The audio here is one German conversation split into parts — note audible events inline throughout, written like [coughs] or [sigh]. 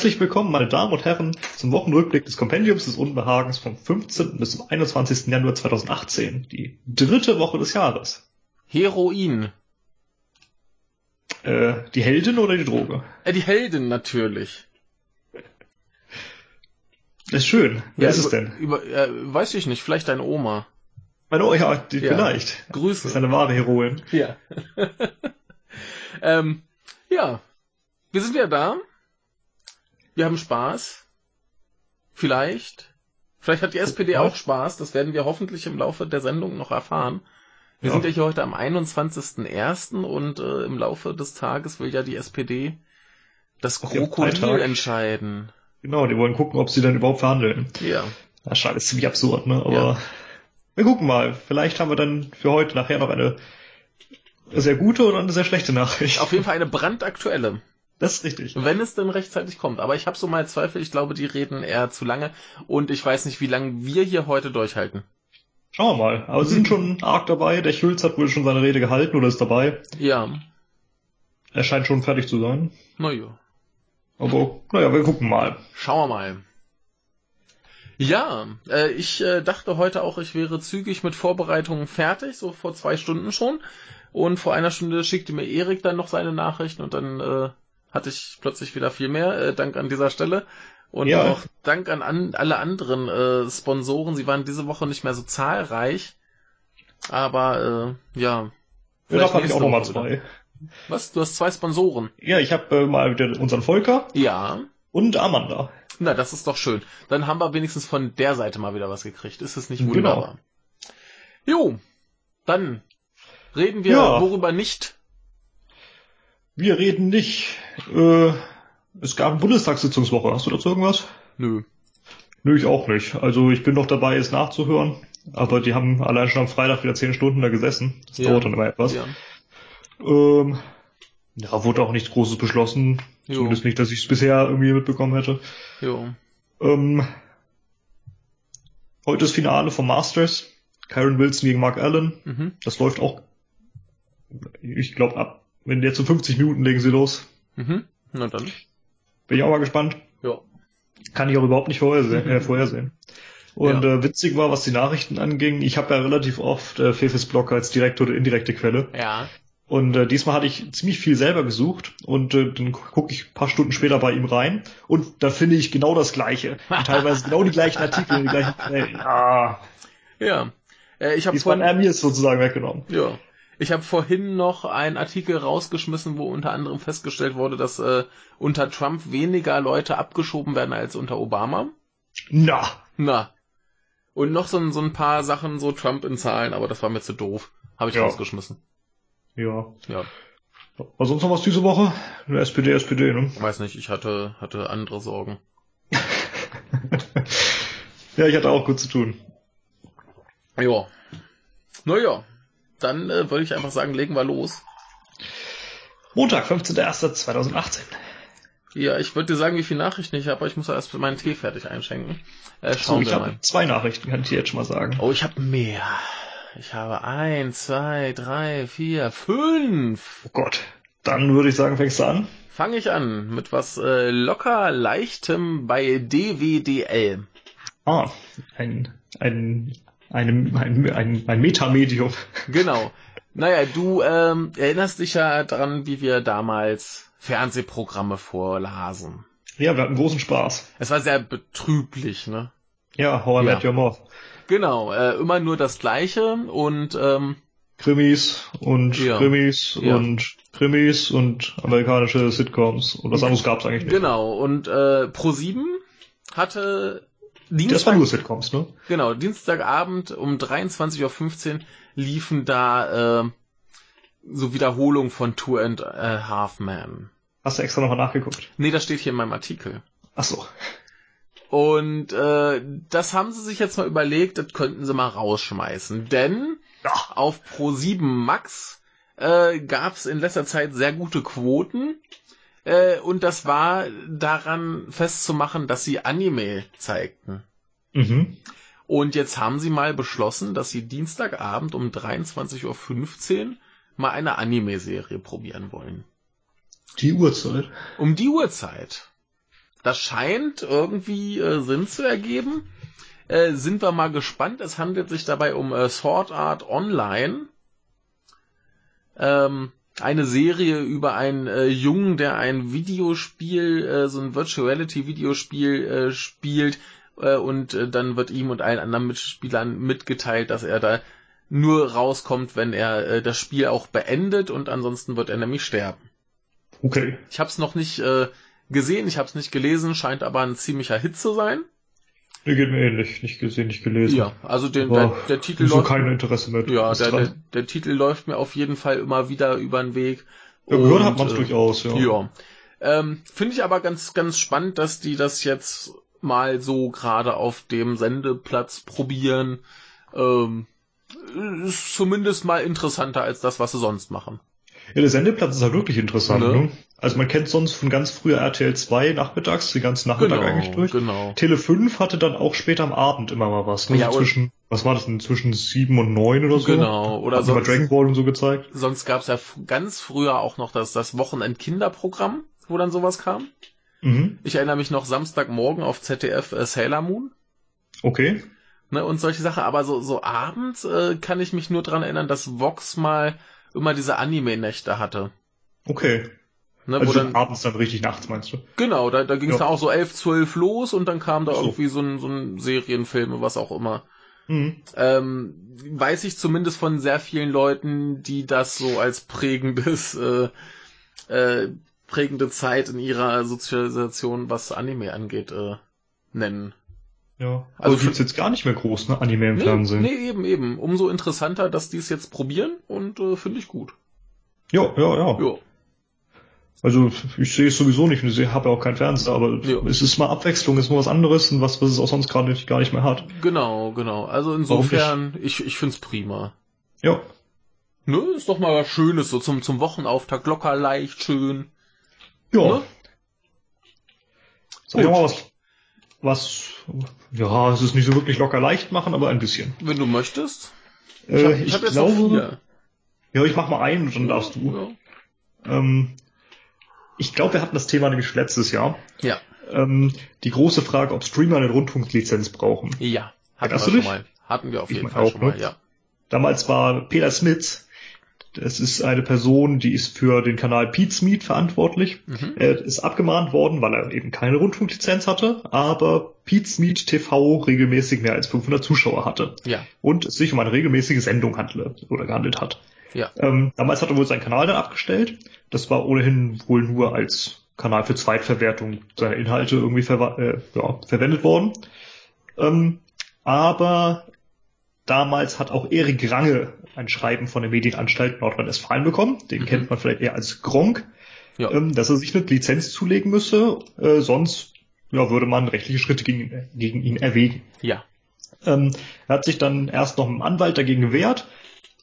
Herzlich willkommen, meine Damen und Herren, zum Wochenrückblick des Kompendiums des Unbehagens vom 15. bis zum 21. Januar 2018. Die dritte Woche des Jahres. Heroin. Äh, die Heldin oder die Droge? Äh, die Heldin natürlich. Das ist schön. Wer Ja, ist es über- denn? Über, äh, weiß ich nicht, vielleicht deine Oma. Meine, oh ja, die, Ja. vielleicht. Das Grüße. ist eine wahre Heroin. Ja. [laughs] ähm, ja. Wir sind wieder da. Wir haben Spaß. Vielleicht. Vielleicht hat die SPD auch Spaß. Das werden wir hoffentlich im Laufe der Sendung noch erfahren. Wir Ja. sind ja hier heute am 21.01. und äh, im Laufe des Tages will ja die SPD das Krokodil entscheiden. Genau, die wollen gucken, ob sie dann überhaupt verhandeln. Ja. Das ist alles ziemlich absurd, ne? Aber Ja. wir gucken mal. Vielleicht haben wir dann für heute nachher noch eine sehr gute oder eine sehr schlechte Nachricht. Auf jeden Fall eine brandaktuelle. Das ist richtig. Wenn es denn rechtzeitig kommt. Aber ich habe so mal Zweifel, ich glaube, die reden eher zu lange. Und ich weiß nicht, wie lange wir hier heute durchhalten. Schauen wir mal. Aber sie sind schon arg dabei. Der Schulz hat wohl schon seine Rede gehalten oder ist dabei. Ja, Er scheint schon fertig zu sein. naja. Aber naja, wir gucken mal. Schauen wir mal. Ja, äh, ich äh, dachte heute auch, ich wäre zügig mit Vorbereitungen fertig, so vor zwei Stunden schon. Und vor einer Stunde schickte mir Erik dann noch seine Nachrichten und dann äh, hatte ich plötzlich wieder viel mehr. Äh, Dank an dieser Stelle. Und Ja. auch Dank an, an alle anderen äh, Sponsoren. Sie waren diese Woche nicht mehr so zahlreich. Aber äh, ja. Ja, Vielleicht da habe ich auch noch mal Woche wieder. zwei. Was? Du hast zwei Sponsoren. Ja, ich habe äh, mal wieder unseren Volker Ja. und Amanda. Na, das ist doch schön. Dann haben wir wenigstens von der Seite mal wieder was gekriegt. Ist es nicht Genau. wunderbar? Jo, dann reden wir Ja. worüber nicht. Wir reden nicht. Äh, es gab eine Bundestagssitzungswoche. Hast du dazu irgendwas? Nö. Nö, ich auch nicht. Also ich bin noch dabei, es nachzuhören. Aber die haben allein schon am Freitag wieder zehn Stunden da gesessen. Das Ja. dauert dann immer etwas. Ja. Ähm, ja, wurde auch nichts Großes beschlossen. Jo. Zumindest nicht, dass ich es bisher irgendwie mitbekommen hätte. Jo. Ähm, heute ist Finale vom Masters. Kyron Wilson gegen Mark Allen. Mhm. Das läuft auch, ich glaube, ab, wenn jetzt so 50 Minuten legen sie los. Mhm. Na dann. Bin ich auch mal gespannt. Ja. Kann ich auch überhaupt nicht vorhersehen. Äh, [laughs] vorhersehen. Und Ja. äh, witzig war, was die Nachrichten anging. Ich habe ja relativ oft äh, Fefes Blog als direkte oder indirekte Quelle. Ja. Und äh, diesmal hatte ich ziemlich viel selber gesucht und äh, dann gucke ich ein paar Stunden später bei ihm rein und da finde ich genau das Gleiche. Und teilweise genau die gleichen Artikel, die gleichen Quellen. Ja, Ja. Äh, ich habe vorhin, er mir sozusagen weggenommen. ja. Ich habe vorhin noch einen Artikel rausgeschmissen, wo unter anderem festgestellt wurde, dass äh, unter Trump weniger Leute abgeschoben werden als unter Obama. Na, Na. Und noch so, ein- so ein paar Sachen, so Trump in Zahlen, aber das war mir zu doof. Habe ich Ja. rausgeschmissen. ja. Ja. Was sonst noch was diese Woche? Eine SPD, SPD, ne? Weiß nicht, ich hatte, hatte andere Sorgen. [laughs] ja, ich hatte auch gut zu tun. Ja. Naja. Dann äh, würde ich einfach sagen, legen wir los. Montag, 15.01.2018. Ja, ich würde dir sagen, wie viele Nachrichten ich habe, aber ich muss erst meinen Tee fertig einschenken. Äh, So, schauen ich wir habe zwei Nachrichten, kann ich dir jetzt schon mal sagen. Oh, ich habe mehr. Ich habe eins, zwei, drei, vier, fünf. Oh Gott. Dann würde ich sagen, fängst du an. Fange ich an mit was äh, locker leichtem bei DWDL. Ah, ein, ein, ein, ein, ein, ein Metamedium. Genau. Naja, du ähm, erinnerst dich ja daran, wie wir damals Fernsehprogramme vorlasen. Ja, wir hatten großen Spaß. Es war sehr betrüblich, ne? Ja, How I Ja. Met Your Mother. Genau, äh, immer nur das Gleiche und ähm, Krimis und Ja. Krimis Ja. und Krimis und amerikanische Sitcoms. Und was anderes gab's eigentlich nicht. genau, und äh, Pro7 hatte Das waren Dienstag, nur Sitcoms, ne? genau, Dienstagabend um 23.15 Uhr liefen da äh, so Wiederholungen von Two and a Half Man. Hast du extra nochmal nachgeguckt? Nee, das steht hier in meinem Artikel. Ach so. Und äh, das haben sie sich jetzt mal überlegt, das könnten sie mal rausschmeißen. Denn Ja. auf Pro7 Max äh, gab es in letzter Zeit sehr gute Quoten. Äh, und das war daran festzumachen, dass sie Anime zeigten. Mhm. Und jetzt haben sie mal beschlossen, dass sie Dienstagabend um 23.15 Uhr mal eine Anime-Serie probieren wollen. Die Uhrzeit. Um die Uhrzeit. Das scheint irgendwie äh, Sinn zu ergeben. Äh, sind wir mal gespannt. Es handelt sich dabei um äh, Sword Art Online. Ähm, eine Serie über einen äh, Jungen, der ein Videospiel, äh, so ein Virtuality-Videospiel äh, spielt, äh, und äh, dann wird ihm und allen anderen Mitspielern mitgeteilt, dass er da nur rauskommt, wenn er äh, das Spiel auch beendet und ansonsten wird er nämlich sterben. Okay. Ich habe es noch nicht gesehen, ich habe es nicht gelesen, scheint aber ein ziemlicher Hit zu sein. Der geht mir ähnlich, nicht gesehen, nicht gelesen. Ja, also den, der, der Titel so kein Interesse mehr. Ja, der, der, der, Titel läuft mir auf jeden Fall immer wieder über den Weg. Ja, gehört hat man es äh, durchaus, ja. Ja. Ähm, Finde ich aber ganz, ganz spannend, dass die das jetzt mal so gerade auf dem Sendeplatz probieren. Ähm, ist zumindest mal interessanter als das, was sie sonst machen. Ja, der Sendeplatz ist halt wirklich interessant. Ne? ne? Also man kennt sonst von ganz früher RTL 2 nachmittags, die ganzen Nachmittag genau, eigentlich durch. Genau. Tele 5 hatte dann auch später am Abend immer mal was. Ne? Ja, so zwischen, was war das denn, zwischen 7 und 9 oder so? Genau. Oder Hat sonst, Dragon Ball und so gezeigt. Sonst gab's ja ganz früher auch noch das, das Wochenend-Kinderprogramm, wo dann sowas kam. Mhm. Ich erinnere mich noch Samstagmorgen auf ZDF äh, Sailor Moon. Okay. Ne, und solche Sachen. Aber so, so abends äh, kann ich mich nur dran erinnern, dass Vox mal immer diese Anime-Nächte hatte. Okay. Ne, also wo dann, abends dann richtig nachts, meinst du? Genau, da, da ging es Ja. dann auch so 11, 12 los und dann kam da So. irgendwie so ein, so ein Serienfilm, was auch immer. Mhm. Ähm, weiß ich zumindest von sehr vielen Leuten, die das so als prägendes, [laughs] äh, äh, prägende Zeit in ihrer Sozialisation, was Anime angeht, äh, nennen. Ja. Also gibt's jetzt gar nicht mehr groß, ne? Anime im Nee, Fernsehen. nee, eben, eben. Umso interessanter, dass die es jetzt probieren und äh, finde ich gut. Ja, ja, ja. Ja. Also ich sehe es sowieso nicht, ich habe ja auch keinen Fernseher, aber Ja. es ist mal Abwechslung, es ist mal was anderes und was, was es auch sonst gerade gar nicht mehr hat. Genau, genau. Also insofern, ich, ich find's prima. Ja. Ne, ist doch mal was Schönes, so zum, zum Wochenauftakt, locker, leicht, schön. Ja. Ne? Sag ich Gut. mal was, was, ja, es ist nicht so wirklich locker leicht machen, aber ein bisschen. Wenn du möchtest. Äh, Ich habe ich hab jetzt vier. ja, ich mach mal einen und dann darfst du. Ja. Ähm, ich glaube, wir hatten das Thema nämlich letztes Jahr. Ja. Ähm, die große Frage, ob Streamer eine Rundfunklizenz brauchen. Ja. Hatten Erinnerst wir du schon mal. Hatten wir auf Ich jeden Fall auch, schon mal, ne? ja. Damals war Peter Smith, das ist eine Person, die ist für den Kanal Pete's Meet verantwortlich. Mhm. Er ist abgemahnt worden, weil er eben keine Rundfunklizenz hatte, aber Pete's Meet TV regelmäßig mehr als 500 Zuschauer hatte Ja. und es sich um eine regelmäßige Sendung handle oder gehandelt hat. Ja. Ähm, damals hat er wohl seinen Kanal dann abgestellt. Das war ohnehin wohl nur als Kanal für Zweitverwertung seiner Inhalte irgendwie verwa- äh, ja, verwendet worden. Ähm, aber damals hat auch Erik Range ein Schreiben von der Medienanstalt Nordrhein-Westfalen bekommen. Den Mhm. kennt man vielleicht eher als Gronk, Ja. ähm, dass er sich eine Lizenz zulegen müsse. Äh, sonst ja, würde man rechtliche Schritte gegen, gegen ihn erwägen. Ja. Ähm, er hat sich dann erst noch im Anwalt dagegen gewehrt,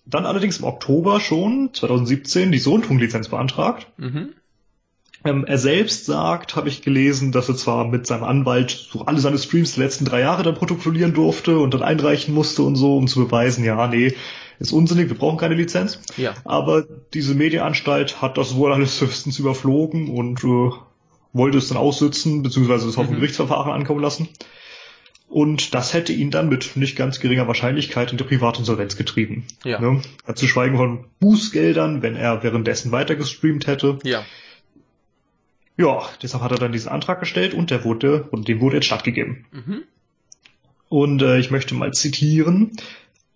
dann allerdings im Oktober schon 2017 die Rundfunklizenz beantragt. Mhm. Ähm, er selbst sagt, habe ich gelesen, dass er zwar mit seinem Anwalt so alle seine Streams der letzten drei Jahre dann protokollieren durfte und dann einreichen musste und so, um zu beweisen, ja, nee, ist unsinnig, wir brauchen keine Lizenz. Ja. Aber diese Medienanstalt hat das wohl alles höchstens überflogen und äh, wollte es dann aussitzen, beziehungsweise es auf ein Mhm. Gerichtsverfahren ankommen lassen. Und das hätte ihn dann mit nicht ganz geringer Wahrscheinlichkeit in die Privatinsolvenz getrieben. Ja. Ne? Zu schweigen von Bußgeldern, wenn er währenddessen weiter gestreamt hätte. Ja. Ja, deshalb hat er dann diesen Antrag gestellt und der wurde, und dem wurde jetzt stattgegeben. Mhm. Und äh, ich möchte mal zitieren.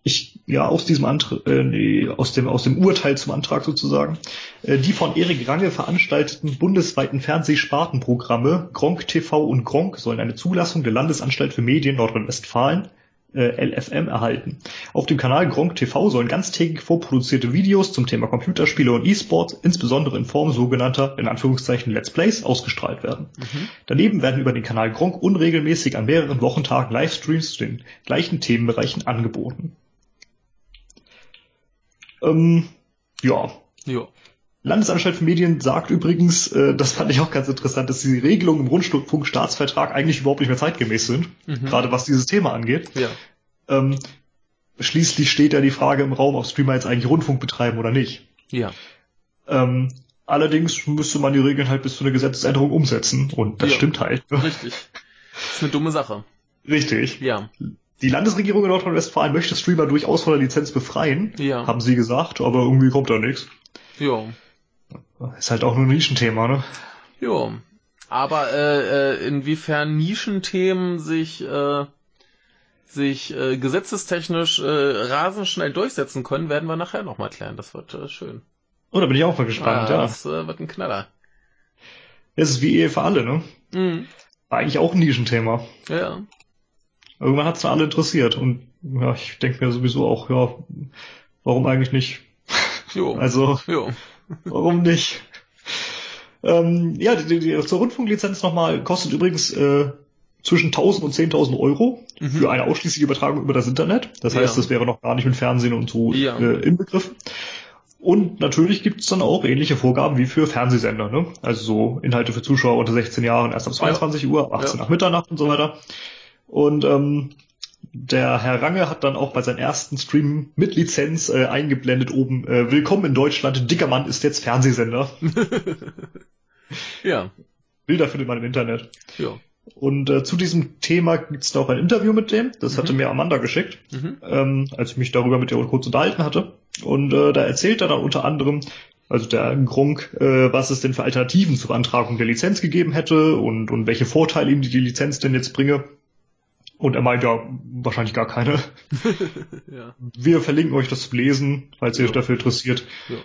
Ich, ja, aus diesem Antrag, äh, nee, aus dem, aus dem Urteil zum Antrag sozusagen. Äh, die von Erik Range veranstalteten bundesweiten Fernsehspartenprogramme Gronk TV und Gronk sollen eine Zulassung der Landesanstalt für Medien Nordrhein-Westfalen äh, LFM erhalten. Auf dem Kanal Gronk TV sollen ganztägig vorproduzierte Videos zum Thema Computerspiele und E-Sports, insbesondere in Form sogenannter, in Anführungszeichen, Let's Plays, ausgestrahlt werden. Mhm. Daneben werden über den Kanal Gronk unregelmäßig an mehreren Wochentagen Livestreams zu den gleichen Themenbereichen angeboten. Ähm, ja. Ja. Landesanstalt für Medien sagt übrigens, äh, das fand ich auch ganz interessant, dass die Regelungen im Rundfunkstaatsvertrag eigentlich überhaupt nicht mehr zeitgemäß sind, Mhm. gerade was dieses Thema angeht. Ja. Ähm, schließlich steht ja die Frage im Raum, ob Streamer jetzt eigentlich Rundfunk betreiben oder nicht. Ja. Ähm, allerdings müsste man die Regeln halt bis zu einer Gesetzesänderung umsetzen und das Ja. stimmt halt. Richtig. Das ist eine dumme Sache. Richtig. Ja. Die Landesregierung in Nordrhein-Westfalen möchte Streamer durchaus von der Lizenz befreien, Ja. haben sie gesagt, aber irgendwie kommt da nichts. Jo. Ist halt auch nur ein Nischenthema, ne? Jo. Aber äh, äh, inwiefern Nischenthemen sich äh, sich äh, gesetzestechnisch äh, rasend schnell durchsetzen können, werden wir nachher nochmal klären. Das wird äh, schön. Oh, da bin ich auch mal gespannt, Ah, ja. Das äh, wird ein Knaller. Es ist wie Ehe für alle, ne? Mhm. War eigentlich auch ein Nischenthema. Ja. Irgendwann hat's dann alle interessiert und ja, ich denke mir sowieso auch, ja, warum eigentlich nicht? [laughs] Jo. Also, jo. warum nicht? Ähm, ja, die, die, zur Rundfunklizenz nochmal, kostet übrigens äh, zwischen 1000 und 10.000 Euro Mhm. für eine ausschließliche Übertragung über das Internet. Das heißt, Ja. das wäre noch gar nicht mit Fernsehen und so Ja. äh, inbegriffen. Und natürlich gibt's dann auch ähnliche Vorgaben wie für Fernsehsender, ne? Also so Inhalte für Zuschauer unter 16 Jahren erst ab 22 Uhr, ab 18 Ja. nach Mitternacht und so weiter. Und ähm, der Herr Range hat dann auch bei seinem ersten Stream mit Lizenz äh, eingeblendet oben, äh, Willkommen in Deutschland, dicker Mann ist jetzt Fernsehsender. [laughs] Ja. Bilder findet man im Internet. Jo. Und äh, zu diesem Thema gibt's da auch ein Interview mit dem. Das Mhm. hatte mir Amanda geschickt, Mhm. ähm, als ich mich darüber mit ihr kurz unterhalten hatte. Und äh, da erzählt er dann unter anderem, also der Gronk, äh, was es denn für Alternativen zur Beantragung der Lizenz gegeben hätte und, und welche Vorteile ihm die Lizenz denn jetzt bringe. Und er meint ja, wahrscheinlich gar keine. [laughs] Ja. Wir verlinken euch das zum Lesen, falls ihr Ja. euch dafür interessiert. Ja.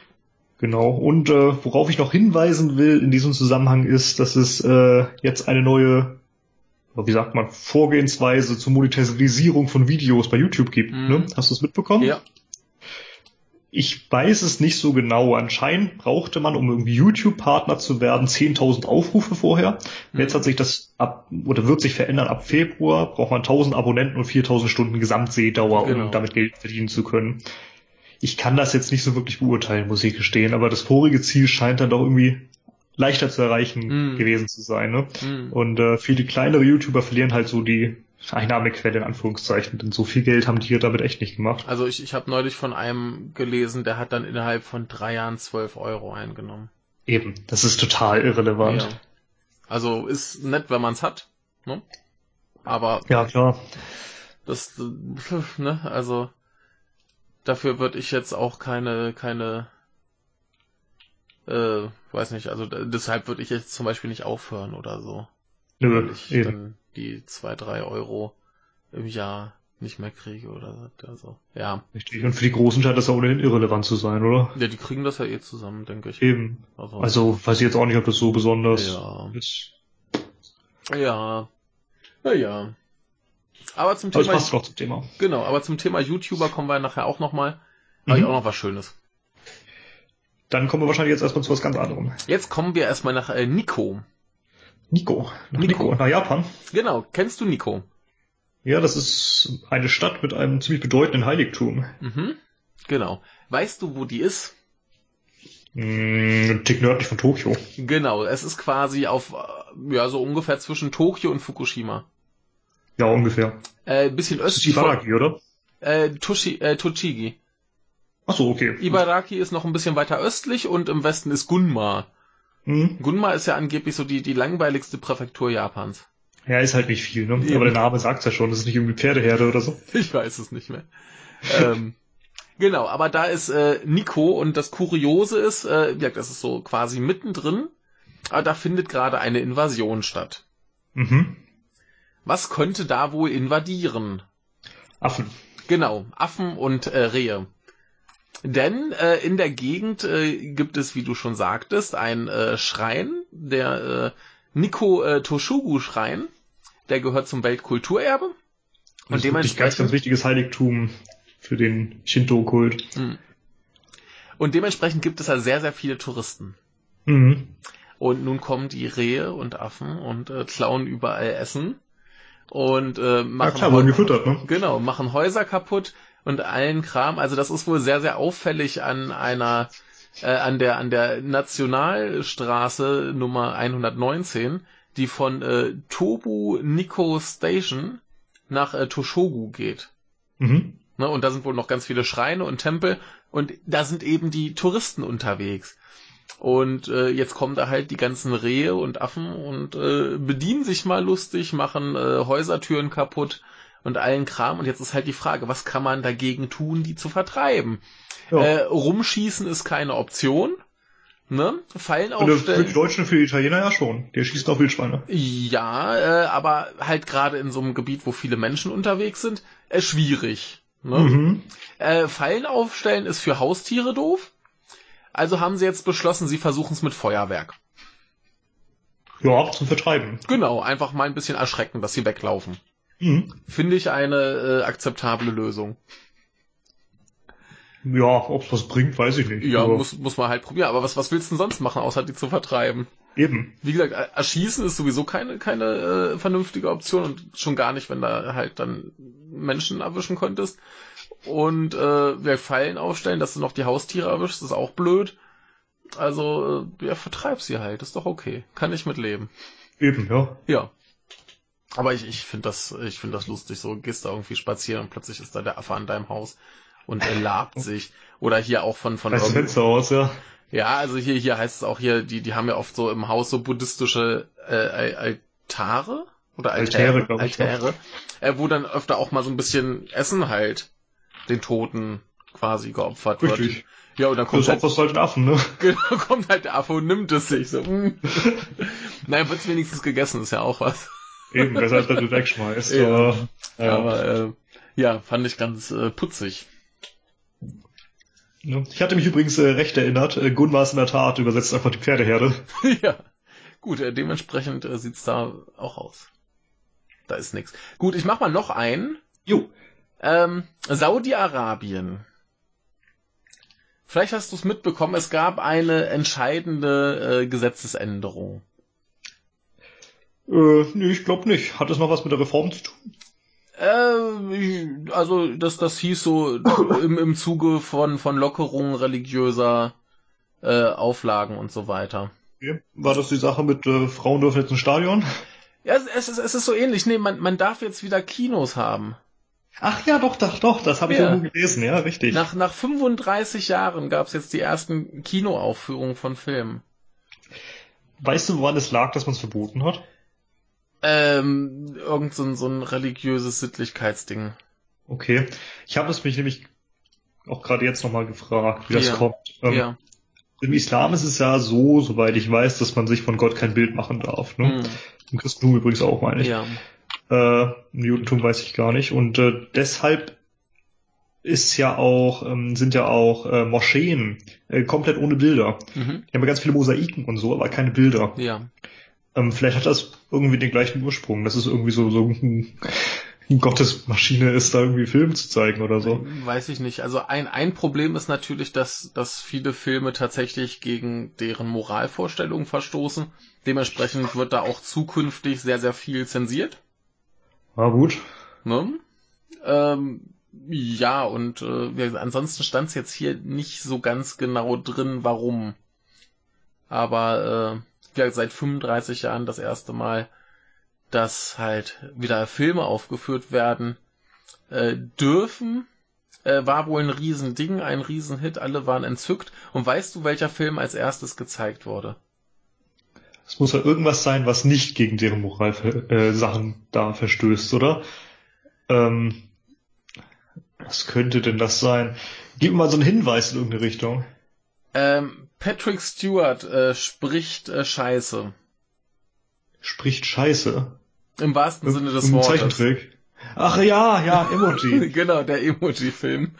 Genau. Und äh, worauf ich noch hinweisen will in diesem Zusammenhang ist, dass es äh, jetzt eine neue, wie sagt man, Vorgehensweise zur Monetarisierung von Videos bei YouTube gibt. Mhm. Ne? Hast du es mitbekommen? Ja. Ich weiß es nicht so genau. Anscheinend brauchte man, um irgendwie YouTube-Partner zu werden, 10.000 Aufrufe vorher. Mhm. Jetzt hat sich das ab, oder wird sich verändern. Ab Februar braucht man 1.000 Abonnenten und 4.000 Stunden Gesamtsehdauer, Genau. um damit Geld verdienen zu können. Ich kann das jetzt nicht so wirklich beurteilen, muss ich gestehen, aber das vorige Ziel scheint dann doch irgendwie leichter zu erreichen Mhm. gewesen zu sein. Ne? Mhm. Und äh, viele kleinere YouTuber verlieren halt so die Einnahmequelle in Anführungszeichen, denn so viel Geld haben die hier damit echt nicht gemacht. Also ich, ich habe neulich von einem gelesen, der hat dann innerhalb von drei Jahren 12 Euro eingenommen. Eben, das ist total irrelevant. Ja. Also ist nett, wenn man's hat. Ne? Aber Ja, klar. das, [laughs] ne, also dafür würde ich jetzt auch keine, keine, äh, weiß nicht, also deshalb würde ich jetzt zum Beispiel nicht aufhören oder so. Nö, eben. dann die zwei, drei Euro im Jahr nicht mehr kriege oder so. Ja. Richtig. Und für die Großen scheint das ja ohnehin irrelevant zu sein, oder? Ja, die kriegen das ja eh zusammen, denke ich. Eben. Also, Also weiß ich jetzt auch nicht, ob das so besonders Ja. ist. ja. Ja, ja. Aber zum Aber es Thema, passt doch zum Thema. genau, aber zum Thema YouTuber kommen wir nachher auch nochmal. Habe ich Mhm. auch noch was Schönes. Dann kommen wir wahrscheinlich jetzt erstmal zu was ganz anderem. Jetzt kommen wir erstmal nach äh, Nico. Nico. Nach Nico. Nico, nach Japan. Genau, kennst du Nico? Ja, das ist eine Stadt mit einem ziemlich bedeutenden Heiligtum. Mhm. Genau. Weißt du, wo die ist? Ein Tick nördlich von Tokio. Genau, es ist quasi auf, ja, so ungefähr zwischen Tokio und Fukushima. Ja, ungefähr. Äh, bisschen Das ist östlich von, Ibaraki, oder? äh, Toshi, äh, Tochigi. Ach so, okay. Ibaraki ist noch ein bisschen weiter östlich und im Westen ist Gunma. Hm. Gunma ist ja angeblich so die, die langweiligste Präfektur Japans. Ja, ist halt nicht viel, ne? Eben. Aber der Name sagt's ja schon, das ist nicht irgendwie Pferdeherde oder so. [laughs] Ich weiß es nicht mehr. ähm, genau, aber da ist äh, Nico und das Kuriose ist, äh, ja, das ist so quasi mittendrin, aber da findet gerade eine Invasion statt. Mhm. Was könnte da wohl invadieren? Affen. Genau, Affen und äh, Rehe. Denn äh, in der Gegend äh, gibt es, wie du schon sagtest, einen äh, Schrein, der äh, Niko äh, Toshugu Schrein, der gehört zum Weltkulturerbe. Das ist wirklich ganz, ganz wichtiges Heiligtum für den Shinto-Kult. Hm. Und dementsprechend gibt es da sehr, sehr viele Touristen. Mhm. Und nun kommen die Rehe und Affen und äh, klauen überall Essen und äh, Ja machen klar, wurden gefüttert, ne? Genau, machen Häuser kaputt und allen Kram. Also das ist wohl sehr, sehr auffällig an einer, äh, an der, an der Nationalstraße Nummer 119, die von äh, Tobu Nikko Station nach äh, Toshogu geht. Mhm. Ne, und da sind wohl noch ganz viele Schreine und Tempel und da sind eben die Touristen unterwegs. Und äh, jetzt kommen da halt die ganzen Rehe und Affen und äh, bedienen sich mal lustig, machen äh, Häusertüren kaputt und allen Kram. Und jetzt ist halt die Frage, was kann man dagegen tun, die zu vertreiben? Ja. Äh, rumschießen ist keine Option. Ne? Fallen aufstellen. Für die Deutschen und für die Italiener ja schon. Die schießen auch Wildschweine. Ja, äh, aber halt gerade in so einem Gebiet, wo viele Menschen unterwegs sind, äh, schwierig. Ne? Mhm. Äh, Fallen aufstellen ist für Haustiere doof. Also haben sie jetzt beschlossen, sie versuchen es mit Feuerwerk. Ja, zum Vertreiben. Genau, einfach mal ein bisschen erschrecken, dass sie weglaufen. Mhm. Finde ich eine äh, akzeptable Lösung. Ja, ob es was bringt, weiß ich nicht. Ja, aber muss, muss man halt probieren. Aber was, was willst du denn sonst machen, außer die zu vertreiben? Eben. Wie gesagt, erschießen ist sowieso keine, keine äh, vernünftige Option und schon gar nicht, wenn da halt dann Menschen erwischen könntest. Und äh, wir Fallen aufstellen, dass du noch die Haustiere erwischst, ist auch blöd. Also, äh, ja, vertreib sie halt, ist doch okay. Kann ich mitleben. Eben, ja. Ja. Aber ich, ich finde das, ich finde das lustig. So gehst da irgendwie spazieren und plötzlich ist da der Affe an deinem Haus und er labt sich. Oder hier auch von, von Das Fenster aus, ja. Ja, also hier, hier heißt es auch hier, die, die haben ja oft so im Haus so buddhistische äh, Altare oder Altäre, Altäre, Altäre äh, wo dann öfter auch mal so ein bisschen Essen halt den Toten quasi geopfert Richtig. wird. Ja, und dann kommt das halt, halt ein Affen, ne? [laughs] Genau, kommt halt der Affe und nimmt es sich so. [laughs] Nein, wird's wenigstens gegessen, ist ja auch was. Eben, besser als wenn du wegschmeißt. Ja. Aber, ja. aber äh, ja, fand ich ganz äh, putzig. Ich hatte mich übrigens äh, recht erinnert. Äh, Gun war es in der Tat, übersetzt einfach die Pferdeherde. [laughs] ja. Gut, äh, dementsprechend äh, sieht's da auch aus. Da ist nix. Gut, ich mach mal noch einen. Jo. Ähm, Saudi-Arabien. Vielleicht hast du es mitbekommen, es gab eine entscheidende äh, Gesetzesänderung. Äh, nee, ich glaube nicht. Hat es noch was mit der Reform zu tun? Äh, also das, das hieß so [coughs] im, im Zuge von, von Lockerungen religiöser äh, Auflagen und so weiter. Okay. War das die Sache mit äh, Frauen dürfen jetzt ins Stadion? Ja, es, es, ist, es ist so ähnlich. Nee, man, man darf jetzt wieder Kinos haben. Ach ja, doch, doch, doch, das habe ich ja. irgendwo gelesen, ja, richtig. Nach, nach 35 Jahren gab es jetzt die ersten Kinoaufführungen von Filmen. Weißt du, woran es lag, dass man es verboten hat? Ähm, irgend so ein, so ein religiöses Sittlichkeitsding. Okay. Ich habe es mich nämlich auch gerade jetzt nochmal gefragt, wie das ja. kommt. Ähm, ja. Im Islam ist es ja so, soweit ich weiß, dass man sich von Gott kein Bild machen darf. Ne? Hm. Im Christentum übrigens auch, meine ich. Ja. Äh, Im Judentum weiß ich gar nicht. Und äh, deshalb ist ja auch, ähm, sind ja auch äh, Moscheen äh, komplett ohne Bilder. Mhm. Die haben ja ganz viele Mosaiken und so, aber keine Bilder. Ja. Ähm, vielleicht hat das irgendwie den gleichen Ursprung. Das ist irgendwie so, so ein, ein Gottesmaschine ist, da irgendwie Filme zu zeigen oder so. Weiß ich nicht. Also ein, ein Problem ist natürlich, dass, dass viele Filme tatsächlich gegen deren Moralvorstellungen verstoßen. Dementsprechend wird da auch zukünftig sehr, sehr viel zensiert. War gut. Ne? Ähm, ja, und äh, ansonsten stand es jetzt hier nicht so ganz genau drin, warum. Aber äh, ja, seit 35 Jahren das erste Mal, dass halt wieder Filme aufgeführt werden äh, dürfen. Äh, war wohl ein Riesending, ein Riesenhit, alle waren entzückt. Und weißt du, welcher Film als erstes gezeigt wurde? Es muss ja irgendwas sein, was nicht gegen deren Moralsachen äh, da verstößt, oder? Ähm, was könnte denn das sein? Gib mir mal so einen Hinweis in irgendeine Richtung. Ähm, Patrick Stewart äh, spricht äh, Scheiße. Spricht Scheiße? Im wahrsten Sinne des Im Wortes. Zeichentrick. Ach ja, ja, Emoji. [laughs] genau, der Emoji-Film.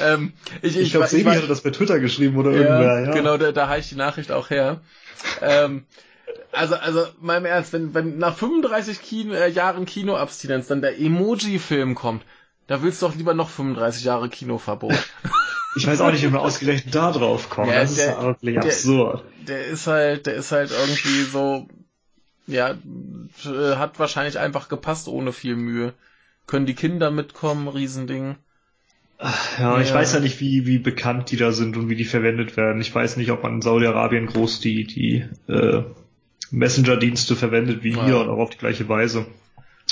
Ähm, ich ich, ich glaube, Sebi hatte das bei Twitter geschrieben oder ja, irgendwer, ja. Genau, da, da habe ich die Nachricht auch her. ähm, also, also, meinem Ernst, wenn, wenn nach 35 Kino, äh, Jahren Kinoabstinenz dann der Emoji-Film kommt, da willst du doch lieber noch 35 Jahre Kinoverbot. [laughs] Ich weiß auch nicht, wie man ausgerechnet da drauf kommt. Ja, das der, ist wirklich absurd. Der ist halt, der ist halt irgendwie so, ja, hat wahrscheinlich einfach gepasst ohne viel Mühe. Können die Kinder mitkommen, Riesending. Ja, ja, ich weiß ja nicht, wie, wie bekannt die da sind und wie die verwendet werden. Ich weiß nicht, ob man in Saudi-Arabien groß die, die äh, Messenger-Dienste verwendet wie ja. hier und auch auf die gleiche Weise.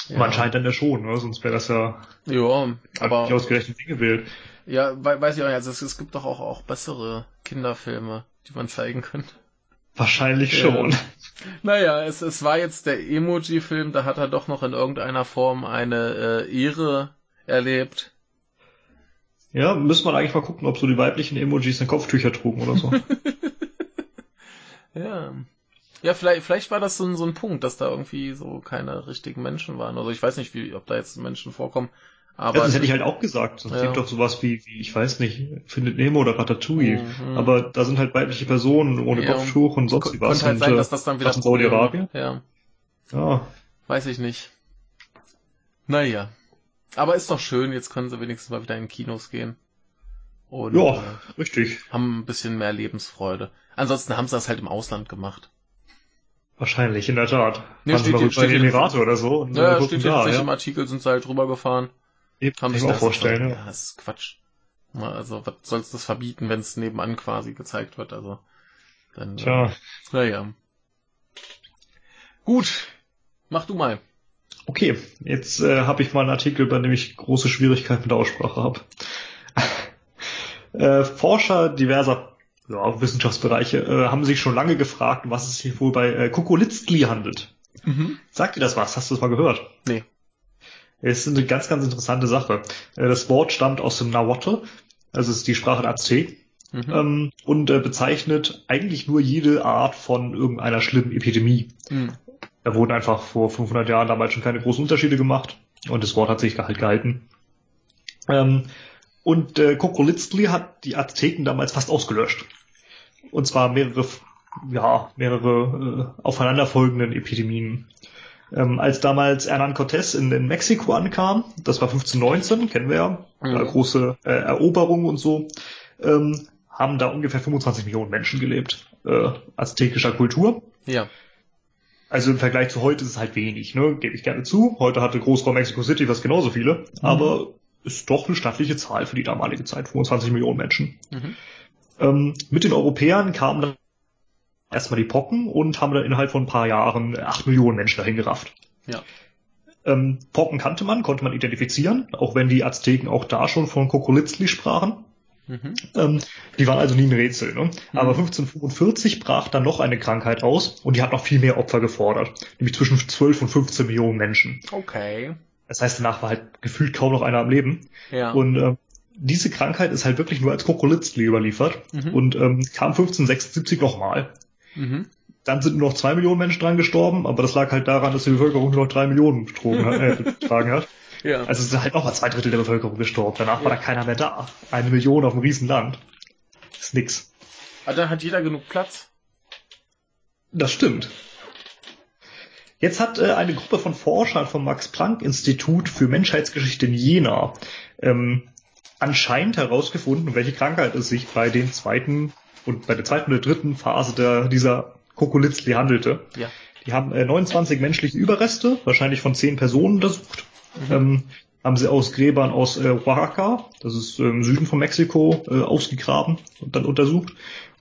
Ja. Aber anscheinend dann ja schon, ne? sonst wäre das ja. Ja, aber. Nicht ausgerechnet Dinge gewählt. Ja, weiß ich auch nicht. Also es, es gibt doch auch, auch bessere Kinderfilme, die man zeigen könnte. Wahrscheinlich schon. [laughs] Naja, es, es war jetzt der Emoji-Film, da hat er doch noch in irgendeiner Form eine äh, Ehre erlebt. Ja, müssen wir eigentlich mal gucken, ob so die weiblichen Emojis in Kopftücher trugen oder so. [laughs] ja. Ja, vielleicht, vielleicht war das so ein, so ein Punkt, dass da irgendwie so keine richtigen Menschen waren. Also ich weiß nicht, wie, ob da jetzt Menschen vorkommen. Aber ja, das hätte ich halt auch gesagt. Es ja. gibt doch sowas wie, wie, ich weiß nicht, Findet Nemo oder Ratatouille. Mhm. Aber da sind halt weibliche Personen ohne ja. Kopftuch und sonst wie was. Könnte halt sein, dass das dann wieder Saudi-Arabien. Ja. Ja. Weiß ich nicht. Naja. Aber ist doch schön, jetzt können sie wenigstens mal wieder in Kinos gehen. Und, ja, äh, richtig. Haben ein bisschen mehr Lebensfreude. Ansonsten haben sie das halt im Ausland gemacht. Wahrscheinlich, in der Tat. Nee, steht, steht, steht Emirate oder so. Ja, steht da, ja. im Artikel, sind sie halt rübergefahren. Eben, kann ich mir auch vorstellen. ja. ja, das ist Quatsch. Also, was sollst du das verbieten, wenn es nebenan quasi gezeigt wird? Also, dann. Tja. Äh, naja. Gut. Mach du mal. Okay, jetzt äh, habe ich mal einen Artikel, bei dem ich große Schwierigkeiten mit der Aussprache habe. [laughs] äh, Forscher diverser ja, Wissenschaftsbereiche äh, haben sich schon lange gefragt, was es hier wohl bei äh, Kokolitzli handelt. Mhm. Sagt dir das was? Hast du das mal gehört? Nee. Es ist eine ganz, ganz interessante Sache. Äh, das Wort stammt aus dem Nahuatl, also es ist die Sprache der Aztek, mhm. ähm, und äh, bezeichnet eigentlich nur jede Art von irgendeiner schlimmen Epidemie. Mhm. Da wurden einfach vor 500 Jahren damals schon keine großen Unterschiede gemacht und das Wort hat sich halt gehalten. Ähm, und äh, Kokolitzli hat die Azteken damals fast ausgelöscht. Und zwar mehrere, ja, mehrere äh, aufeinanderfolgenden Epidemien. Ähm, als damals Hernán Cortés in, in, Mexiko ankam, das war 1519, kennen wir ja, mhm. große äh, Eroberung und so, ähm, haben da ungefähr 25 Millionen Menschen gelebt, äh, aztekischer Kultur. Ja. Also im Vergleich zu heute ist es halt wenig, ne? Gebe ich gerne zu. Heute hatte Großraum Mexico City fast genauso viele, mhm. aber ist doch eine stattliche Zahl für die damalige Zeit, 25 Millionen Menschen. Mhm. Ähm, mit den Europäern kamen dann erstmal die Pocken und haben dann innerhalb von ein paar Jahren acht Millionen Menschen dahin gerafft. Ja. Ähm, Pocken kannte man, konnte man identifizieren, auch wenn die Azteken auch da schon von Kokolitzli sprachen. Mhm. Ähm, die waren also nie ein Rätsel. Ne? Mhm. Aber 1545 brach dann noch eine Krankheit aus und die hat noch viel mehr Opfer gefordert. Nämlich zwischen 12 und 15 Millionen Menschen. Okay. Das heißt, danach war halt gefühlt kaum noch einer am Leben. Ja. Und äh, diese Krankheit ist halt wirklich nur als Kokolitzli überliefert mhm. und ähm, kam 1576 nochmal. Mhm. Dann sind nur noch zwei Millionen Menschen dran gestorben, aber das lag halt daran, dass die Bevölkerung nur noch drei Millionen äh, [laughs] getragen hat. Ja. Also es ist halt nochmal zwei Drittel der Bevölkerung gestorben. Danach ja. war da keiner mehr da. Eine Million auf einem Riesenland. Ist nix. Aber dann hat jeder genug Platz. Das stimmt. Jetzt hat äh, eine Gruppe von Forschern vom Max-Planck-Institut für Menschheitsgeschichte in Jena ähm, anscheinend herausgefunden, welche Krankheit es sich bei den zweiten und bei der zweiten oder dritten Phase der, dieser Kokolitzli handelte. Ja. Die haben äh, 29 menschliche Überreste, wahrscheinlich von 10 Personen untersucht. Mhm. Ähm, haben sie aus Gräbern aus äh, Oaxaca, das ist äh, im Süden von Mexiko, äh, ausgegraben und dann untersucht.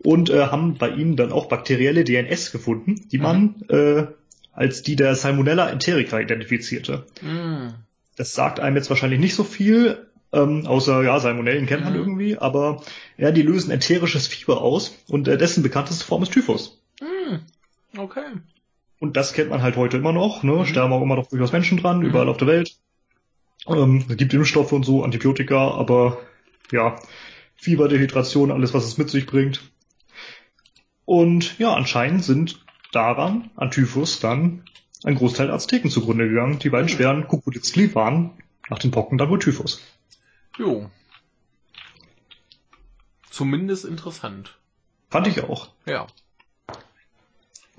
Und äh, haben bei ihnen dann auch bakterielle DNS gefunden, die mhm. man äh, als die der Salmonella enterica identifizierte. Mhm. Das sagt einem jetzt wahrscheinlich nicht so viel, ähm, außer, ja, Salmonellen kennt man mhm. irgendwie, aber ja, die lösen enterisches Fieber aus und äh, dessen bekannteste Form ist Typhus. Mhm. Okay. Und das kennt man halt heute immer noch, ne? Mhm. Sterben auch immer noch durchaus Menschen dran, mhm. überall auf der Welt. Ähm, es gibt Impfstoffe und so, Antibiotika, aber ja, Fieber, Dehydration, alles, was es mit sich bringt. Und ja, anscheinend sind daran, an Typhus, dann ein Großteil der Azteken zugrunde gegangen. Die beiden mhm. schweren Kukulitzli waren nach den Pocken dann wohl Typhus. Jo. Zumindest interessant. Fand ich auch. Ja.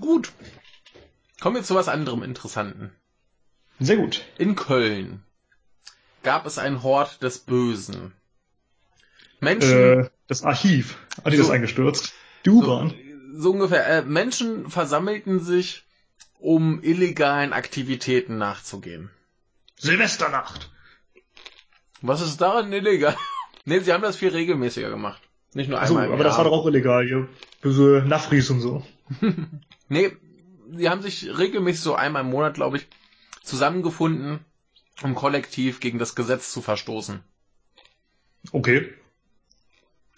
Gut. Kommen wir zu was anderem Interessanten. Sehr gut. In Köln gab es ein Hort des Bösen. Menschen. Äh, das Archiv. Hat die so, das eingestürzt? Die U-Bahn. So, so, ungefähr. Äh, Menschen versammelten sich, um illegalen Aktivitäten nachzugehen. Silvesternacht. Was ist daran illegal? [laughs] nee, sie haben das viel regelmäßiger gemacht. Nicht nur einmal. So, aber Jahr. das war doch auch illegal, hier. Böse Nafris und so. [laughs] nee, sie haben sich regelmäßig so einmal im Monat, glaube ich, zusammengefunden, um kollektiv gegen das Gesetz zu verstoßen. Okay.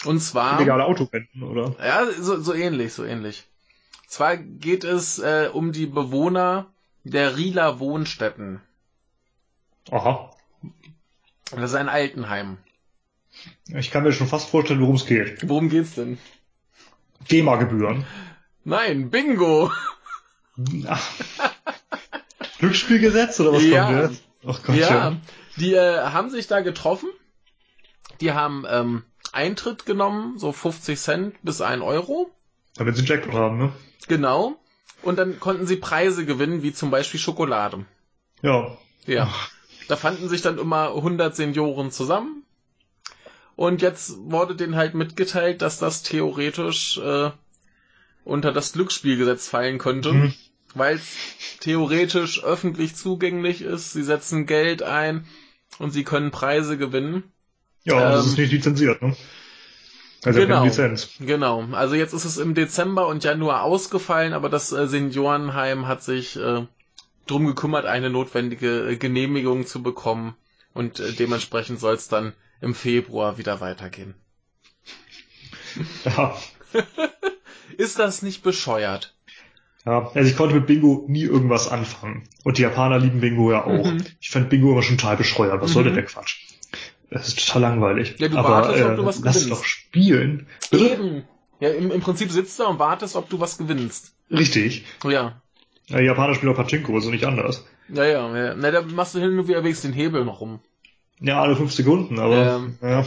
Und zwar. Illegale Autorennen, oder? Ja, so, so ähnlich, so ähnlich. Zwar geht es äh, um die Bewohner der Rieler Wohnstätten. Aha. Das ist ein Altenheim. Ich kann mir schon fast vorstellen, worum es geht. Worum geht's denn? GEMA-Gebühren. Nein, Bingo! [laughs] Glücksspielgesetz oder was Ja. kommt jetzt? Ach Gott, Ja, die äh, haben sich da getroffen. Die haben ähm, Eintritt genommen, so 50 Cent bis 1 Euro. Damit sie einen Jackpot haben, ne? Genau. Und dann konnten sie Preise gewinnen, wie zum Beispiel Schokolade. Ja. Ja. Da fanden sich dann immer 100 Senioren zusammen. Und jetzt wurde denen halt mitgeteilt, dass das theoretisch äh, unter das Glücksspielgesetz fallen könnte, Mhm. weil es theoretisch öffentlich zugänglich ist. Sie setzen Geld ein und sie können Preise gewinnen. Ja, das Ähm, ist nicht lizenziert, ne? Also genau. Lizenz. Genau. Also jetzt ist es im Dezember und Januar ausgefallen, aber das äh, Seniorenheim hat sich äh, drum gekümmert, eine notwendige äh, Genehmigung zu bekommen und äh, dementsprechend soll es dann im Februar wieder weitergehen. Ja. [laughs] Ist das nicht bescheuert? ja. Also ich konnte mit Bingo nie irgendwas anfangen. Und die Japaner lieben Bingo ja auch. Mhm. Ich fand Bingo immer schon total bescheuert. Was soll Mhm. denn der Quatsch? Das ist total langweilig. Ja, du Aber wartest, ob äh, du was lass gewinnst. doch spielen. Bitte? Eben. Ja, im, im Prinzip sitzt du da und wartest, ob du was gewinnst. Richtig. Ja. Ja, Japaner spielen auch Pachinko, also nicht anders. Ja, ja, ja. Na, da machst du hin und wieder den Hebel noch rum. Ja, alle fünf Sekunden, aber Ähm. ja.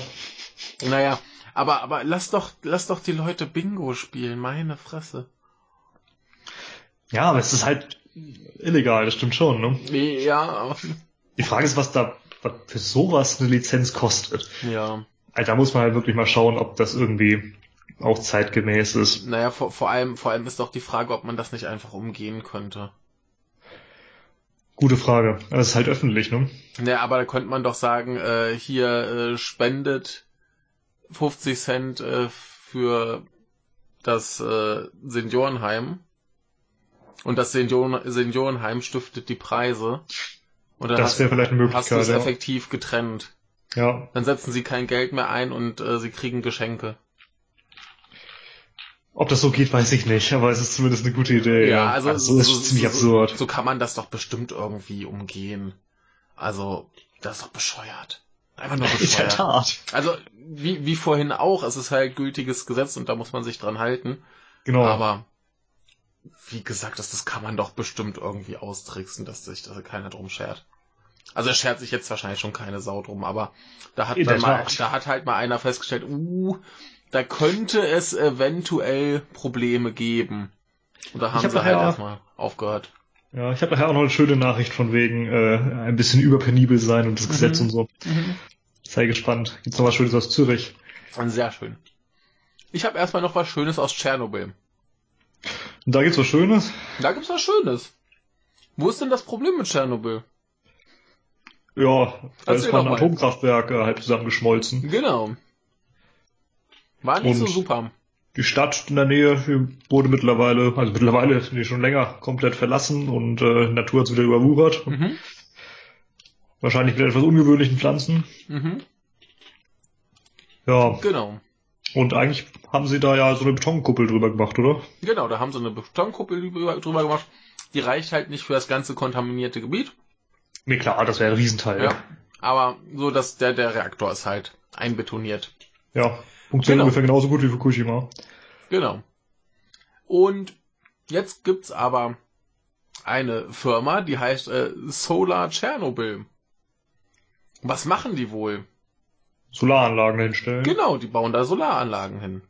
Naja, aber, aber lass doch, lass doch die Leute Bingo spielen, meine Fresse. ja, aber es ist halt illegal, das stimmt schon. Ne? Ja, Die Frage ist, was da was für sowas eine Lizenz kostet. ja. Also da muss man halt wirklich mal schauen, ob das irgendwie auch zeitgemäß ist. Naja, vor, vor allem, vor allem ist doch die Frage, ob man das nicht einfach umgehen könnte. Gute Frage. Aber es ist halt öffentlich, ne? Naja, aber da könnte man doch sagen, äh, hier äh, spendet 50 Cent äh, für das äh, Seniorenheim und das Senioren Seniorenheim stiftet die Preise. Und dann Das wäre vielleicht eine hast du Möglichkeit. es Ja. effektiv getrennt. ja. Dann setzen sie kein Geld mehr ein und äh, sie kriegen Geschenke. Ob das so geht, weiß ich nicht, aber es ist zumindest eine gute Idee. Ja, also das ist ziemlich absurd. So kann man das doch bestimmt irgendwie umgehen. Also, das ist doch bescheuert. Einfach nur [laughs] In der bescheuert. Tat. Also, wie, wie vorhin auch, es ist halt gültiges Gesetz und da muss man sich dran halten. Genau. Aber, wie gesagt, das, das kann man doch bestimmt irgendwie austricksen, dass sich da keiner drum schert. Also, es schert sich jetzt wahrscheinlich schon keine Sau drum, aber da hat, mal, da hat halt mal einer festgestellt, uh, da könnte es eventuell Probleme geben. Und da haben hab sie halt erstmal aufgehört. Ja, ich habe nachher auch noch eine schöne Nachricht von wegen äh, ein bisschen überpenibel sein und das Gesetz Mhm. und so. Sei gespannt. Gibt's noch was Schönes aus Zürich? Sehr schön. Ich habe erstmal noch was Schönes aus Tschernobyl. Und da gibt's was Schönes? Da gibt's was Schönes. Wo ist denn das Problem mit Tschernobyl? Ja, da Erzähl ist mal ein. Atomkraftwerk äh, halt zusammengeschmolzen. Genau. War nicht so Und- super. Die Stadt in der Nähe wurde mittlerweile, also mittlerweile nee, schon länger komplett verlassen und äh, Natur hat's wieder überwuchert. Mhm. Wahrscheinlich mit etwas ungewöhnlichen Pflanzen. Mhm. Ja, Genau. und eigentlich haben sie da ja so eine Betonkuppel drüber gemacht, oder? Genau, da haben sie eine Betonkuppel drüber drüber gemacht. Die reicht halt nicht für das ganze kontaminierte Gebiet. Nee, klar, das wäre ein Riesenteil. Ja. Aber so, dass der, der Reaktor ist halt einbetoniert. ja. Funktioniert Genau. ungefähr genauso gut wie Fukushima. Genau. Und jetzt gibt's aber eine Firma, die heißt äh, Solar Chernobyl. Was machen die wohl? Solaranlagen hinstellen. Genau, die bauen da Solaranlagen hin.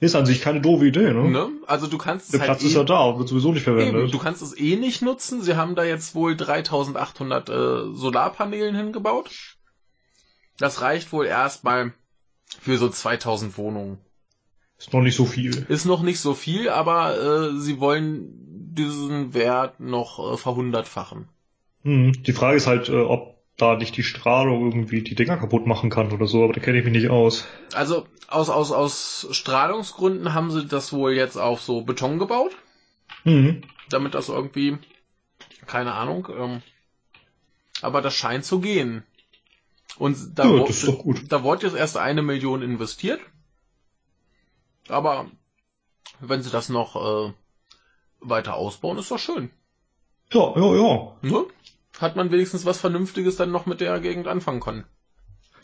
Ist an sich keine doofe Idee, ne? Ne? Also du kannst es Der halt Platz eh, ist ja da, wird sowieso nicht eben, verwendet. du kannst es eh nicht nutzen. Sie haben da jetzt wohl 3800 äh, Solarpanelen hingebaut. Das reicht wohl erstmal für so 2000 Wohnungen. Ist noch nicht so viel. Ist noch nicht so viel, aber äh, sie wollen diesen Wert noch äh, verhundertfachen. Hm. Die Frage ist halt, äh, ob da nicht die Strahlung irgendwie die Dinger kaputt machen kann oder so, aber da kenne ich mich nicht aus. Also aus, aus, aus Strahlungsgründen haben sie das wohl jetzt auf so Beton gebaut, Hm. damit das irgendwie keine Ahnung. Ähm, aber das scheint zu gehen. Und da, Ja, wo- da wurde jetzt erst eine Million investiert. Aber wenn sie das noch äh, weiter ausbauen, ist doch schön. Ja, ja, ja. Ne? Hat man wenigstens was Vernünftiges dann noch mit der Gegend anfangen können.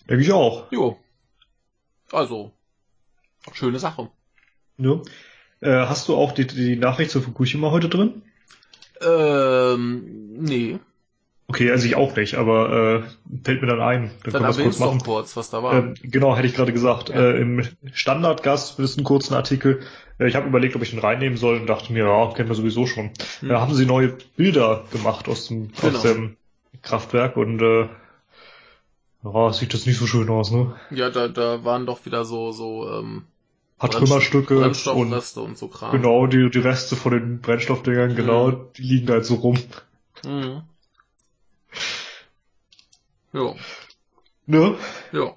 Denke ich auch. Jo. Also, schöne Sache. Ne? Äh, hast du auch die, die Nachricht zu Fukushima heute drin? Ähm, nee. Okay, also ich auch nicht, aber äh, fällt mir dann ein. Dann, Dann können wir kurz machen. kurz, was da war. Ähm, genau, hätte ich gerade gesagt. Ja. Äh, Im Standardgast ist einen kurzen Artikel. Äh, ich habe überlegt, ob ich den reinnehmen soll und dachte mir, ja, kennen wir sowieso schon. Hm. Da haben sie neue Bilder gemacht aus dem, Genau. aus dem Kraftwerk und äh, ja, sieht das nicht so schön aus, ne? Ja, da, da waren doch wieder so, so, ähm, Brennst- Trümmerstücke und Brennstoffreste und, so Kram. genau die, die Reste von den Brennstoffdingern, genau, die liegen da jetzt so rum. Mhm. Ja, Ne? ja.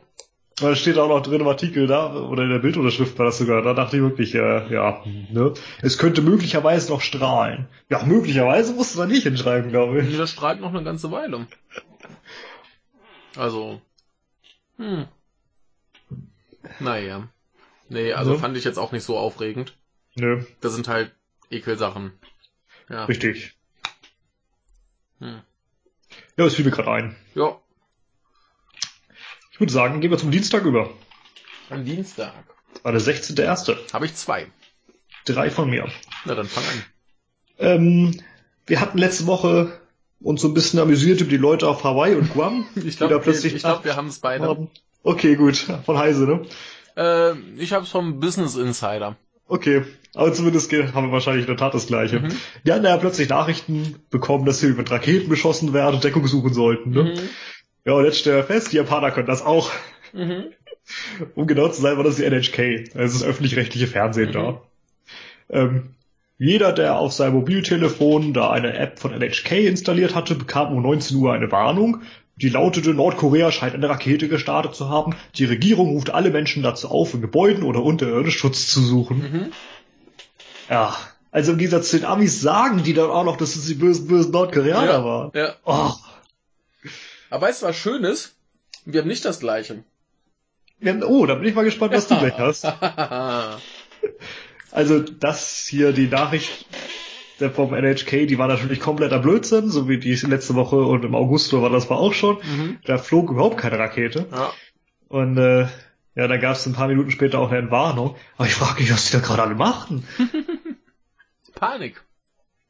Da steht auch noch drin im Artikel da, oder in der Bildunterschrift war das sogar, da dachte ich wirklich, äh, ja, ne? Es könnte möglicherweise noch strahlen. Ja, möglicherweise musst du da nicht hinschreiben, glaube ich. Das strahlt noch eine ganze Weile. Also, hm. Naja. Nee, also Ja. fand ich jetzt auch nicht so aufregend. Nö, Das sind halt Ekelsachen. Ja. richtig. Hm. Ja, das fiel mir gerade ein. Ja, Ich würde sagen, gehen wir zum Dienstag über. am Dienstag War der 16.1. habe ich zwei. Drei von mir. Na, dann fang an. Ähm, wir hatten letzte Woche uns so ein bisschen amüsiert über die Leute auf Hawaii und Guam. [laughs] Ich glaube, ich glaub, wir haben es beide. Okay, gut. Von Heise, ne? Äh, ich habe es vom Business Insider. Okay. Aber zumindest haben wir wahrscheinlich in der Tat das Gleiche. Mhm. Die hatten ja plötzlich Nachrichten bekommen, dass sie mit Raketen beschossen werden und Deckung suchen sollten. Ne? Mhm. Ja, und jetzt stellen wir fest, die Japaner können das auch. Mhm. [laughs] Um genau zu sein, war das die NHK. Das ist das öffentlich-rechtliche Fernsehen Mhm. da. Ähm, jeder, der auf seinem Mobiltelefon da eine App von NHK installiert hatte, bekam um 19 Uhr eine Warnung. Die lautete, Nordkorea scheint eine Rakete gestartet zu haben. Die Regierung ruft alle Menschen dazu auf, in Gebäuden oder unterirdisch Schutz zu suchen. Mhm. Ja, also im Gegensatz zu den Amis sagen die dann auch noch, dass es die bösen, bösen Nordkoreaner Ja. waren. Ja. Oh, Aber weißt du, was schön ist? Wir haben nicht das gleiche. ja, oh, da bin ich mal gespannt, was du [laughs] gleich hast. [laughs] Also das hier, die Nachricht der vom NHK, die war natürlich kompletter Blödsinn, so wie die letzte Woche und im August war das war auch schon. Mhm. Da flog überhaupt keine Rakete. ja. Und äh, ja, da gab es ein paar Minuten später auch eine Entwarnung. Aber ich frage mich, was die da gerade alle machen. [laughs] Panik.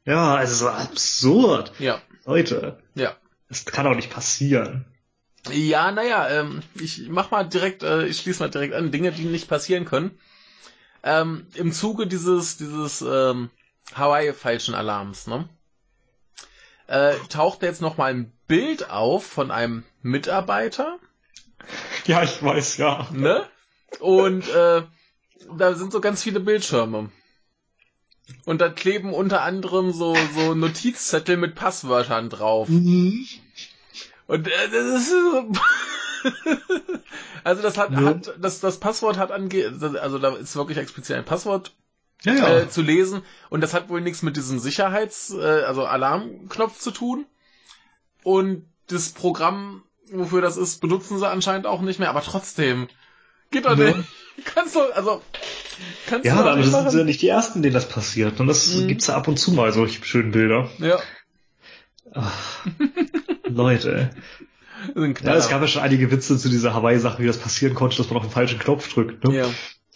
Ja, also so absurd. Ja. Leute, Ja. das kann doch nicht passieren. Ja, naja, ähm, ich mach mal direkt, äh, ich schließe mal direkt an, Dinge, die nicht passieren können. Ähm, Im Zuge dieses, dieses ähm, Hawaii-falschen Alarms, ne? Äh, taucht jetzt noch mal ein Bild auf von einem Mitarbeiter, [laughs] Ja, ich weiß, ja. ne? Und äh, da sind so ganz viele Bildschirme. Und da kleben unter anderem so, so Notizzettel mit Passwörtern drauf. Mhm. Und äh, das ist so [laughs] also das hat, Ja. hat das das Passwort hat ange also da ist wirklich explizit ein Passwort Ja, ja. äh, zu lesen und das hat wohl nichts mit diesem Sicherheits äh, also Alarmknopf zu tun und das Programm wofür das ist benutzen sie anscheinend auch nicht mehr aber trotzdem geht doch Ja. nicht kannst du also kannst ja, aber das sind ja nicht die ersten, denen das passiert. Und das Mhm. gibt's ja ab und zu mal, solche schönen Bilder. ja Ach, Leute. [laughs] Ja, es gab ja schon einige Witze zu dieser Hawaii-Sache, wie das passieren konnte, dass man auf den falschen Knopf drückt. Ne? ja.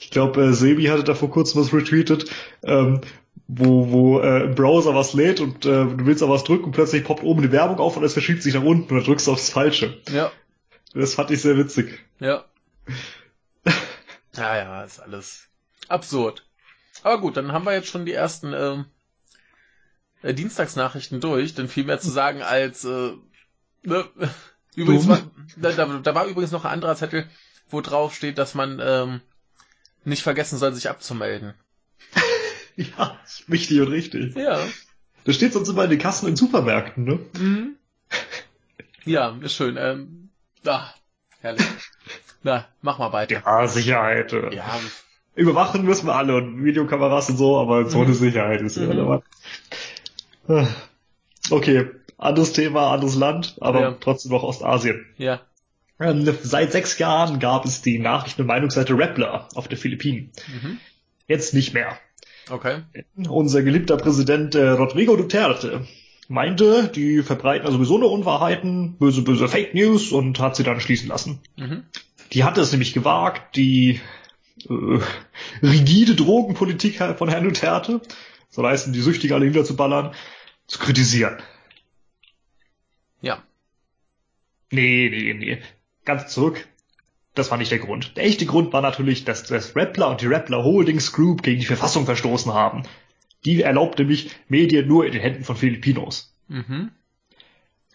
Ich glaube, äh, Sebi hatte da vor kurzem was retweetet, ähm, wo, wo äh, im Browser was lädt und äh, du willst auf was drücken und plötzlich poppt oben die Werbung auf und es verschiebt sich nach unten und dann drückst du aufs Falsche. ja Das fand ich sehr witzig. Ja. ja, ja, ist alles absurd. Aber gut, dann haben wir jetzt schon die ersten ähm, äh, Dienstagsnachrichten durch, denn viel mehr zu sagen als äh, ne? übrigens war, da, da, da war übrigens noch ein anderer Zettel, wo drauf steht, dass man ähm, nicht vergessen soll, sich abzumelden. [laughs] Ja, wichtig und richtig. Ja. Das steht sonst immer in den Kassen in Supermärkten, ne? Mhm. [laughs] Ja, ist schön. Ähm, ah, herrlich. [laughs] Na, mach mal weiter. Ja, Sicherheit. Äh. Ja, Überwachen müssen wir alle und Videokameras und so, aber so Mhm. eine Sicherheit ist Mhm. irrelevant. Ah. Okay, anderes Thema, anderes Land, aber Ja. trotzdem noch Ostasien. Ja. Ähm, seit sechs Jahren gab es die Nachrichten- und Meinungsseite Rappler auf der Philippinen. Mhm. Jetzt nicht mehr. Okay. Unser geliebter Präsident äh, Rodrigo Duterte meinte, die verbreiten also sowieso nur Unwahrheiten, böse, böse Fake News und hat sie dann schließen lassen. Mhm. Die hatte es nämlich gewagt, die äh, rigide Drogenpolitik von Herrn Duterte, so heißen die Süchtigen alle niederzuballern, zu kritisieren. Ja. Nee, nee, nee. Ganz zurück. Das war nicht der Grund. Der echte Grund war natürlich, dass das Rappler und die Rappler Holdings Group gegen die Verfassung verstoßen haben. Die erlaubt nämlich Medien nur in den Händen von Filipinos. Mhm.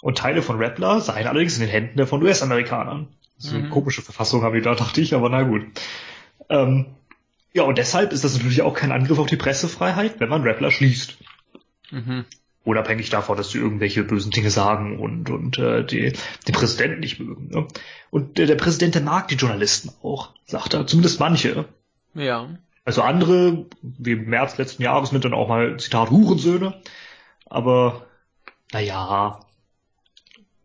Und Teile von Rappler seien allerdings in den Händen von US-Amerikanern. So eine Mhm. komische Verfassung haben die da, [laughs] dachte ich, aber na gut. Ähm, ja, und deshalb ist das natürlich auch kein Angriff auf die Pressefreiheit, wenn man Rappler schließt. Mhm. Unabhängig davon, dass sie irgendwelche bösen Dinge sagen und, und äh, die, den Präsidenten nicht mögen. Ne? Und der, der Präsident, der mag die Journalisten auch, sagt er. Zumindest manche. Ja. Also andere, wie im März letzten Jahres, sind dann auch mal, Zitat, Hurensöhne. Aber, naja.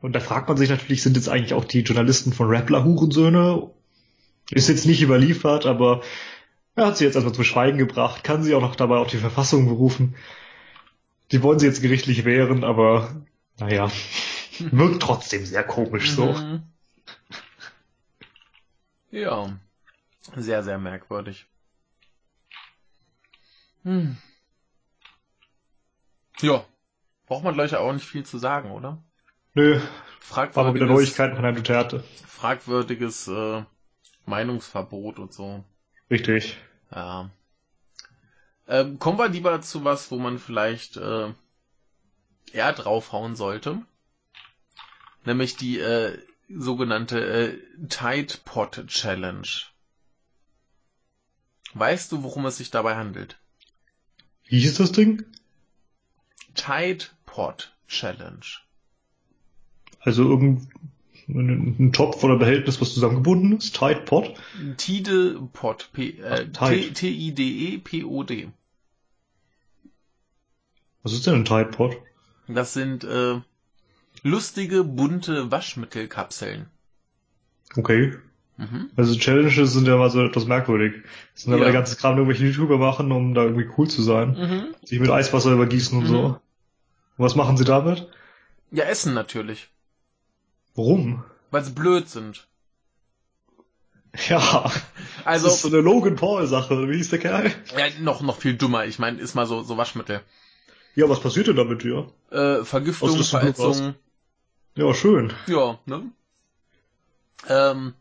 Und da fragt man sich natürlich, sind jetzt eigentlich auch die Journalisten von Rappler Hurensöhne? Ist jetzt nicht überliefert, aber er hat sie jetzt erstmal zum Schweigen gebracht, kann sie auch noch dabei auf die Verfassung berufen. Die wollen sie jetzt gerichtlich wehren, aber naja, [laughs] wirkt trotzdem sehr komisch so. Mhm. Ja. Sehr, sehr merkwürdig. Hm. Ja. Braucht man, glaube ich, auch nicht viel zu sagen, oder? Nö, Fragwürdiges, aber wieder Neuigkeiten von Herrn Duterte. fragwürdiges äh, Meinungsverbot und so. Richtig. Ja. Ähm, kommen wir lieber zu was, wo man vielleicht äh, eher draufhauen sollte. Nämlich die äh, sogenannte äh, Tide Pod Challenge. Weißt du, worum es sich dabei handelt? Wie hieß das Ding? Tide Pod Challenge. Also irgendein ein Topf oder Behältnis, was zusammengebunden ist? Tide Pod? Tide Pod. P, äh, Ach, Tide. T-I-D-E-P-O-D. Was ist denn ein Tide Pod? Das sind äh, lustige, bunte Waschmittelkapseln. Okay. Mhm. Also Challenges sind ja mal so etwas merkwürdig. Das sind aber Ja. der ganze Kram, irgendwelche YouTuber machen, um da irgendwie cool zu sein. Mhm. Sich mit Eiswasser übergießen und Mhm. so. Und was machen sie damit? Ja, Essen natürlich. Warum? Weil sie blöd sind. [laughs] Ja, Also, das ist so eine Logan Paul Sache. Wie hieß der Kerl? ja, noch, noch viel dummer. Ich meine, ist mal so, so Waschmittel. Ja, was passiert denn damit dir? Äh, Vergiftung, Verätzung. Ja, schön. Ja, ne? Ähm,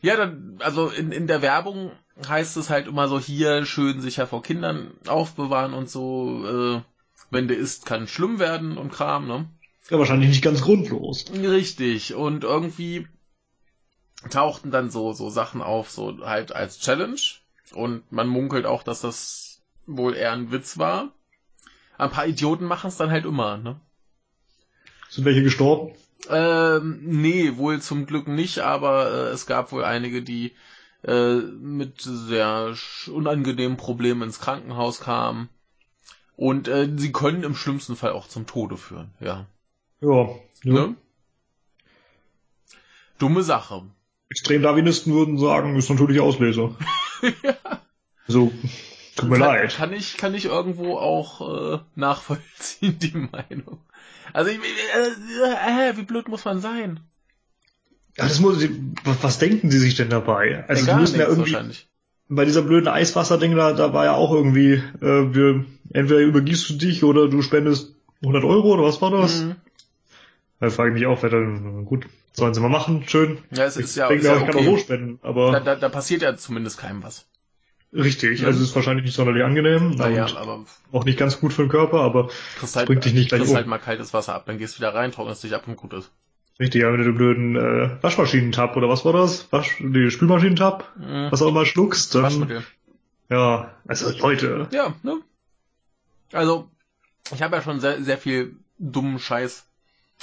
ja, dann, also in, in der Werbung heißt es halt immer so, hier schön sicher vor Kindern aufbewahren und so, äh, wenn der isst, kann schlimm werden und Kram, ne? Ja, wahrscheinlich nicht ganz grundlos. Richtig. Und irgendwie tauchten dann so, so Sachen auf, so halt als Challenge. Und man munkelt auch, dass das wohl eher ein Witz war. Ein paar Idioten machen es dann halt immer, ne? Sind welche gestorben? Ähm, nee, wohl zum Glück nicht, aber äh, es gab wohl einige, die äh, mit sehr unangenehmen Problemen ins Krankenhaus kamen. Und äh, sie können im schlimmsten Fall auch zum Tode führen, ja. Ja. ja. Ne? Dumme Sache. Extrem-Darwinisten würden sagen, ist natürlich Auslöser. [laughs] So, tut mir kann, leid. Kann ich, kann ich irgendwo auch äh, nachvollziehen, [laughs] die Meinung. Also, ich, äh, äh, wie blöd muss man sein? Ja, das muss, was, denken die sich denn dabei? Also, Egal, die müssen ja irgendwie, bei dieser blöden Eiswasserding da, da war ja auch irgendwie, äh, wir, entweder übergießt du dich oder du spendest 100 Euro oder was war das? Mhm. Da frage ich mich auch, wer dann, gut, sollen sie mal machen, schön. Ja, es ist ich ja, denke ist ja ich kann auch so okay. spenden, aber Da, da, da passiert ja zumindest keinem was. Richtig, also es ist wahrscheinlich nicht sonderlich angenehm Naja, und aber auch nicht ganz gut für den Körper, aber halt, bringt dich nicht gleich kriegst um. halt mal kaltes Wasser ab, dann gehst du wieder rein, trocknest dich ab und gut ist. richtig, ja, wenn du den blöden äh, Waschmaschinentab oder was war das? Wasch, die Spülmaschinentab, Mhm. was auch immer schluckst, dann, Waschmittel. ja, also Leute, Ja, ne? Also, ich habe ja schon sehr, sehr viel dummen Scheiß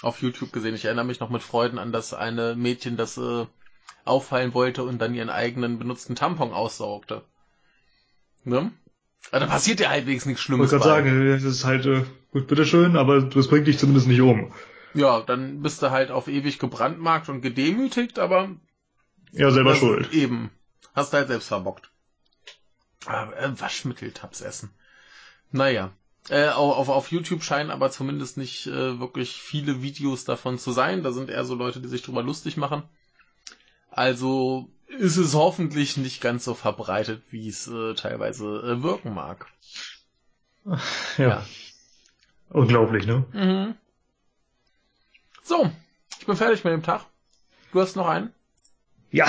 auf YouTube gesehen. Ich erinnere mich noch mit Freuden an das eine Mädchen, das äh, auffallen wollte und dann ihren eigenen benutzten Tampon aussaugte. Ne? Aber da passiert ja halbwegs nichts Ich Schlimmes. wollte gerade sagen, es ist halt, äh, gut, bitteschön, aber das bringt dich zumindest nicht um. Ja, dann bist du halt auf ewig gebrandmarkt und gedemütigt, aber Ja, selber das- schuld. Eben. Hast du halt selbst verbockt. Aber, äh, Waschmitteltabs essen. Naja. Äh, auf, auf- auf YouTube scheinen aber zumindest nicht äh, wirklich viele Videos davon zu sein. Da sind eher so Leute, die sich drüber lustig machen. Also ist es hoffentlich nicht ganz so verbreitet, wie es äh, teilweise äh, wirken mag. [laughs] Ja. Unglaublich, ne? Mhm. So, ich bin fertig mit dem Tag. Du hast noch einen? Ja,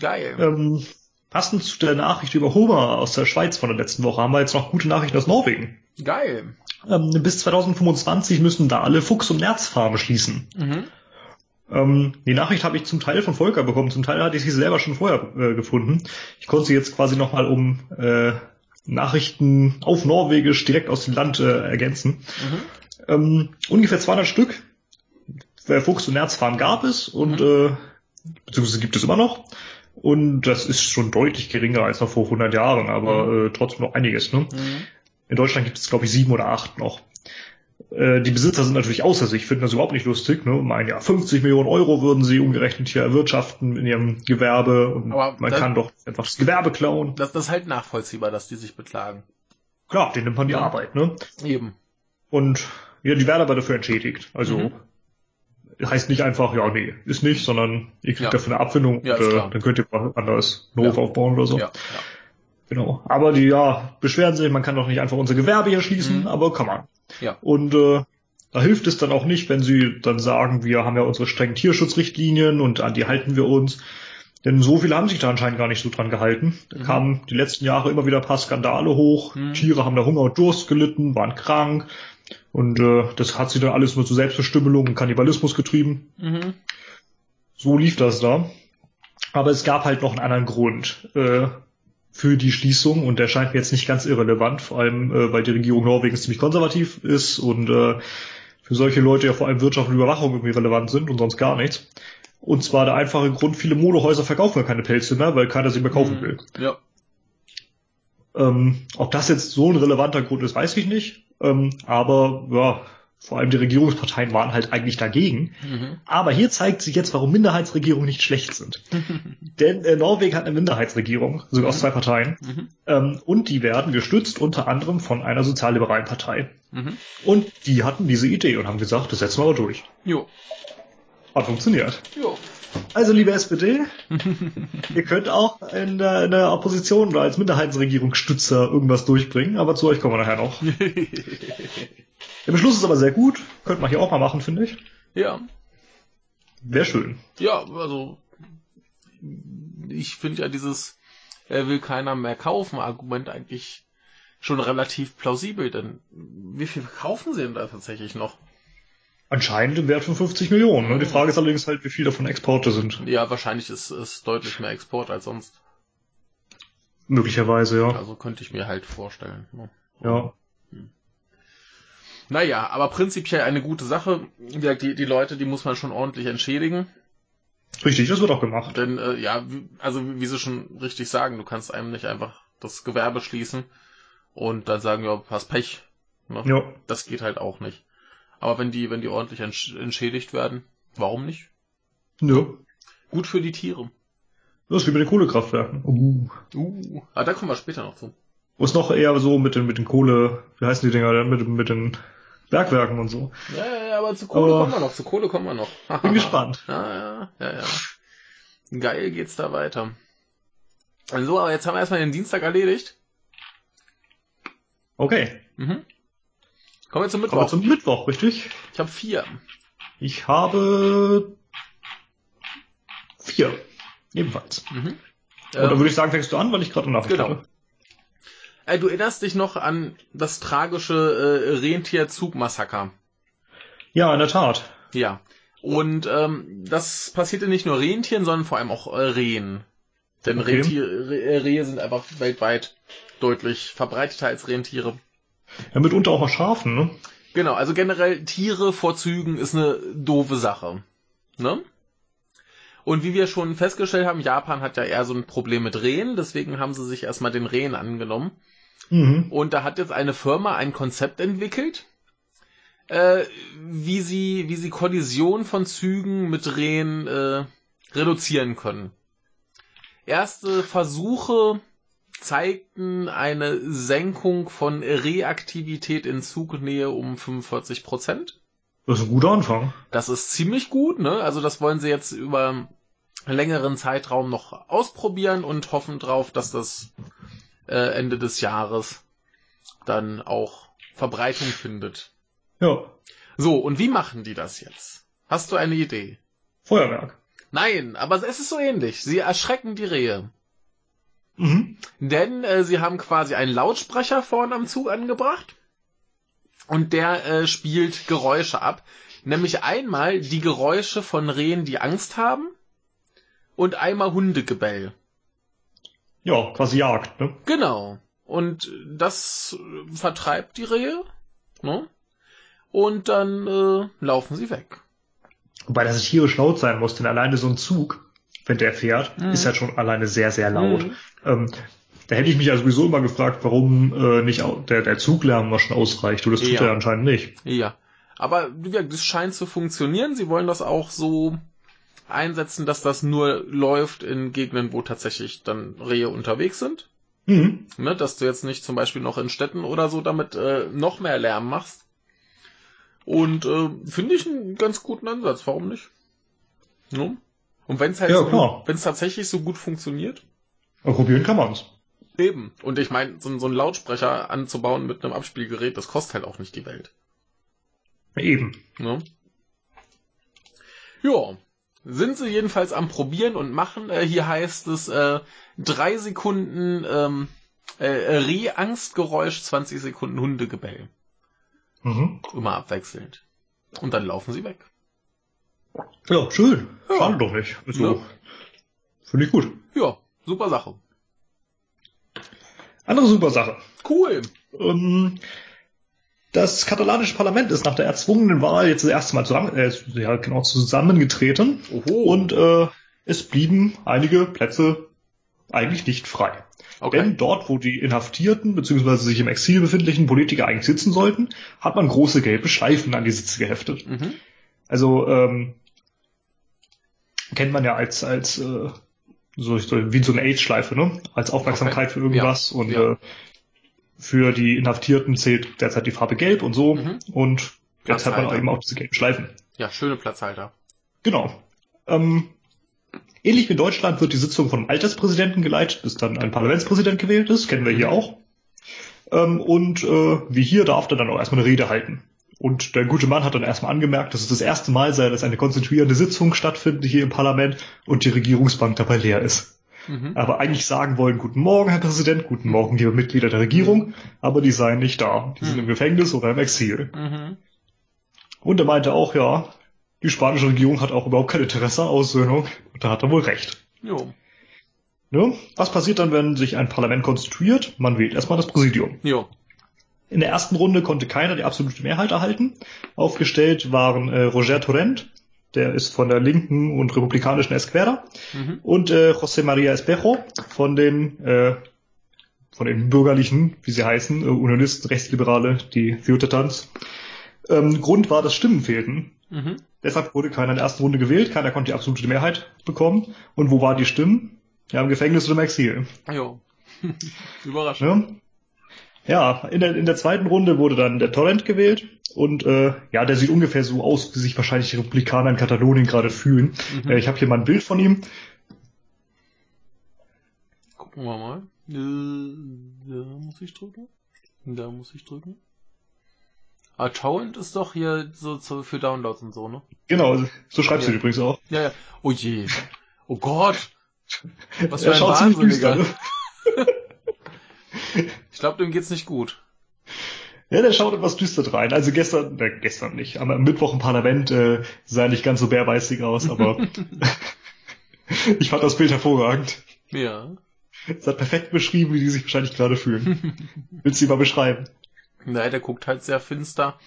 Geil. ähm, passend zu der Nachricht über Homer aus der Schweiz von der letzten Woche haben wir jetzt noch gute Nachrichten aus Norwegen. Geil. Ähm, bis 2025 müssen da alle Fuchs- und Nerzfarmen schließen. Mhm. Ähm, die Nachricht habe ich zum Teil von Volker bekommen, zum Teil hatte ich sie selber schon vorher äh, gefunden. Ich konnte sie jetzt quasi nochmal um äh, Nachrichten auf Norwegisch direkt aus dem Land äh, ergänzen. Mhm. Ähm, ungefähr 200 Stück Fuchs- und Nerzfarmen gab es und äh, beziehungsweise gibt es immer noch. Und das ist schon deutlich geringer als noch vor 100 Jahren, aber äh, trotzdem noch einiges. Ne? Mhm. In Deutschland gibt es, glaube ich, sieben oder acht noch. Äh, die Besitzer sind natürlich außer sich, finden das überhaupt nicht lustig. Ne? Meinen ja, 50 Millionen Euro würden sie umgerechnet hier erwirtschaften in ihrem Gewerbe und Aber man das- kann doch einfach das Gewerbe klauen. Das, das ist halt nachvollziehbar, dass die sich beklagen. Klar, denen nimmt man die Ja. Arbeit. Ne? Eben. Und ja, die werden aber dafür entschädigt. Also Mhm. heißt nicht einfach, ja, nee, ist nicht, sondern ihr kriegt Ja. dafür eine Abfindung Ja, und äh, dann könnt ihr mal anders einen Hof aufbauen oder so. Ja, Genau. Aber die ja beschweren sich, man kann doch nicht einfach unser Gewerbe hier schließen, Mhm. aber kann man. Ja. Und äh, da hilft es dann auch nicht, wenn sie dann sagen, wir haben ja unsere strengen Tierschutzrichtlinien und an die halten wir uns. Denn so viele haben sich da anscheinend gar nicht so dran gehalten. Da Mhm. kamen die letzten Jahre immer wieder ein paar Skandale hoch. Mhm. Tiere haben da Hunger und Durst gelitten, waren krank. Und äh, das hat sie dann alles nur zu Selbstbestümmelung und Kannibalismus getrieben. Mhm. So lief das da. Aber es gab halt noch einen anderen Grund äh, für die Schließung und der scheint mir jetzt nicht ganz irrelevant, vor allem äh, weil die Regierung Norwegens ziemlich konservativ ist und äh, für solche Leute ja vor allem Wirtschaft und Überwachung irgendwie relevant sind und sonst gar nichts. Und zwar der einfache Grund, viele Modehäuser verkaufen ja keine Pelze mehr, weil keiner sie mehr kaufen Mhm. will. Ja. Ähm, ob das jetzt so ein relevanter Grund ist, weiß ich nicht. Ähm, aber ja, vor allem die Regierungsparteien waren halt eigentlich dagegen. Mhm. Aber hier zeigt sich jetzt, warum Minderheitsregierungen nicht schlecht sind. [laughs] Denn äh, Norwegen hat eine Minderheitsregierung, sogar aus zwei Parteien. Mhm. Ähm, und die werden gestützt unter anderem von einer sozialliberalen Partei. Mhm. Und die hatten diese Idee und haben gesagt, das setzen wir aber durch. Jo. Hat funktioniert. Jo. Also, liebe SPD, [laughs] ihr könnt auch in der, in der Opposition oder als Minderheitsregierungsstützer irgendwas durchbringen, aber zu euch kommen wir nachher noch. [laughs] Der Beschluss ist aber sehr gut. Könnte man hier auch mal machen, finde ich. ja. Wäre schön. Ja, also ich finde ja dieses äh, will keiner mehr kaufen Argument eigentlich schon relativ plausibel, denn wie viel kaufen sie denn da tatsächlich noch? Anscheinend im Wert von 50 Millionen. Ne? Die Frage ist allerdings halt, wie viel davon Exporte sind. Ja, wahrscheinlich ist es deutlich mehr Export als sonst. Möglicherweise, ja. Also könnte ich mir halt vorstellen. Ne? Ja. Naja, aber prinzipiell eine gute Sache. Die, die Leute, die muss man schon ordentlich entschädigen. Richtig, das wird auch gemacht. Denn, äh, ja, wie, also wie, wie sie schon richtig sagen, du kannst einem nicht einfach das Gewerbe schließen und dann sagen, ja, hast Pech. Ne? Ja. Das geht halt auch nicht. Aber wenn die, wenn die ordentlich entsch entschädigt werden, warum nicht? Ja. Gut für die Tiere. Das ist wie mit den Kohlekraftwerken. Uh. Uh. Aber da kommen wir später noch zu. Wo ist noch eher so mit den, mit den Kohle, wie heißen die Dinger denn, mit, mit den Bergwerken und so. Ja, ja, ja, aber zu Kohle Aber- kommen wir noch, zu Kohle kommen wir noch. [laughs] Bin gespannt. [laughs] Ja, ja, ja, ja. Geil geht's da weiter. So, aber jetzt haben wir erstmal den Dienstag erledigt. Okay. Mhm. Kommen wir zum Kommen wir Mittwoch. zum Mittwoch, richtig? Ich habe vier. Ich habe vier. Ebenfalls. Mhm. Und dann Ähm, würde ich sagen, fängst du an, weil ich gerade Nachricht genau. hatte. Äh, du erinnerst dich noch an das tragische äh, Rentierzugmassaker. Ja, in der Tat. Ja. Und ähm, das passierte nicht nur Rentieren, sondern vor allem auch äh, Rehen. Denn Okay. Rentier, Re äh, Rehe sind einfach weltweit deutlich verbreiteter als Rentiere. Ja, mitunter auch mal Schafen, ne? Genau, also generell Tiere vorzügen ist eine doofe Sache. Ne? Und wie wir schon festgestellt haben, Japan hat ja eher so ein Problem mit Rehen, deswegen haben sie sich erstmal den Rehen angenommen. Mhm. Und da hat jetzt eine Firma ein Konzept entwickelt, äh, wie sie, wie sie Kollision von Zügen mit Rehen äh, reduzieren können. Erste Versuche zeigten eine Senkung von Reaktivität in Zugnähe um 45 Prozent. Das ist ein guter Anfang. Das ist ziemlich gut, ne? Also das wollen sie jetzt über einen längeren Zeitraum noch ausprobieren und hoffen drauf, dass das äh, Ende des Jahres dann auch Verbreitung findet. Ja. So, und wie machen die das jetzt? Hast du eine Idee? Feuerwerk. Nein, aber es ist so ähnlich. Sie erschrecken die Rehe. Mhm. Denn äh, sie haben quasi einen Lautsprecher vorne am Zug angebracht und der äh, spielt Geräusche ab. Nämlich einmal die Geräusche von Rehen, die Angst haben und einmal Hundegebell. Ja, quasi Jagd, ne? Genau. Und das vertreibt die Rehe. Ne? Und dann äh, laufen sie weg. Wobei das tierisch laut sein muss, denn alleine so ein Zug, wenn der fährt, mhm. ist halt schon alleine sehr, sehr laut. Mhm. Ähm, da hätte ich mich ja sowieso immer gefragt, warum äh, nicht der, der Zuglärm noch schon ausreicht. Und das tut ja. er anscheinend nicht. Ja. Aber ja, das scheint zu funktionieren. Sie wollen das auch so einsetzen, dass das nur läuft in Gegenden, wo tatsächlich dann Rehe unterwegs sind. Mhm. Ne, dass du jetzt nicht zum Beispiel noch in Städten oder so damit äh, noch mehr Lärm machst. Und äh, finde ich einen ganz guten Ansatz. Warum nicht? Ne? Und wenn es halt ja, so wenn es tatsächlich so gut funktioniert. Aber probieren kann man's. Eben. Und ich meine, so, so einen Lautsprecher anzubauen mit einem Abspielgerät, das kostet halt auch nicht die Welt. Eben. Ne? Ja, sind sie jedenfalls am Probieren und machen. Äh, hier heißt es äh, drei Sekunden ähm, äh, Rehangstgeräusch, 20 Sekunden Hundegebell. Mhm. Immer abwechselnd. Und dann laufen sie weg. Ja, schön. Ja. Schade doch nicht. Also, ja. Finde ich gut. Ja, super Sache. Andere super Sache. Cool. Ähm, das katalanische Parlament ist nach der erzwungenen Wahl jetzt das erste Mal zusammen, äh, ja, genau, zusammengetreten Oho. und äh, es blieben einige Plätze eigentlich nicht frei. Okay. Denn dort, wo die Inhaftierten bzw. sich im Exil befindlichen Politiker eigentlich sitzen sollten, hat man große gelbe Schleifen an die Sitze geheftet. Mhm. Also ähm, kennt man ja als als äh, so, wie so eine Age-Schleife, ne? Als Aufmerksamkeit okay. für irgendwas ja. und ja. Äh, für die Inhaftierten zählt derzeit die Farbe Gelb und so. Mhm. Und jetzt hat man auch eben auch diese gelben Schleifen. Ja, schöne Platzhalter. Genau. Ähm, ähnlich wie in Deutschland wird die Sitzung vom Alterspräsidenten geleitet, bis dann ein Parlamentspräsident gewählt ist. Kennen wir hier mhm. auch. Ähm, und äh, wie hier darf er dann auch erstmal eine Rede halten. Und der gute Mann hat dann erstmal angemerkt, dass es das erste Mal sei, dass eine konstituierende Sitzung stattfindet hier im Parlament und die Regierungsbank dabei leer ist mhm. aber eigentlich sagen wollen, guten Morgen, Herr Präsident, guten Morgen, liebe Mitglieder der Regierung, aber die seien nicht da. Die mhm. sind im Gefängnis oder im Exil. Mhm. Und er meinte auch, ja, die spanische Regierung hat auch überhaupt kein Interesse an Aussöhnung. Und da hat er wohl recht. Jo. Ne? Was passiert dann, wenn sich ein Parlament konstituiert? Man wählt erstmal das Präsidium. Jo. In der ersten Runde konnte keiner die absolute Mehrheit erhalten. Aufgestellt waren äh, Roger Torrent, der ist von der linken und republikanischen Esquerda mhm. und äh, José María Espejo von den äh, von den bürgerlichen, wie sie heißen, äh, Unionisten, Rechtsliberale, die Theotetans. Ähm, Grund war, dass Stimmen fehlten. Mhm. Deshalb wurde keiner in der ersten Runde gewählt, keiner konnte die absolute Mehrheit bekommen. Und wo waren die Stimmen? Ja, im Gefängnis oder im Exil. Jo. [laughs] Überraschend. Ja? Ja, in der, in der zweiten Runde wurde dann der Torrent gewählt und äh, ja, der sieht ungefähr so aus, wie sich wahrscheinlich die Republikaner in Katalonien gerade fühlen. Mhm. Äh, ich habe hier mal ein Bild von ihm. Gucken wir mal. Äh, da muss ich drücken. Da muss ich drücken. Ah, Torrent ist doch hier so, so für Downloads und so, ne? Genau, so schreibst ja. du übrigens auch. Ja, ja. Oh je. Oh Gott. Was [laughs] für ein Wahnsinniger. [laughs] Ich glaube, dem geht's nicht gut. Ja, der schaut etwas düster rein. Also gestern, äh, gestern nicht, aber am Mittwoch im Parlament äh, sah nicht ganz so bärweißig aus, aber [laughs] ich fand das Bild hervorragend. Ja. Es hat perfekt beschrieben, wie die sich wahrscheinlich gerade fühlen. [laughs] Willst du die mal beschreiben? Nein, der guckt halt sehr finster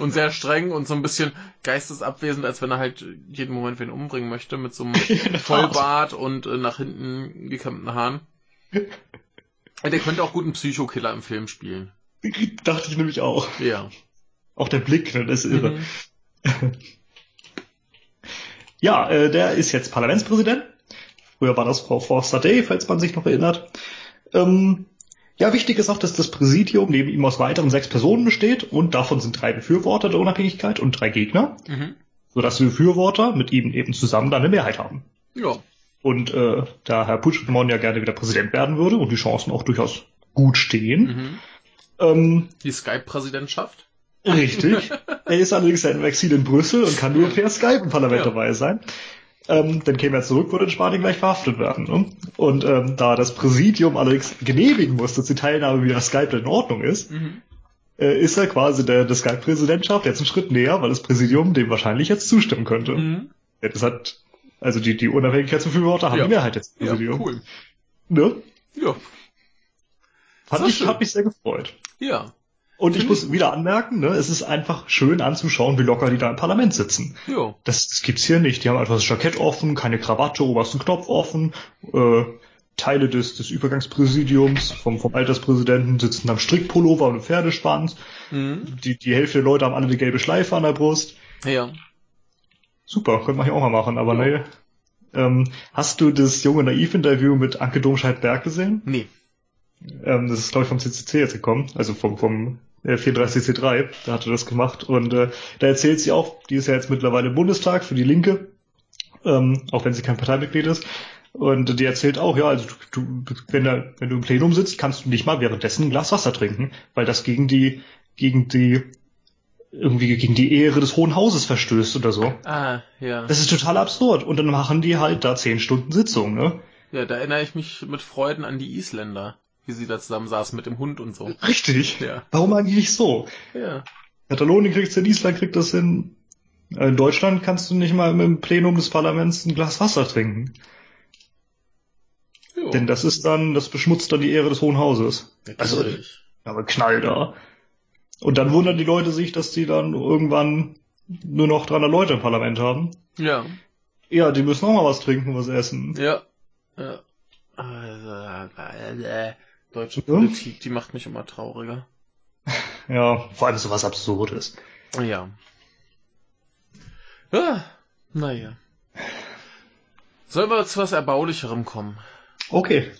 und sehr streng und so ein bisschen geistesabwesend, als wenn er halt jeden Moment wen umbringen möchte, mit so einem [laughs] Vollbart und äh, nach hinten gekämmten Haaren. Der könnte auch gut einen Psychokiller im Film spielen. [laughs] Dachte ich nämlich auch. Ja. Auch der Blick, ne, das ist irre. Mhm. [laughs] ja, äh, der ist jetzt Parlamentspräsident. Früher war das Frau Forster Day, falls man sich noch erinnert. Ähm, ja, wichtig ist auch, dass das Präsidium neben ihm aus weiteren sechs Personen besteht und davon sind drei Befürworter der Unabhängigkeit und drei Gegner. Mhm. Sodass die Befürworter mit ihm eben zusammen dann eine Mehrheit haben. Ja. Und äh, da Herr Puigdemont ja gerne wieder Präsident werden würde und die Chancen auch durchaus gut stehen. Mhm. Ähm, die Skype-Präsidentschaft? Richtig. er ist allerdings ja im Exil in Brüssel und kann nur per Skype im Parlament ja. dabei sein. Ähm, dann käme er zurück, würde in Spanien gleich verhaftet werden. Ne? Und ähm, da das Präsidium allerdings genehmigen muss, dass die Teilnahme via Skype in Ordnung ist, mhm. äh, ist er quasi der, der Skype-Präsidentschaft jetzt einen Schritt näher, weil das Präsidium dem wahrscheinlich jetzt zustimmen könnte. Mhm. Ja, das hat, also die, die Unabhängigkeitsbefürworter haben ja. die Mehrheit jetzt im Präsidium. Ja, cool. Ne? Ja. Hat mich, hat mich sehr gefreut. Ja. Und ich muss wieder anmerken, ne, es ist einfach schön anzuschauen, wie locker die da im Parlament sitzen. Jo. Das, das gibt's hier nicht. Die haben einfach das Jackett offen, keine Krawatte, obersten Knopf offen, äh, Teile des, des Übergangspräsidiums vom, vom Alterspräsidenten sitzen am Strickpullover und im Pferdespann. Mhm. Die, die Hälfte der Leute haben alle eine gelbe Schleife an der Brust. Ja. Super, könnte man hier auch mal machen, aber ja. nee. Ähm, hast du das junge Naiv-Interview mit Anke Domscheit-Berg gesehen? Nee. Ähm, das ist, glaube ich, vom CCC jetzt gekommen, also vom, vom 34C3, äh, da hat er das gemacht. Und äh, da erzählt sie auch, die ist ja jetzt mittlerweile im Bundestag für die Linke, ähm, auch wenn sie kein Parteimitglied ist. Und die erzählt auch, ja, also du, du, wenn, da, wenn du im Plenum sitzt, kannst du nicht mal währenddessen ein Glas Wasser trinken, weil das gegen die, gegen die, irgendwie gegen die Ehre des Hohen Hauses verstößt oder so. Ah, ja. Das ist total absurd. Und dann machen die halt da zehn Stunden Sitzung, ne? Ja, da erinnere ich mich mit Freuden an die Isländer wie sie da zusammen saßen mit dem Hund und so. Richtig. Ja. Warum eigentlich nicht so? Ja. Katalonien kriegt in Island kriegt das hin. Äh, in Deutschland kannst du nicht mal im Plenum des Parlaments ein Glas Wasser trinken. Jo. Denn das ist dann, das beschmutzt dann die Ehre des Hohen Hauses. Also, aber Knall da. Und dann wundern die Leute sich, dass die dann irgendwann nur noch 300 Leute im Parlament haben. Ja. Ja, die müssen auch mal was trinken, was essen. Ja. Ja. Also, äh, Deutsche Politik, die macht mich immer trauriger. [laughs] Ja, vor allem so was Absurdes. Ja. Ja, naja. Sollen wir zu was Erbaulicherem kommen? Okay.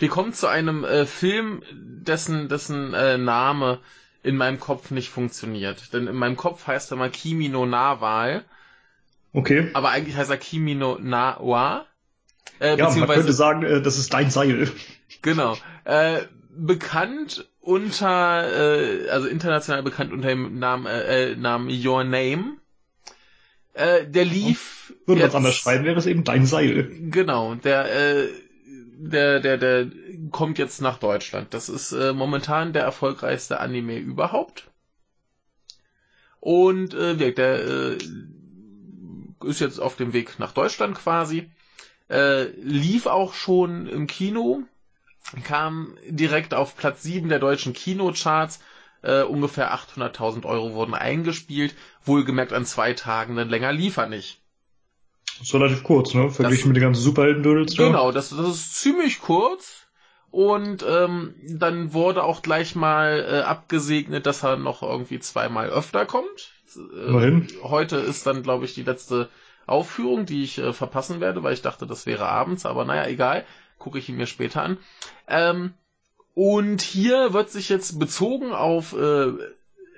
Wir kommen zu einem äh, Film, dessen, dessen äh, Name in meinem Kopf nicht funktioniert. Denn in meinem Kopf heißt er mal Kimi no Nawal. Okay. Aber eigentlich heißt er Kimi no Nawa. Äh, ja, man könnte sagen, äh, das ist dein Seil. Genau. Äh, bekannt unter, äh, also international bekannt unter dem Namen, äh, äh Namen Your Name. Äh, der lief. Würde man es anders schreiben, wäre es eben dein Seil. Genau, der, äh, der, der, der kommt jetzt nach Deutschland. Das ist äh, momentan der erfolgreichste Anime überhaupt. Und äh, der äh, ist jetzt auf dem Weg nach Deutschland quasi. Äh, lief auch schon im Kino, kam direkt auf Platz 7 der deutschen Kinocharts. Äh, ungefähr 800.000 Euro wurden eingespielt. Wohlgemerkt an zwei Tagen, denn länger lief er nicht. Das ist relativ kurz, ne? Verglichen mit den ganzen Superhelden-Dödels. Genau, das, das ist ziemlich kurz. Und ähm, dann wurde auch gleich mal äh, abgesegnet, dass er noch irgendwie zweimal öfter kommt. Äh, heute ist dann, glaube ich, die letzte Aufführung, die ich äh, verpassen werde, weil ich dachte, das wäre abends, aber naja, egal gucke ich ihn mir später an. Ähm, und hier wird sich jetzt bezogen auf äh,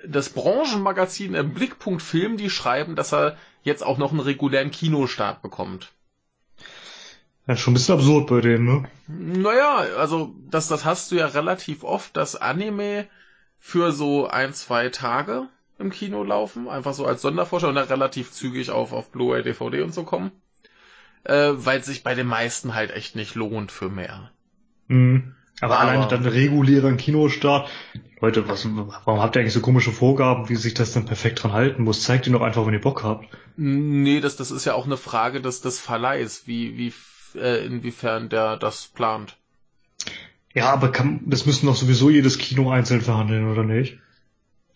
das Branchenmagazin im Blickpunkt Film, die schreiben, dass er jetzt auch noch einen regulären Kinostart bekommt. Ja, schon ein bisschen absurd bei denen, ne? Naja, also das, das hast du ja relativ oft, dass Anime für so ein, zwei Tage im Kino laufen, einfach so als Sondervorschau und dann relativ zügig auf, auf Blu-ray, DVD und so kommen äh, weil sich bei den meisten halt echt nicht lohnt für mehr. Mhm. Aber, Aber alleine dann regulärer Kinostart. Leute, was, warum habt ihr eigentlich so komische Vorgaben, wie sich das dann perfekt dran halten muss? Zeigt ihr doch einfach, wenn ihr Bock habt. Nee, das, das ist ja auch eine Frage des, des Verleihs, wie, wie, äh, inwiefern der das plant. Ja, aber kann, das müssen doch sowieso jedes Kino einzeln verhandeln, oder nicht?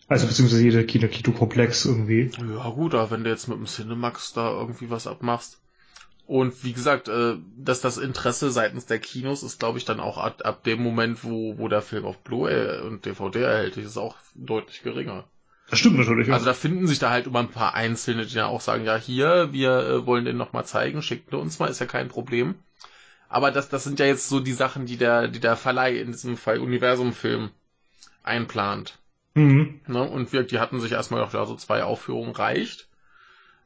Also beziehungsweise jeder Kino-Kino-Komplex irgendwie. Ja gut, aber wenn du jetzt mit dem Cinemax da irgendwie was abmachst. Und wie gesagt, äh, dass das Interesse seitens der Kinos ist, glaube ich, dann auch ab, ab dem Moment, wo, wo der Film auf Blu-ray und DVD erhältlich ist, auch deutlich geringer. Das stimmt natürlich. Ja. Also da finden sich da halt immer ein paar Einzelne, die ja auch sagen, ja hier, wir äh, wollen den nochmal zeigen, schickt uns mal, ist ja kein Problem. Aber das, das sind ja jetzt so die Sachen, die der, die der Verleih in diesem Fall Universum-Film einplant. Mhm. Ne? Und wir, die hatten sich erstmal gedacht, ja, so zwei Aufführungen reicht.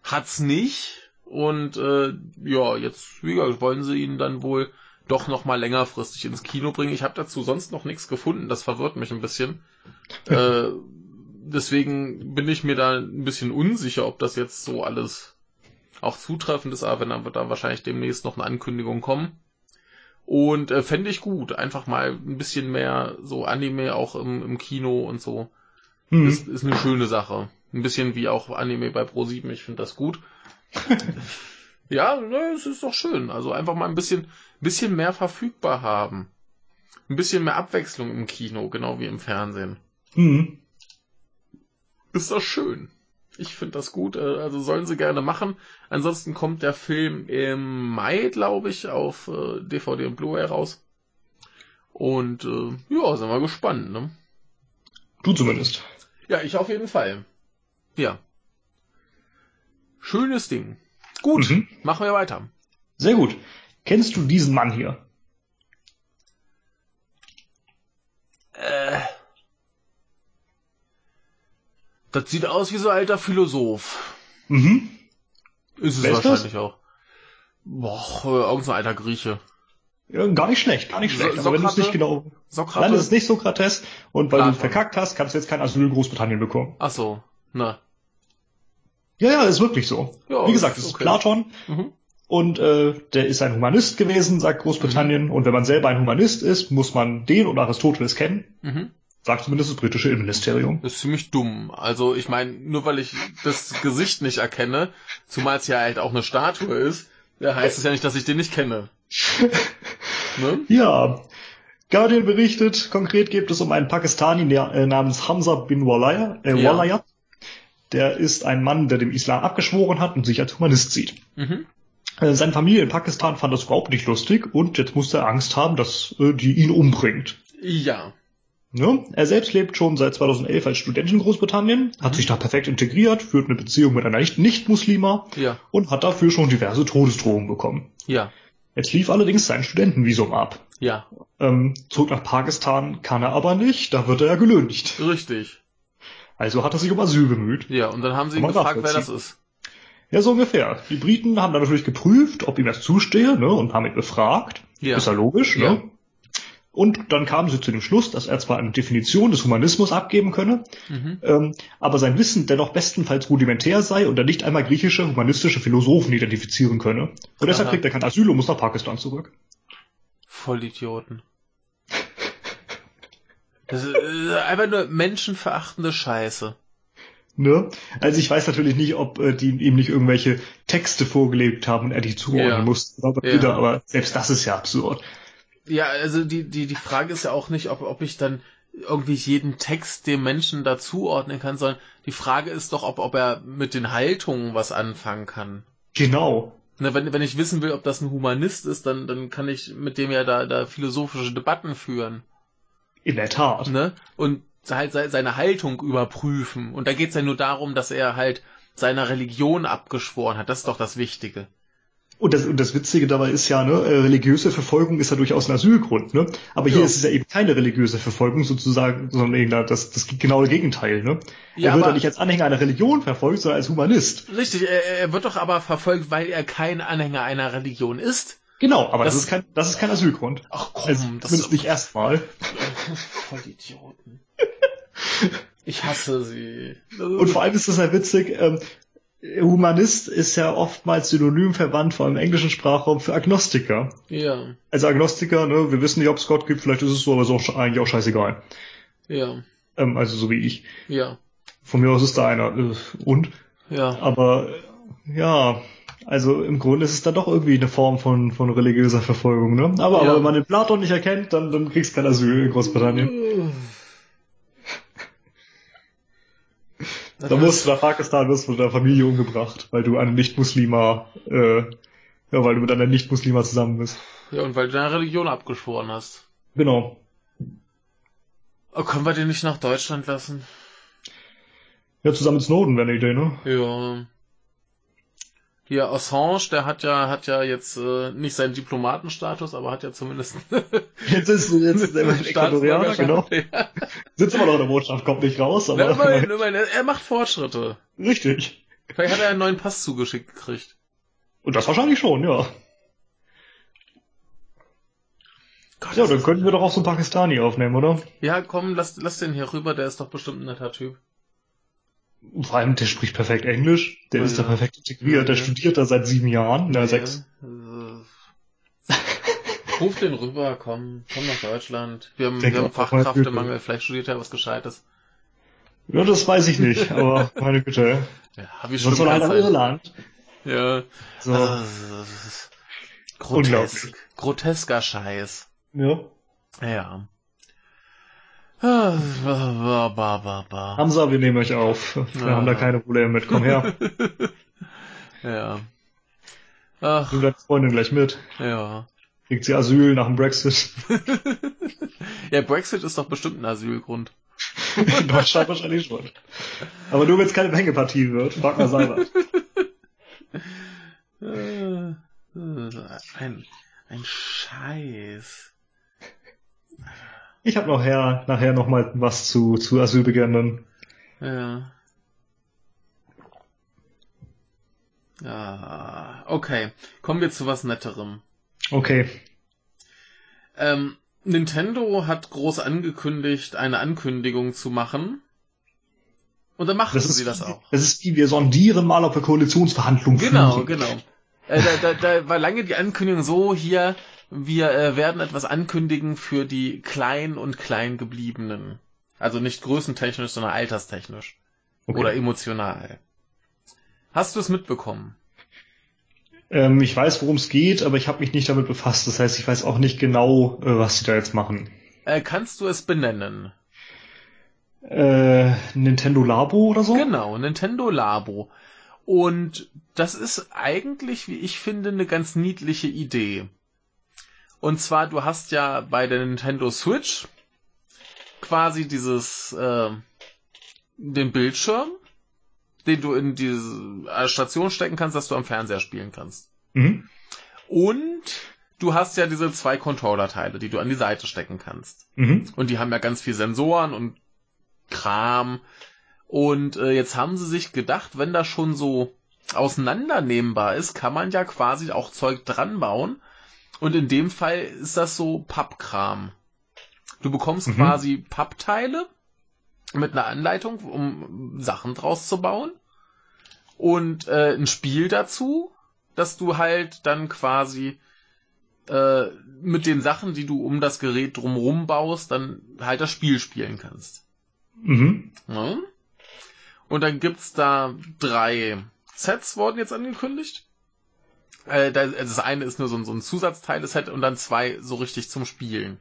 Hat's nicht. Und äh, ja, jetzt, wie gesagt, wollen sie ihn dann wohl doch noch mal längerfristig ins Kino bringen. Ich habe dazu sonst noch nichts gefunden. Das verwirrt mich ein bisschen. [laughs] äh, deswegen bin ich mir da ein bisschen unsicher, ob das jetzt so alles auch zutreffend ist. Aber wenn dann wird da wahrscheinlich demnächst noch eine Ankündigung kommen. Und äh, fände ich gut. Einfach mal ein bisschen mehr so Anime auch im, im Kino und so. Mhm. Ist, ist eine schöne Sache. Ein bisschen wie auch Anime bei Pro7. Ich finde das gut. [laughs] ja, ne, es ist doch schön. Also einfach mal ein bisschen, bisschen mehr verfügbar haben. Ein bisschen mehr Abwechslung im Kino, genau wie im Fernsehen. Mhm. Ist doch schön. Ich finde das gut, äh, also sollen sie gerne machen. Ansonsten kommt der Film im Mai, glaube ich, auf äh, DVD und Blu-ray raus. Und äh, ja, sind wir gespannt, ne? Du zumindest. Ja, ich auf jeden Fall. Ja. Schönes Ding. Gut, Mhm. machen wir weiter. Sehr gut. Kennst du diesen Mann hier? Äh. Das sieht aus wie so ein alter Philosoph. Mhm. Ist es Wer ist wahrscheinlich auch. Boah, äh, irgend so ein alter Grieche. Ja, gar nicht schlecht, gar nicht So- schlecht. Aber wenn du es nicht genau, Sokrates? dann ist es nicht Sokrates und weil Platon. du verkackt hast, kannst du jetzt kein Asyl in Großbritannien bekommen. Ach so, na. Ja, ja, ist wirklich so. Ja, Wie gesagt, es ist okay. Platon Mhm. und äh, der ist ein Humanist gewesen, sagt Großbritannien. Mhm. Und wenn man selber ein Humanist ist, muss man den und Aristoteles kennen, Mhm. sagt zumindest das britische Innenministerium. Das ist ziemlich dumm. Also ich meine, nur weil ich das Gesicht nicht erkenne, zumal es ja halt auch eine Statue ist, heißt es ja nicht, dass ich den nicht kenne. [laughs] Ne? Ja, Guardian berichtet, konkret geht es um einen Pakistani äh, namens Hamza bin Walaya, äh, Ja. Der ist ein Mann, der dem Islam abgeschworen hat und sich als Humanist sieht. Mhm. Äh, Seine Familie in Pakistan fand das überhaupt nicht lustig und jetzt muss er Angst haben, dass äh, die ihn umbringt. Ja. Ne? Er selbst lebt schon seit 2011 als Student in Großbritannien, hat Mhm. sich da perfekt integriert, führt eine Beziehung mit einer Nicht- Nicht-Muslima Ja. und hat dafür schon diverse Todesdrohungen bekommen. Ja. Jetzt lief allerdings sein Studentenvisum ab. Ja. Ähm, zurück nach Pakistan kann er aber nicht, da wird er ja gelüncht. Richtig. Also hat er sich um Asyl bemüht. Ja, und dann haben sie ihn gefragt, wer das ist. Ja, so ungefähr. Die Briten haben dann natürlich geprüft, ob ihm das zustehe, ne, und haben ihn befragt. Ja. Ist ja logisch, Ja. ne? Und dann kamen sie zu dem Schluss, dass er zwar eine Definition des Humanismus abgeben könne, Mhm. ähm, aber sein Wissen dennoch bestenfalls rudimentär sei und er nicht einmal griechische humanistische Philosophen identifizieren könne. Und deshalb Aha. kriegt er kein Asyl und muss nach Pakistan zurück. Vollidioten. Das ist äh, einfach nur menschenverachtende Scheiße. Ne? Also ich weiß natürlich nicht, ob äh, die ihm nicht irgendwelche Texte vorgelegt haben und er die zuordnen Ja. musste, aber, Ja. wieder, aber selbst das ist ja absurd. Ja, also die, die, die Frage ist ja auch nicht, ob, ob ich dann irgendwie jeden Text dem Menschen dazuordnen kann, sondern die Frage ist doch, ob, ob er mit den Haltungen was anfangen kann. Genau. Ne, wenn, wenn ich wissen will, ob das ein Humanist ist, dann, dann kann ich mit dem ja da, da philosophische Debatten führen. In der Tat. Ne? Und halt se- seine Haltung überprüfen. Und da geht's ja nur darum, dass er halt seiner Religion abgeschworen hat. Das ist doch das Wichtige. Und das, und das Witzige dabei ist ja, ne, äh, religiöse Verfolgung ist ja durchaus ein Asylgrund, ne? Aber hier Ja. ist es ja eben keine religiöse Verfolgung sozusagen, sondern das, das genaue Gegenteil, ne? Ja, er wird ja nicht als Anhänger einer Religion verfolgt, sondern als Humanist. Richtig, er, er wird doch aber verfolgt, weil er kein Anhänger einer Religion ist. Genau, aber das, Das- ist kein, das ist kein Asylgrund. Ach komm, Also, das zumindest nicht erstmal. [laughs] Voll Idioten. Ich hasse sie. Und vor allem ist das ja witzig, ähm, Humanist ist ja oftmals synonym verwandt, vor allem im englischen Sprachraum, für Agnostiker. ja, Also Agnostiker, ne, wir wissen nicht, ob es Gott gibt, vielleicht ist es so, aber ist auch eigentlich auch scheißegal. ja, Ähm, also so wie ich. ja, Von mir aus ist da einer. Äh, und? ja. Aber ja, also im Grunde ist es dann doch irgendwie eine Form von, von religiöser Verfolgung, ne? Aber, Ja. aber wenn man den Platon nicht erkennt, dann, dann kriegst du kein Asyl in Großbritannien. [laughs] Da musst du nach Pakistan, wirst du mit der Familie umgebracht, weil du einen Nicht-Muslima äh, Ja, weil du mit einer Nicht-Muslima zusammen bist. Ja, und weil du deine Religion abgeschworen hast. Genau. Oh, können wir den nicht nach Deutschland lassen? Ja, zusammen mit Snowden wäre eine Idee, ne? Ja. Hier, Assange, der hat ja, hat ja jetzt äh, nicht seinen Diplomatenstatus, aber hat ja zumindest [laughs] Jetzt ist, jetzt ist er Ecuadorianer, genau. [laughs] Ja. Sitzt immer noch in der Botschaft, kommt nicht raus, aber. Ja, immerhin, immerhin, er macht Fortschritte. Richtig. Vielleicht hat er einen neuen Pass zugeschickt gekriegt. Und das wahrscheinlich schon, ja. Gott, Ja, dann könnten wir doch auch so einen Pakistani aufnehmen, oder? ja, komm, lass, lass den hier rüber, der ist doch bestimmt ein netter Typ. Vor allem, der spricht perfekt Englisch, der Ja, ist da ja. perfekt integriert, der Ja. studiert da seit sieben Jahren, na, sechs. Äh, Ruf den rüber, komm, komm nach Deutschland. Wir haben, wir haben war Fachkräftemangel, vielleicht studiert er was Gescheites. Ja, das weiß ich nicht, aber meine Güte. Ja, hab ich Sonst schon soll halt nach Irland. Ja. So, Also, grotesk. Grotesker Scheiß. ja. Ja. Hamza, wir nehmen euch auf. Wir Ja. haben da keine Probleme mit. Komm her, [laughs] Ja. Ach, nimm deine Freundin gleich mit. ja. Kriegt sie Asyl nach dem Brexit. [laughs] Ja, Brexit ist doch bestimmt ein Asylgrund. [laughs] In Deutschland wahrscheinlich schon. Aber nur wenn es keine Hängepartie wird, frag mal selber. Äh, äh, Ein, ein Scheiß. Ich habe noch her, nachher noch mal was zu, zu Asylbegehrenden. Ja. Ja, okay. Kommen wir zu was Netterem. Okay. Ähm, Nintendo hat groß angekündigt, eine Ankündigung zu machen. Und dann machten Das sie das auch. das ist wie wir sondieren mal, ob wir Koalitionsverhandlungen Genau, führen. genau. Äh, da, da, da war lange die Ankündigung so hier, wir äh, werden etwas ankündigen für die klein und klein gebliebenen. Also nicht größentechnisch, sondern alterstechnisch. Okay. Oder emotional. Hast du es mitbekommen? Ähm, ich weiß, worum es geht, aber ich habe mich nicht damit befasst. Das heißt, ich weiß auch nicht genau, äh, was sie da jetzt machen. Äh, kannst du es benennen? Äh, Nintendo Labo oder so? Genau, Nintendo Labo. Und das ist eigentlich, wie ich finde, eine ganz niedliche Idee. Und zwar, du hast ja bei der Nintendo Switch quasi dieses, äh, den Bildschirm, den du in diese äh, Station stecken kannst, dass du am Fernseher spielen kannst. Mhm. Und du hast ja diese zwei Controller-Teile, die du an die Seite stecken kannst. Mhm. Und die haben ja ganz viel Sensoren und Kram. Und äh, jetzt haben sie sich gedacht, wenn das schon so auseinandernehmbar ist, kann man ja quasi auch Zeug dran bauen. Und in dem Fall ist das so Pappkram. Du bekommst Mhm. quasi Pappteile mit einer Anleitung, um Sachen draus zu bauen. Und äh, ein Spiel dazu, dass du halt dann quasi äh, mit den Sachen, die du um das Gerät drumherum baust, dann halt das Spiel spielen kannst. Mhm. Ja? Und dann gibt's da drei Sets, wurden jetzt angekündigt. Äh, da- das eine ist nur so ein, so ein Zusatzteile-Set und dann zwei so richtig zum Spielen.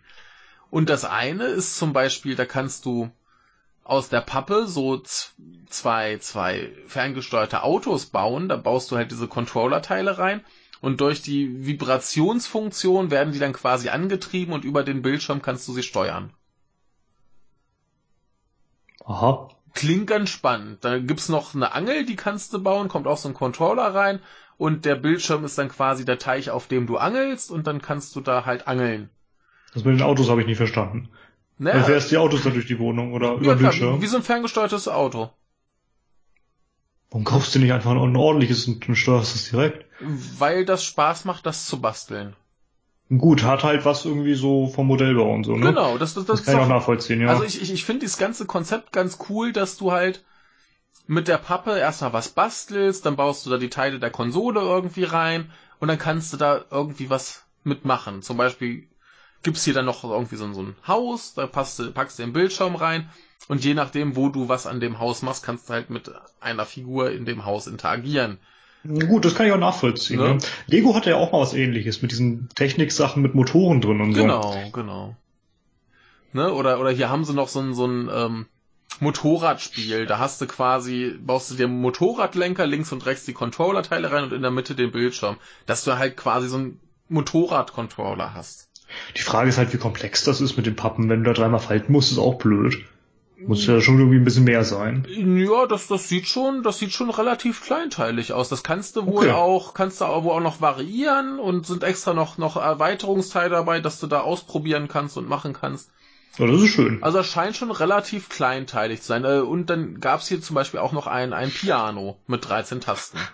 Und das eine ist zum Beispiel, da kannst du aus der Pappe so zwei, zwei ferngesteuerte Autos bauen. Da baust du halt diese Controller-Teile rein. Und durch die Vibrationsfunktion werden die dann quasi angetrieben und über den Bildschirm kannst du sie steuern. Aha. Klingt ganz spannend. Da gibt's noch eine Angel, die kannst du bauen, kommt auch so ein Controller rein und der Bildschirm ist dann quasi der Teich, auf dem du angelst und dann kannst du da halt angeln. Das mit den Autos habe ich nicht verstanden. Ne? Dann fährst die Autos da durch die Wohnung oder über ja, den klar, Bildschirm. wie, wie so ein ferngesteuertes Auto. Warum kaufst du nicht einfach ein ordentliches und steuerst es direkt? Weil das Spaß macht, das zu basteln. Gut, hat halt was irgendwie so vom Modellbau und so, ne? Genau, das, das, das, Das kann ich auch, nachvollziehen, ja. Also ich, ich, ich finde dieses ganze Konzept ganz cool, dass du halt mit der Pappe erstmal was bastelst, dann baust du da die Teile der Konsole irgendwie rein und dann kannst du da irgendwie was mitmachen. Zum Beispiel gibt's hier dann noch irgendwie so, ein- so ein Haus, da passt, du- packst du den Bildschirm rein und je nachdem, wo du was an dem Haus machst, kannst du halt mit einer Figur in dem Haus interagieren. Gut, das kann ich auch nachvollziehen. Ne? Ne? Lego hatte ja auch mal was ähnliches mit diesen Techniksachen mit Motoren drin und so. Genau, genau. Ne? Oder, oder hier haben sie noch so ein, so ein, ähm, Motorradspiel. Da hast du quasi, baust du dir Motorradlenker, links und rechts die Controllerteile rein und in der Mitte den Bildschirm. Dass du halt quasi so einen Motorrad-Controller hast. Die Frage ist halt, wie komplex das ist mit den Pappen. Wenn du da dreimal falten musst, ist auch blöd. Muss ja schon irgendwie ein bisschen mehr sein. Ja, das, das sieht schon, das sieht schon relativ kleinteilig aus. Das kannst du wohl Okay. auch, kannst du aber wohl auch noch variieren und sind extra noch, noch Erweiterungsteile dabei, dass du da ausprobieren kannst und machen kannst. Ja, das ist schön. Also es scheint schon relativ kleinteilig zu sein. Äh, Und dann gab's hier zum Beispiel auch noch ein, ein Piano mit 13 Tasten. [laughs]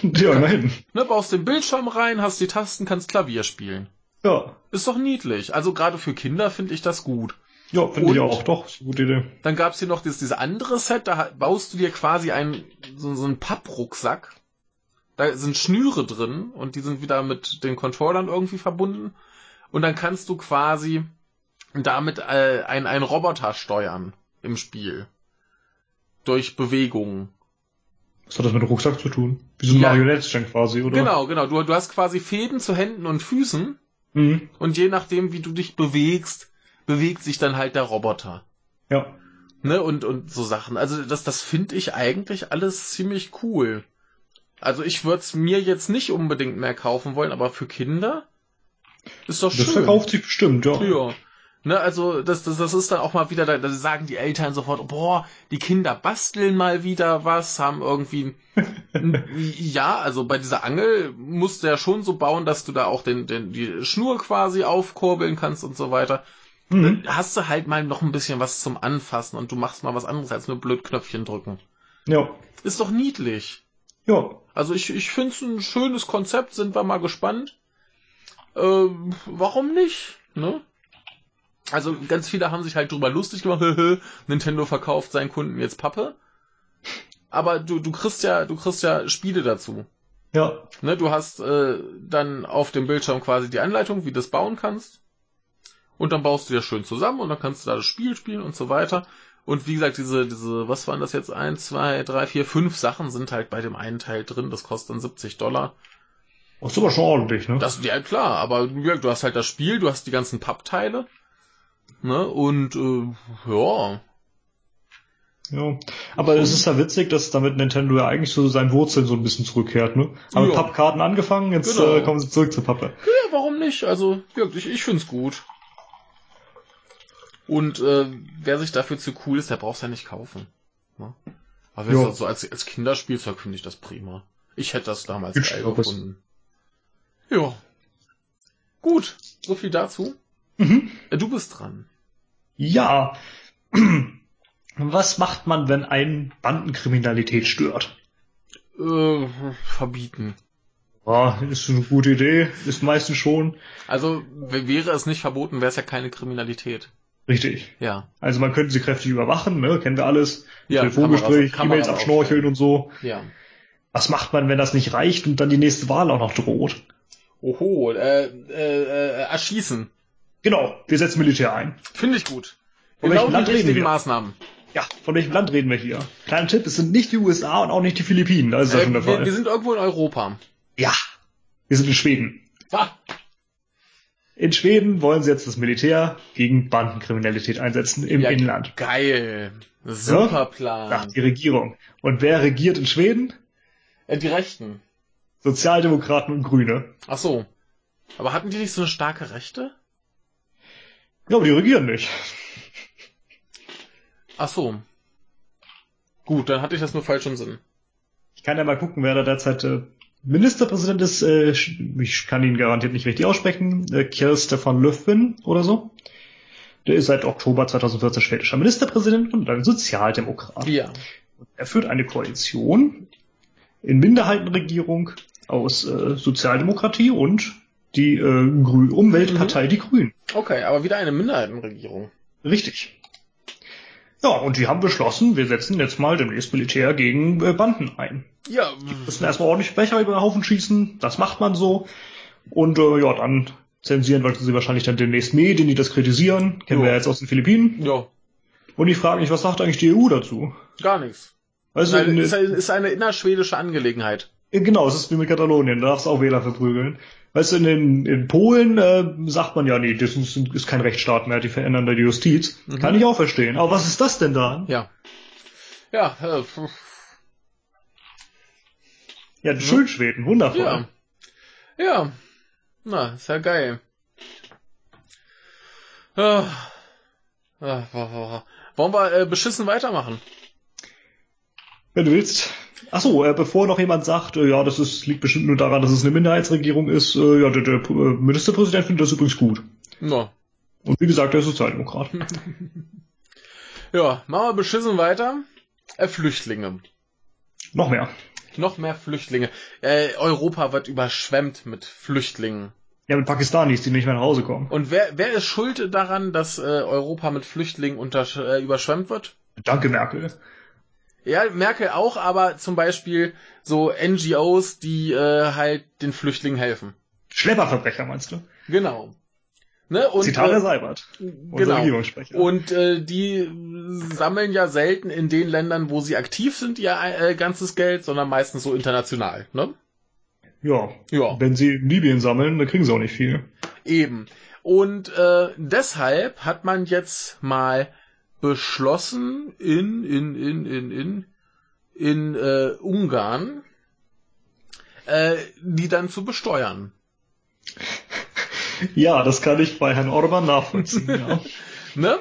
Ja, immerhin. Ne, baust den Bildschirm rein, hast die Tasten, kannst Klavier spielen. Ja. Ist doch niedlich. Also gerade für Kinder finde ich das gut. Ja, finde ich auch. Doch, ist eine gute Idee. Dann gab's hier noch dieses, diese andere Set, da baust du dir quasi einen, so, so einen Papprucksack. Da sind Schnüre drin und die sind wieder mit den Controllern irgendwie verbunden. Und dann kannst du quasi damit äh, ein, einen Roboter steuern im Spiel. Durch Bewegungen. Was hat das mit dem Rucksack zu tun? Wie so ein Ja. Marionettchen quasi, oder? Genau, genau. Du, du hast quasi Fäden zu Händen und Füßen Mhm. und je nachdem, wie du dich bewegst, bewegt sich dann halt der Roboter. Ja. Ne, und, und so Sachen. Also das, das finde ich eigentlich alles ziemlich cool. Also ich würde es mir jetzt nicht unbedingt mehr kaufen wollen, aber für Kinder ist doch Das schön. verkauft sich bestimmt, ja. Ja. Ne, also das, das, das ist dann auch mal wieder, da, da sagen die Eltern sofort, boah, die Kinder basteln mal wieder was, haben irgendwie, [laughs] ja, also bei dieser Angel musst du ja schon so bauen, dass du da auch den, den, die Schnur quasi aufkurbeln kannst und so weiter. Mhm. Dann hast du halt mal noch ein bisschen was zum Anfassen und du machst mal was anderes als nur blöd Knöpfchen drücken. Ja. Ist doch niedlich. Ja. Also ich, ich finde es ein schönes Konzept, sind wir mal gespannt. Ähm, warum nicht? Ne? Also ganz viele haben sich halt drüber lustig gemacht, [laughs] "Hö, Nintendo verkauft seinen Kunden jetzt Pappe. Aber du, du kriegst ja, du kriegst ja Spiele dazu. Ja. Ne, du hast äh, dann auf dem Bildschirm quasi die Anleitung, wie du das bauen kannst. Und dann baust du ja schön zusammen und dann kannst du da das Spiel spielen und so weiter. Und wie gesagt, diese, diese, was waren das jetzt? Eins, zwei, drei, vier, fünf Sachen sind halt bei dem einen Teil drin. Das kostet dann 70 Dollar. Das ist aber schon ordentlich, ne? Das, ja klar, aber du hast halt das Spiel, du hast die ganzen Pappteile. Ne, und äh, ja. Ja. Aber es ist ja witzig, dass damit Nintendo ja eigentlich so seinen Wurzeln so ein bisschen zurückkehrt, ne? Haben Ja. Pappkarten angefangen, jetzt Genau. äh, kommen sie zurück zur Pappe. Ja, warum nicht? Also, wirklich, ich find's gut. Und äh, wer sich dafür zu cool ist, der braucht's ja nicht kaufen. Ne? Aber wenn Ja. es so als, als Kinderspielzeug finde ich das prima. Ich hätte das damals Ich geil gefunden. Ja. Gut, so viel dazu. Mhm. Äh, Du bist dran. Ja. [clears throat] Was macht man, wenn ein Bandenkriminalität stört? Äh, verbieten. Ja, ist eine gute Idee, ist meistens schon. Also wäre es nicht verboten, wäre es ja keine Kriminalität. Richtig. Ja. Also man könnte sie kräftig überwachen, ne? kennen wir alles. Ja, Telefongespräch, E-Mails abschnorcheln und so. Ja. Was macht man, wenn das nicht reicht und dann die nächste Wahl auch noch droht? Oho, äh, äh, äh, erschießen. Genau, wir setzen Militär ein. Finde ich gut. Von Genau welchem die Land reden wir? Maßnahmen. Ja, von welchem Land reden wir hier? Kleiner Tipp, es sind nicht die USA und auch nicht die Philippinen, das ist ja Äh, schon der wir, Fall. wir sind irgendwo in Europa. ja, wir sind in Schweden. Ah, In Schweden wollen sie jetzt das Militär gegen Bandenkriminalität einsetzen im Ja. Inland. geil. Super Plan. Sagt die Regierung. Und wer regiert in Schweden? Äh, die Rechten. Sozialdemokraten und Grüne. Ach so. Aber hatten die nicht so eine starke Rechte? Ja, aber die regieren nicht. Ach so. Gut, dann hatte ich das nur falsch im Sinn. Ich kann ja mal gucken, wer da derzeit äh, Ministerpräsident ist. Äh, ich kann ihn garantiert nicht richtig aussprechen. Äh, Kjell Stefan Löfven oder so. Der ist seit Oktober 2014 schwedischer Ministerpräsident und ein Sozialdemokrat. Ja. Er führt eine Koalition in Minderheitenregierung aus äh, Sozialdemokratie und die äh, Grü Umweltpartei Die Grünen. Okay, aber wieder eine Minderheitenregierung. Richtig. Ja, und die haben beschlossen, wir setzen jetzt mal demnächst Militär gegen äh, Banden ein. Ja, müssen erstmal ordentlich Becher über den Haufen schießen, das macht man so. Und äh, ja, dann zensieren wollten sie wahrscheinlich dann demnächst Medien, die das kritisieren. Kennen Jo. wir ja jetzt aus den Philippinen. ja, Und ich frage mich, was sagt eigentlich die EU dazu? gar nichts. Also Nein, in, ist, ist eine innerschwedische Angelegenheit. Genau, es ist wie mit Katalonien, da darfst du auch Wähler verprügeln. Weißt du, in, in Polen äh, sagt man ja, nee, das ist, ist kein Rechtsstaat mehr, die verändern da die Justiz. Mhm. Kann ich auch verstehen. Aber was ist das denn da? Ja. Ja, äh, ja, schön Schweden, wundervoll. Ja. ja. Na, ist ja geil. Ah. Ah, wollen wir äh, beschissen weitermachen? Wenn du willst. Achso, äh, bevor noch jemand sagt, äh, ja, das ist, liegt bestimmt nur daran, dass es eine Minderheitsregierung ist, äh, ja, der, der äh, Ministerpräsident findet das übrigens gut. Na. Und wie gesagt, der ist Sozialdemokrat. [laughs] ja, machen wir beschissen weiter. Äh, Flüchtlinge. Noch mehr. Noch mehr Flüchtlinge. Äh, Europa wird überschwemmt mit Flüchtlingen. Ja, mit Pakistanis, die nicht mehr nach Hause kommen. Und wer, wer ist schuld daran, dass äh, Europa mit Flüchtlingen unter, äh, überschwemmt wird? Danke, Merkel. Ja, Merkel auch, aber zum Beispiel so NGOs, die äh, halt den Flüchtlingen helfen. Schlepperverbrecher meinst du? Genau. Ne? Und, Zitat äh, Seibert. Genau. Und äh, die sammeln ja selten in den Ländern, wo sie aktiv sind, ihr äh, ganzes Geld, sondern meistens so international. Ne? Ja. ja. Wenn sie in Libyen sammeln, dann kriegen sie auch nicht viel. Eben. Und äh, deshalb hat man jetzt mal beschlossen in in in in in in äh, Ungarn äh, die dann zu besteuern. [laughs] Ja, das kann ich bei Herrn Orban nachvollziehen. ja. [laughs] ne?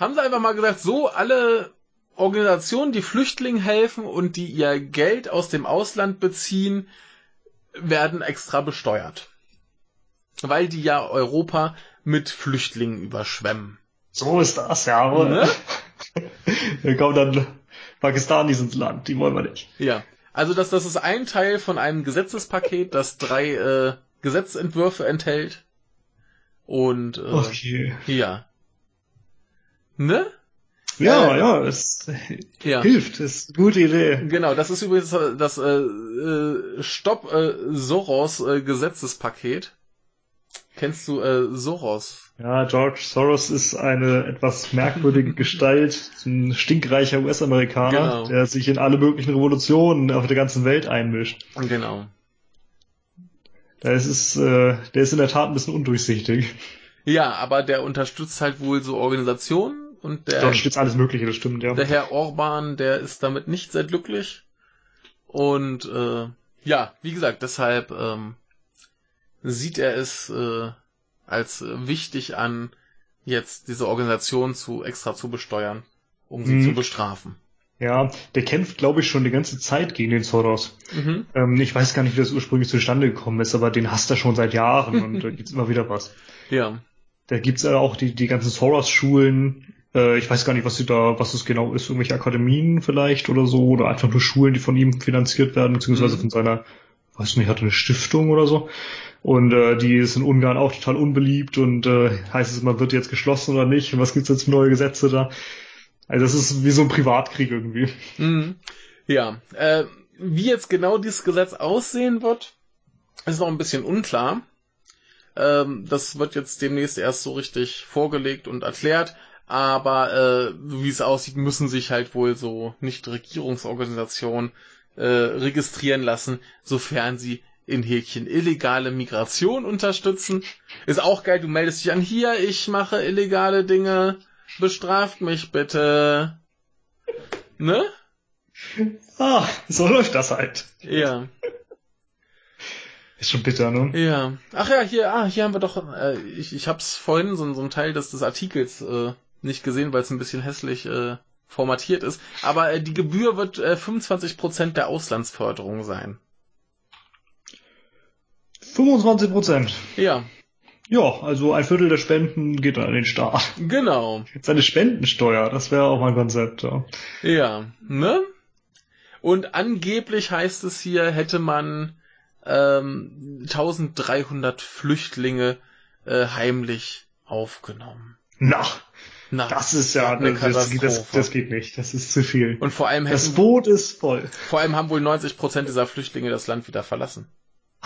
Haben sie einfach mal gesagt, so alle Organisationen, die Flüchtlingen helfen und die ihr Geld aus dem Ausland beziehen, werden extra besteuert. Weil die ja Europa mit Flüchtlingen überschwemmen. So ist das, ja. Aber ne? [laughs] da kommen dann Pakistanis ins Land, die wollen wir nicht. Ja. Also das, das ist ein Teil von einem Gesetzespaket, das drei äh, Gesetzentwürfe enthält. Und äh, okay. ja. Ne? Ja, äh, ja, es ja. hilft, ist eine gute Idee. Genau, das ist übrigens das äh, äh, Stopp äh, Soros äh, Gesetzespaket. Kennst du äh, Soros? Ja, George Soros ist eine etwas merkwürdige Gestalt, ein stinkreicher US-Amerikaner, genau. der sich in alle möglichen Revolutionen auf der ganzen Welt einmischt. Genau. Das ist, äh, der ist in der Tat ein bisschen undurchsichtig. Ja, aber der unterstützt halt wohl so Organisationen und der. Der unterstützt alles Mögliche, das stimmt, ja. Der Herr Orban, der ist damit nicht sehr glücklich. Und äh, ja, wie gesagt, deshalb ähm, sieht er es äh, als wichtig an, jetzt diese Organisation zu extra zu besteuern, um sie hm. zu bestrafen. Ja, der kämpft, glaube ich, schon die ganze Zeit gegen den Soros. Mhm. Ähm, ich weiß gar nicht, wie das ursprünglich zustande gekommen ist, aber den hasst er schon seit Jahren und da [laughs] gibt's immer wieder was. Ja. Da gibt's ja auch die, die ganzen Soros-Schulen. Äh, ich weiß gar nicht, was sie da, was es genau ist, irgendwelche Akademien vielleicht oder so, oder einfach nur Schulen, die von ihm finanziert werden, beziehungsweise mhm. von seiner, weiß nicht, hat eine Stiftung oder so. Und äh, die ist in Ungarn auch total unbeliebt und äh, heißt es immer, wird jetzt geschlossen oder nicht? Und was gibt's jetzt für neue Gesetze da? Also das ist wie so ein Privatkrieg irgendwie. Mhm. Ja, äh, wie jetzt genau dieses Gesetz aussehen wird, ist noch ein bisschen unklar. Ähm, das wird jetzt demnächst erst so richtig vorgelegt und erklärt. Aber äh, wie es aussieht, müssen sich halt wohl so Nichtregierungsorganisationen äh, registrieren lassen, sofern sie in Häkchen illegale Migration unterstützen. Ist auch geil, du meldest dich an hier, ich mache illegale Dinge bestraft mich bitte. Ne? Ah, so läuft das halt. Ja. Ist schon bitter, ne? Ja. Ach ja, hier, ah, hier haben wir doch, äh, ich, ich hab's vorhin so, so ein Teil des, des Artikels äh, nicht gesehen, weil es ein bisschen hässlich äh, formatiert ist. Aber äh, die Gebühr wird äh, 25% der Auslandsförderung sein. 25%? Ja. Ja, also ein Viertel der Spenden geht dann an den Staat. Genau. Jetzt eine Spendensteuer, das wäre auch mal ein Konzept. Ja. ja, ne? Und angeblich heißt es hier, hätte man ähm, 1300 Flüchtlinge äh, heimlich aufgenommen. Na, Na das ist ja eine das, das, das, geht nicht. Das ist zu viel. Und vor allem hätten, das Boot ist voll. Vor allem haben wohl 90 Prozent dieser Flüchtlinge das Land wieder verlassen.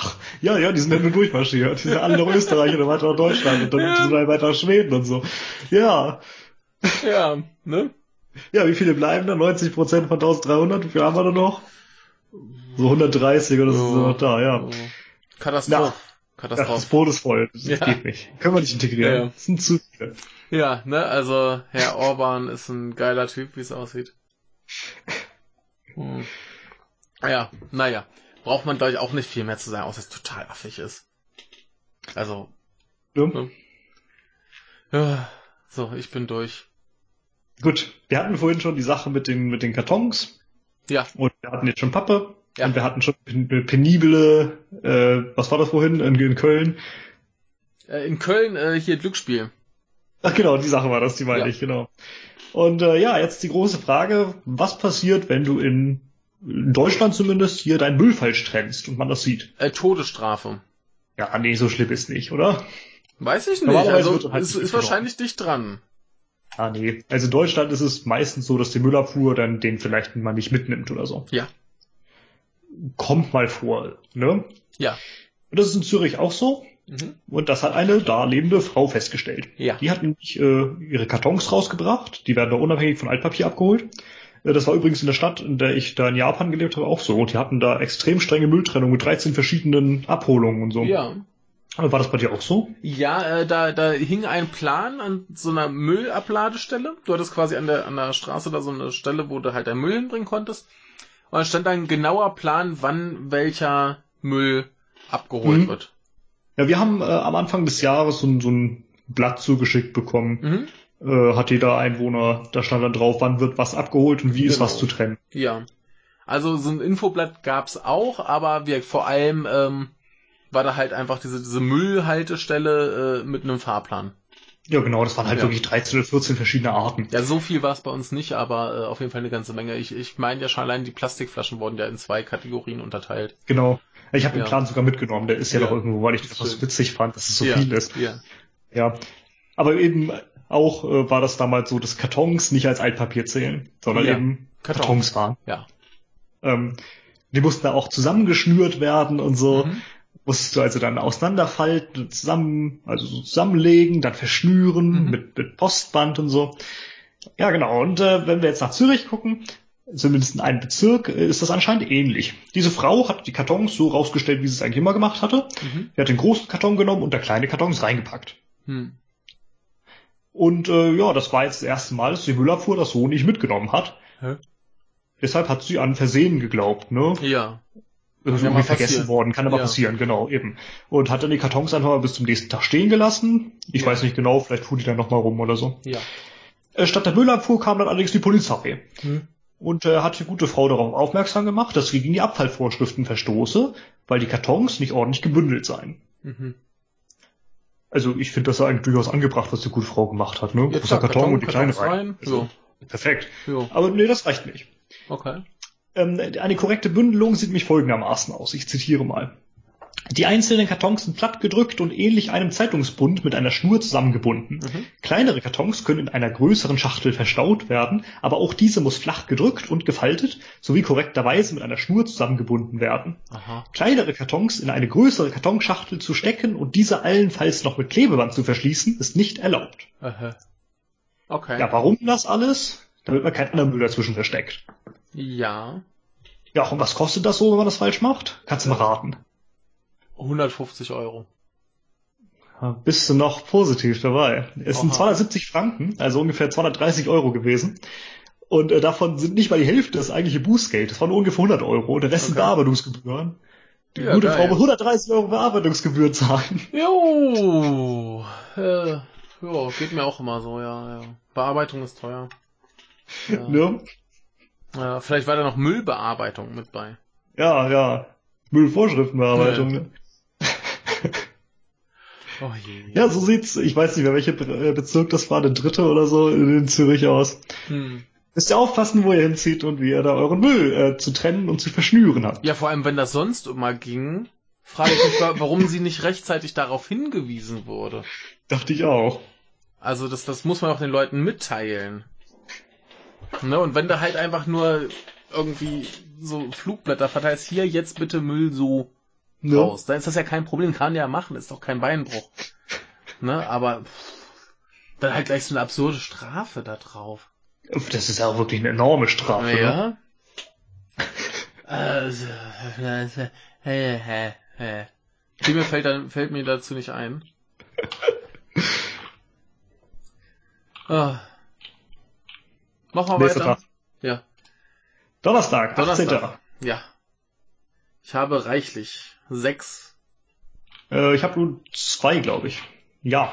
Ach, ja, ja, die sind ja nur durchmarschiert. Die sind alle nach Österreich oder weiter nach Deutschland und dann ja. sind wir weiter nach Schweden und so. Ja. Ja, ne? Ja, wie viele bleiben da? 90 Prozent von 1300? Wie viel haben wir da noch? So 130 oder so, So. sind noch da, ja. So. Katastrophe. Ja, das Katastrophe. Boot ist voll. Das Ja. geht nicht. Können wir nicht integrieren. Ja, ja. Das sind zu viele. Ja, ne, also Herr Orban ist ein geiler Typ, wie es aussieht. [laughs] Hm. Ja, naja. Braucht man, glaube ich, auch nicht viel mehr zu sagen, außer dass es total affig ist. Also, Ja. ja, so, ich bin durch. Gut, wir hatten vorhin schon die Sache mit den, mit den Kartons. Ja. Und wir hatten jetzt schon Pappe. Ja. Und wir hatten schon pen- penible, äh, was war das vorhin in, in Köln? Äh, in Köln, äh, hier Glücksspiel. Ach genau, die Sache war das, die meine Ja. ich, genau. Und äh, ja, jetzt die große Frage, was passiert, wenn du in, in Deutschland zumindest hier deinen Müll falsch trennst und man das sieht? Äh, Todesstrafe. Ja, nee, so schlimm ist nicht, oder? Weiß ich nicht. Also, halt ist, ist wahrscheinlich dicht dran. Ah, nee. Also in Deutschland ist es meistens so, dass die Müllabfuhr dann den vielleicht mal nicht mitnimmt oder so. Ja. Kommt mal vor, ne? Ja. Und das ist in Zürich auch so. Mhm. Und das hat eine da lebende Frau festgestellt. Ja. Die hat nämlich äh, ihre Kartons rausgebracht. Die werden da unabhängig von Altpapier abgeholt. Äh, Das war übrigens in der Stadt, in der ich da in Japan gelebt habe, auch so. Und die hatten da extrem strenge Mülltrennung mit 13 verschiedenen Abholungen und so. Ja. Aber War das bei dir auch so? Ja, äh, da, da hing ein Plan an so einer Müllabladestelle. Du hattest quasi an der, an der Straße da so eine Stelle, wo du halt deinen Müll hinbringen konntest. Und da stand da ein genauer Plan, wann welcher Müll abgeholt Mhm. wird. Ja, wir haben äh, am Anfang des Jahres so, ein- so ein Blatt zugeschickt bekommen. Mhm. Äh, hat jeder Einwohner, da stand dann drauf, wann wird was abgeholt und wie ist Genau. was zu trennen. Ja. Also so ein Infoblatt gab's auch, aber wir vor allem ähm, war da halt einfach diese, diese Müllhaltestelle äh, mit einem Fahrplan. Ja, genau, das waren halt Ja. wirklich 13 oder 14 verschiedene Arten. Ja, so viel war es bei uns nicht, aber äh, auf jeden Fall eine ganze Menge. Ich, ich meine ja schon allein die Plastikflaschen wurden ja in zwei Kategorien unterteilt. Genau. Ich habe Ja. den Plan sogar mitgenommen, der ist ja, Ja. noch irgendwo, weil ich das so witzig fand, dass es so viel ist. Ja. Ja. Aber eben auch äh, war das damals so, dass Kartons nicht als Altpapier zählen, sondern Ja. eben Karton. Kartons waren. Ja. Ähm, die mussten da auch zusammengeschnürt werden und so. Mhm. Musstest du also dann auseinanderfalten, zusammen, also so zusammenlegen, dann verschnüren Mhm. mit, mit Postband und so. Ja, genau. Und äh, wenn wir jetzt nach Zürich gucken, zumindest in einem Bezirk, äh, ist das anscheinend ähnlich. Diese Frau hat die Kartons so rausgestellt, wie sie es eigentlich immer gemacht hatte. Mhm. Die hat den großen Karton genommen und da kleine Kartons reingepackt. Hm. Und äh, ja, das war jetzt das erste Mal, dass die Müllabfuhr das so nicht mitgenommen hat. Hä? Deshalb hat sie an Versehen geglaubt, ne? Ja. Irgendwie ja mal vergessen passieren. worden, kann aber Ja. passieren, genau, eben. Und hat dann die Kartons einfach mal bis zum nächsten Tag stehen gelassen. Ich Ja. weiß nicht genau, vielleicht fuhr die dann nochmal rum oder so. Ja. Äh, Statt der Müllabfuhr kam dann allerdings die Polizei Hm. und äh, hat die gute Frau darauf aufmerksam gemacht, dass sie gegen die Abfallvorschriften verstoße, weil die Kartons nicht ordentlich gebündelt seien. Mhm. Also ich finde das eigentlich durchaus angebracht, was die gute Frau gemacht hat, ne? Ja, Großer klar, Karton, und die kleine Kartons rein. rein. Also, Perfekt. Jo. Jo. Aber nee, das reicht nicht. Okay. Ähm, eine korrekte Bündelung sieht mich folgendermaßen aus. Ich zitiere mal. Die einzelnen Kartons sind platt gedrückt und ähnlich einem Zeitungsbund mit einer Schnur zusammengebunden. Mhm. Kleinere Kartons können in einer größeren Schachtel verstaut werden, aber auch diese muss flach gedrückt und gefaltet sowie korrekterweise mit einer Schnur zusammengebunden werden. Aha. Kleinere Kartons in eine größere Kartonschachtel zu stecken und diese allenfalls noch mit Klebeband zu verschließen, ist nicht erlaubt. Aha. Okay. Ja, warum das alles? Damit man keinen anderen Müll dazwischen versteckt. Ja. Ja, und was kostet das so, wenn man das falsch macht? Kannst du mal raten. 150 Euro. Ja, Bist du noch positiv dabei? Es sind Aha. 270 Franken, also ungefähr 230 Euro gewesen. Und äh, davon sind nicht mal die Hälfte das eigentliche Bußgeld. Das waren ungefähr 100 Euro. Der Rest sind Okay. Bearbeitungsgebühren. Die Ja, gute geil. Frau muss 130 Euro Bearbeitungsgebühr zahlen. Jo. Äh, jo, geht mir auch immer so, ja, ja. Bearbeitung ist teuer. Ja. Ne? Ja, vielleicht war da noch Müllbearbeitung mit bei. Ja, ja. Müllvorschriftenbearbeitung. Ja. ne? Oh. Ja, so sieht's, ich weiß nicht mehr, welcher äh, Bezirk das war, der dritte oder so in Zürich aus. Hm. Müsst ihr aufpassen, wo ihr hinzieht und wie ihr da euren Müll äh, zu trennen und zu verschnüren habt. Ja, vor allem, wenn das sonst immer ging, frage ich mich, wa- warum sie nicht rechtzeitig darauf hingewiesen wurde. Dachte ich auch. Also das, das muss man auch den Leuten mitteilen. Ne, und wenn du halt einfach nur irgendwie so Flugblätter verteilst, hier jetzt bitte Müll so Ne? raus, dann ist das ja kein Problem, kann ja machen, ist doch kein Beinbruch. [laughs] Ne, aber pff, dann halt gleich so eine absurde Strafe da drauf. Das ist ja auch wirklich eine enorme Strafe. Ne? Ja. Äh, Viel mir fällt, dann, fällt mir dazu nicht ein. [laughs] Ah. Mach mal Nächster weiter. Tag. Ja. Donnerstag, 18. Donnerstag. Ja. Ich habe reichlich sechs. Äh, ich habe nur zwei, glaube ich. Ja,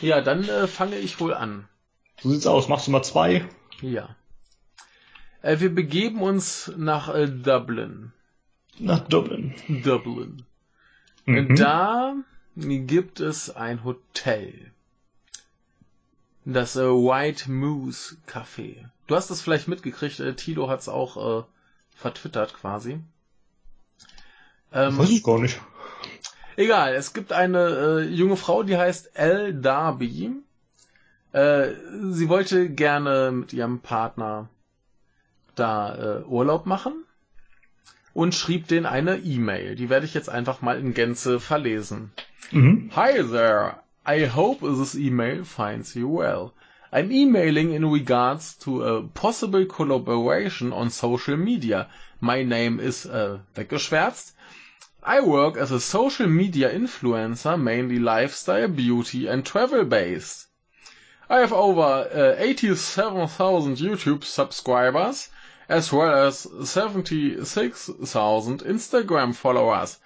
Ja, dann äh, fange ich wohl an. so sieht's aus. Machst du mal zwei? Ja. Äh, wir begeben uns nach äh, Dublin. Nach Dublin. Dublin. Mhm. Da gibt es ein Hotel. Das äh, White Moose Café. Du hast es vielleicht mitgekriegt, äh, Tilo hat es auch äh, vertwittert quasi. Ähm, Weiß ich gar nicht. Egal, es gibt eine äh, junge Frau, die heißt Elle Darby. Äh, sie wollte gerne mit ihrem Partner da äh, Urlaub machen und schrieb denen eine E-Mail. Die werde ich jetzt einfach mal in Gänze verlesen. Mhm. Hi there. I hope this email finds you well. I'm emailing in regards to a possible collaboration on social media. My name is uh, weggeschwärzt. I work as a social media influencer, mainly lifestyle, beauty and travel based. I have over uh, 87,000 YouTube subscribers, as well as 76,000 Instagram followers.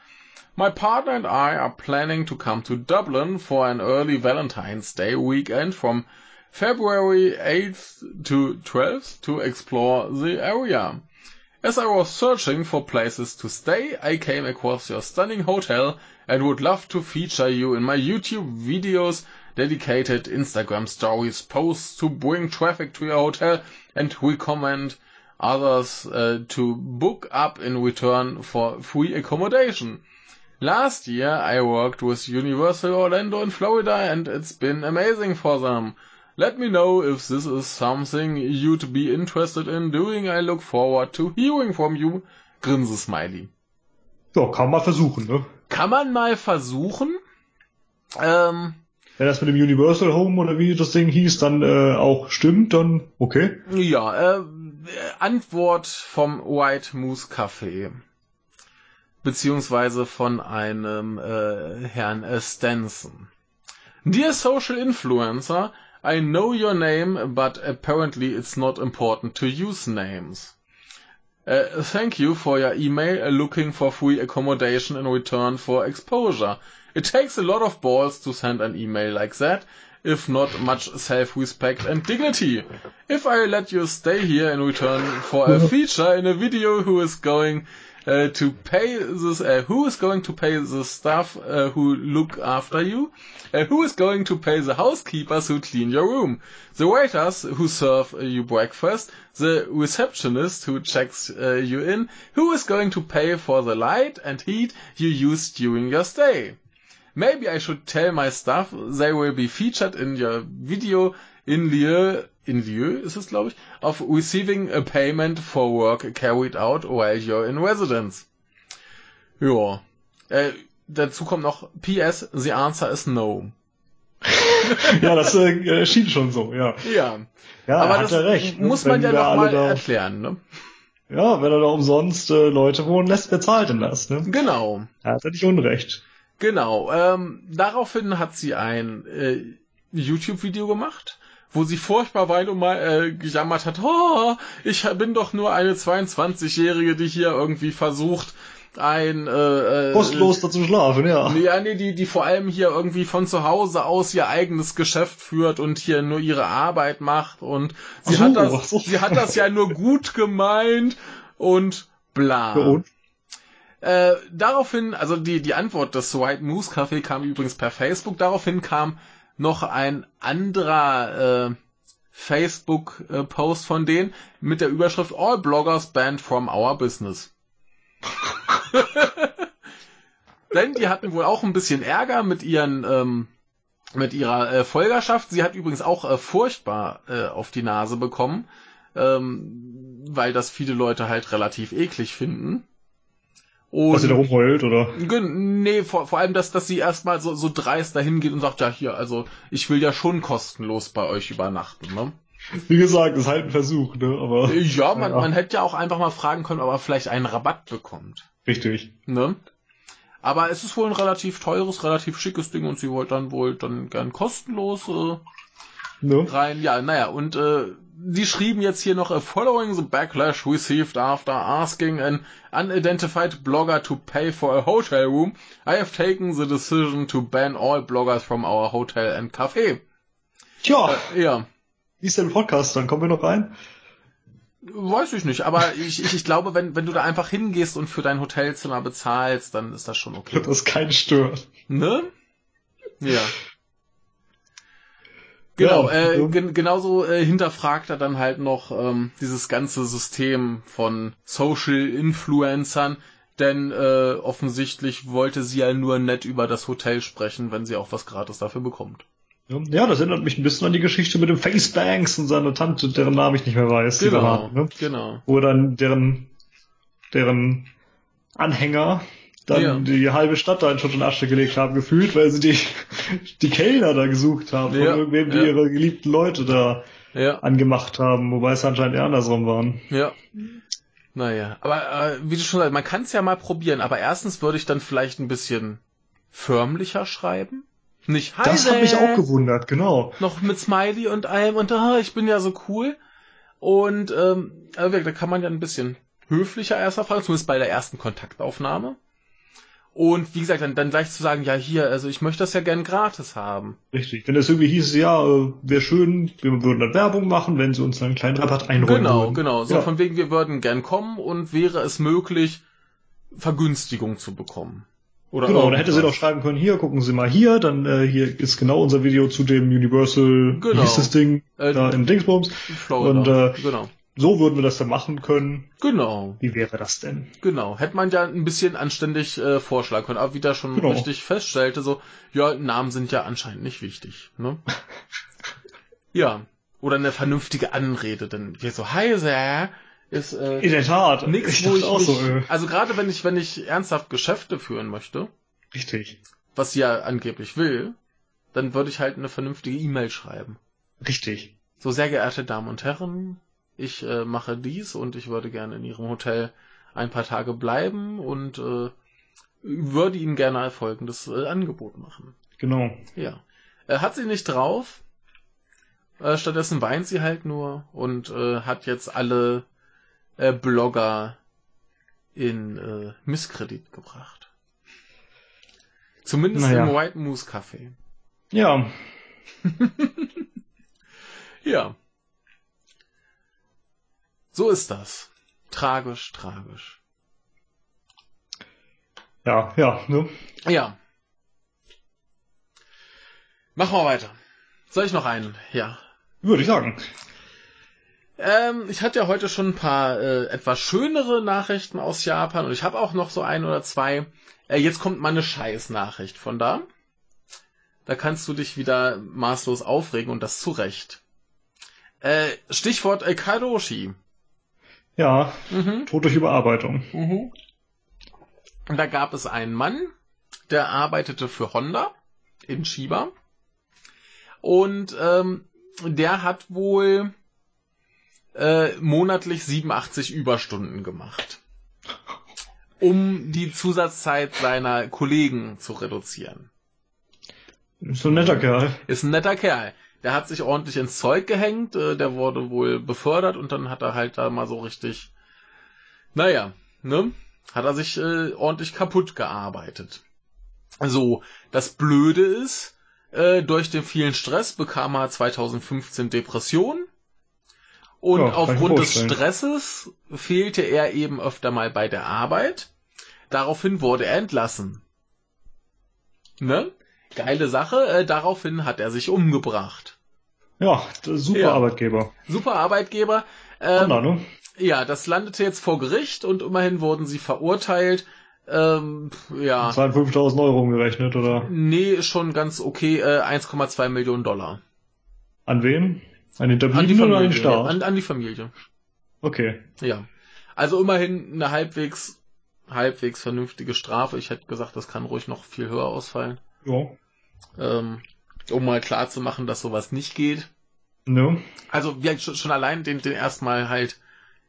My partner and I are planning to come to Dublin for an early Valentine's Day weekend from February 8th to 12th to explore the area. As I was searching for places to stay, I came across your stunning hotel and would love to feature you in my YouTube videos, dedicated Instagram stories, posts to bring traffic to your hotel and recommend others uh, to book up in return for free accommodation. Last year I worked with Universal Orlando in Florida and it's been amazing for them. Let me know if this is something you'd be interested in doing. I look forward to hearing from you. Grinsesmiley. Ja, kann man versuchen, ne? Kann man mal versuchen. Ähm, Wenn das mit dem Universal Home oder wie das Ding hieß, dann äh, auch stimmt, dann okay. ja, äh, Antwort vom White Moose Café. Beziehungsweise von einem äh, Herrn äh, Stenson. Dear social influencer, I know your name, but apparently it's not important to use names. Uh, thank you for your email uh, looking for free accommodation in return for exposure. It takes a lot of balls to send an email like that, if not much self-respect and dignity. If I let you stay here in return for a [laughs] feature in a video who is going uh, to pay this, uh, who is going to pay the staff uh, who look after you, uh, who is going to pay the housekeepers who clean your room, the waiters who serve you breakfast, the receptionist who checks uh, you in, who is going to pay for the light and heat you use during your stay. Maybe I should tell my staff they will be featured in your video in lieu, in lieu ist es glaube ich, of receiving a payment for work carried out while you're in residence. Ja. Äh, dazu kommt noch PS, the answer is no. [laughs] ja, das äh, schien schon so, ja. Ja. Ja, Aber hat das er recht. ne? muss man ja wir noch alle mal da, erklären, ne? Ja, wenn er da umsonst äh, Leute wohnen lässt, wer zahlt denn das, ne? Genau. Er hat er nicht Unrecht. Genau. Ähm, daraufhin hat sie ein äh, YouTube-Video gemacht, wo sie furchtbar weint und mal äh, gejammert hat, oh, ich bin doch nur eine 22-Jährige, die hier irgendwie versucht, ein äh, äh, Kostenlos dazu schlafen, ja. Ja, nee, die, die vor allem hier irgendwie von zu Hause aus ihr eigenes Geschäft führt und hier nur ihre Arbeit macht und sie so, hat das, so. sie hat das ja nur gut gemeint und bla. Ja, und? Äh, daraufhin, also die, die Antwort des White Moose Café kam übrigens per Facebook. Daraufhin kam noch ein anderer äh, Facebook-Post von denen mit der Überschrift All Bloggers banned from our business. [laughs] Denn die hatten wohl auch ein bisschen Ärger mit ihren ähm, mit ihrer äh, Folgerschaft. Sie hat übrigens auch äh, furchtbar äh, auf die Nase bekommen, ähm, weil das viele Leute halt relativ eklig finden. Und Was sie da rumheult, oder? Nee, vor, vor allem, dass, dass sie erstmal so, so dreist dahin geht und sagt, ja hier, also ich will ja schon kostenlos bei euch übernachten, ne? Wie gesagt, ist halt ein Versuch, ne? Aber. Ja, man, ja. man hätte ja auch einfach mal fragen können, ob er vielleicht einen Rabatt bekommt. Richtig. Ne? Aber es ist wohl ein relativ teures, relativ schickes Ding und sie wollte dann wohl dann gern kostenlos äh, ne? rein. Ja, naja, und äh, die schrieben jetzt hier noch, following the backlash received after asking an unidentified blogger to pay for a hotel room, I have taken the decision to ban all bloggers from our hotel and café. Tja. Äh, ja. Wie ist denn Podcast? Dann kommen wir noch rein. Weiß ich nicht, aber ich, ich, ich glaube, wenn, wenn du da einfach hingehst und für dein Hotelzimmer bezahlst, dann ist das schon okay. Das keinen stört. Ne? Ja. Genau, ja, äh, gen genauso äh, hinterfragt er dann halt noch ähm, dieses ganze System von Social Influencern, denn äh, offensichtlich wollte sie ja nur nett über das Hotel sprechen, wenn sie auch was gratis dafür bekommt. Ja, das erinnert mich ein bisschen an die Geschichte mit dem Facebanks und seiner Tante, deren Namen ich nicht mehr weiß. Genau, haben, ne? genau. Wo dann deren, deren Anhänger dann ja. die halbe Stadt da in Schutt und Asche gelegt haben, gefühlt, weil sie die, [laughs] die Kellner da gesucht haben, ja. von irgendwem, die ja. ihre geliebten Leute da ja. angemacht haben, wobei es anscheinend eher andersrum waren. Ja. Naja, aber äh, wie du schon sagst, man kann es ja mal probieren, aber erstens würde ich dann vielleicht ein bisschen förmlicher schreiben. Nicht Hi Das hat mich auch gewundert, genau. Noch mit Smiley und allem und ah, ich bin ja so cool. Und ähm, also, da kann man ja ein bisschen höflicher erst fragen, zumindest bei der ersten Kontaktaufnahme. Und wie gesagt, dann, dann gleich zu sagen, ja hier, also ich möchte das ja gern gratis haben. Richtig. Wenn es irgendwie hieß, ja, äh, wäre schön, wir würden dann Werbung machen, wenn sie uns einen kleinen Rabatt einräumen Genau, würden. genau. So ja. von wegen, wir würden gern kommen und wäre es möglich, Vergünstigung zu bekommen. Oder genau, da hätte sie doch schreiben können, hier, gucken Sie mal hier, dann äh, hier ist genau unser Video zu dem Universal, genau. wie hieß das Ding, äh, da in Dingsbums. Florida. Und äh, genau. So würden wir das dann machen können. Genau. Wie wäre das denn? Genau, hätte man ja ein bisschen anständig äh, vorschlagen können, aber wie da schon genau. richtig feststellte, so, ja, Namen sind ja anscheinend nicht wichtig, ne? [laughs] ja. Oder eine vernünftige Anrede, denn wir so, hi there, ist äh, in der Tat nix, wo ich auch mich, so, äh. also gerade wenn ich wenn ich ernsthaft Geschäfte führen möchte, richtig, was sie ja angeblich will, dann würde ich halt eine vernünftige E-Mail schreiben. Richtig. So sehr geehrte Damen und Herren, ich äh, mache dies und ich würde gerne in Ihrem Hotel ein paar Tage bleiben und äh, würde Ihnen gerne folgendes äh, Angebot machen. Genau. Ja. Äh, hat sie nicht drauf. Äh, stattdessen weint sie halt nur und äh, hat jetzt alle äh, Blogger in äh, Misskredit gebracht. Zumindest naja. im White Moose Café. Ja. [laughs] ja. So ist das. Tragisch, tragisch. Ja, ja, ne? Ja. Machen wir weiter. Soll ich noch einen? Ja. Würde ich sagen. Ähm, ich hatte ja heute schon ein paar äh, etwas schönere Nachrichten aus Japan und ich habe auch noch so ein oder zwei. Äh, jetzt kommt mal eine Scheiß-Nachricht von da. Da kannst du dich wieder maßlos aufregen und das zu Recht. Äh, Stichwort äh, Kadoshi. Ja, mhm. Tod durch Überarbeitung. Mhm. Und da gab es einen Mann, der arbeitete für Honda in Shiba. Und ähm, der hat wohl äh, monatlich 87 Überstunden gemacht. Um die Zusatzzeit seiner Kollegen zu reduzieren. Ist ein netter Kerl. Ist ein netter Kerl. Der hat sich ordentlich ins Zeug gehängt, äh, der wurde wohl befördert und dann hat er halt da mal so richtig, naja, ne? Hat er sich äh, ordentlich kaputt gearbeitet. So, das Blöde ist, äh, durch den vielen Stress bekam er 2015 Depressionen und ja, aufgrund des Stresses fehlte er eben öfter mal bei der Arbeit. Daraufhin wurde er entlassen. Ne? Geile Sache. Äh, daraufhin hat er sich umgebracht. Ja, super ja. Arbeitgeber. Super Arbeitgeber. Ähm, Honda, ne? Ja, das landete jetzt vor Gericht und immerhin wurden sie verurteilt. Ähm, ja. 52.000 Euro umgerechnet, oder? Nee, schon ganz okay. Äh, 1,2 Millionen Dollar. An wen? An Hinterbliebenen oder an den Staat? An, an die Familie. Okay. Ja. Also immerhin eine halbwegs, halbwegs vernünftige Strafe. Ich hätte gesagt, das kann ruhig noch viel höher ausfallen. Ja. Ähm, um mal klar zu machen, dass sowas nicht geht. Ne? Also wir schon, schon allein den, den erstmal halt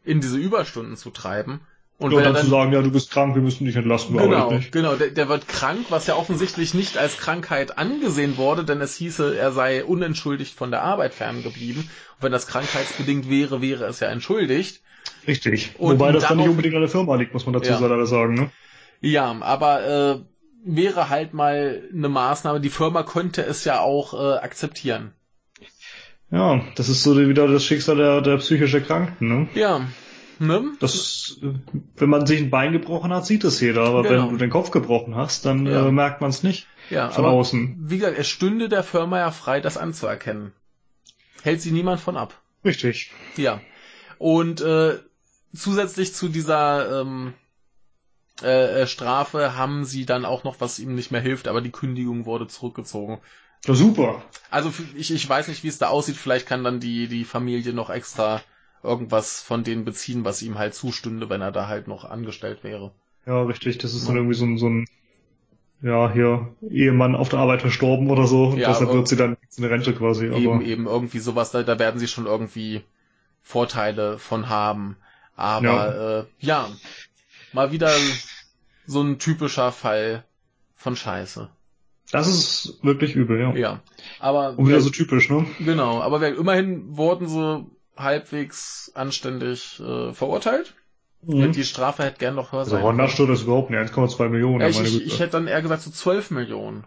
in diese Überstunden zu treiben. Und ja, er dann, zu sagen, ja, du bist krank, wir müssen dich entlasten, Genau, nicht. genau. Der, der wird krank, was ja offensichtlich nicht als Krankheit angesehen wurde, denn es hieße, er sei unentschuldigt von der Arbeit ferngeblieben. Und wenn das krankheitsbedingt wäre, wäre es ja entschuldigt. Richtig. Und Wobei das dann nicht unbedingt an der Firma liegt, muss man dazu Ja. leider sagen, ne? Ja, aber äh, wäre halt mal eine Maßnahme. Die Firma könnte es ja auch äh, akzeptieren. Ja, das ist so wieder das Schicksal der, der psychisch Erkrankten, ne? Ja, ne? Das, äh, wenn man sich ein Bein gebrochen hat, sieht es jeder, aber Genau. wenn du den Kopf gebrochen hast, dann Ja. äh, merkt man es nicht Ja, von aber außen. wie gesagt, es stünde der Firma ja frei, das anzuerkennen. Hält sie niemand von ab. Richtig. Ja. Und äh, zusätzlich zu dieser ähm, äh, äh, Strafe haben sie dann auch noch, was ihm nicht mehr hilft, aber die Kündigung wurde zurückgezogen. Ja, super. Also ich, ich weiß nicht, wie es da aussieht. Vielleicht kann dann die, die Familie noch extra irgendwas von denen beziehen, was ihm halt zustünde, wenn er da halt noch angestellt wäre. Ja, richtig. Das ist Ja. dann irgendwie so ein, so ein, ja, hier, Ehemann auf der Arbeit verstorben oder so. Und Ja, deshalb wird sie dann in Rente quasi. Aber, Eben, eben irgendwie sowas, da, da werden sie schon irgendwie Vorteile von haben. Aber ja, äh, ja mal wieder so ein typischer Fall von Scheiße. Das ist wirklich übel, ja. Ja. Aber Und wieder so typisch, ne? genau, aber wer- immerhin wurden sie halbwegs anständig äh, verurteilt. Mhm. Die Strafe hätte gern noch höher Also sein. Hornaststunde ist überhaupt nicht 1,2 Millionen. Ja, ich, meine ich, Güte. ich hätte dann eher gesagt so 12 Millionen.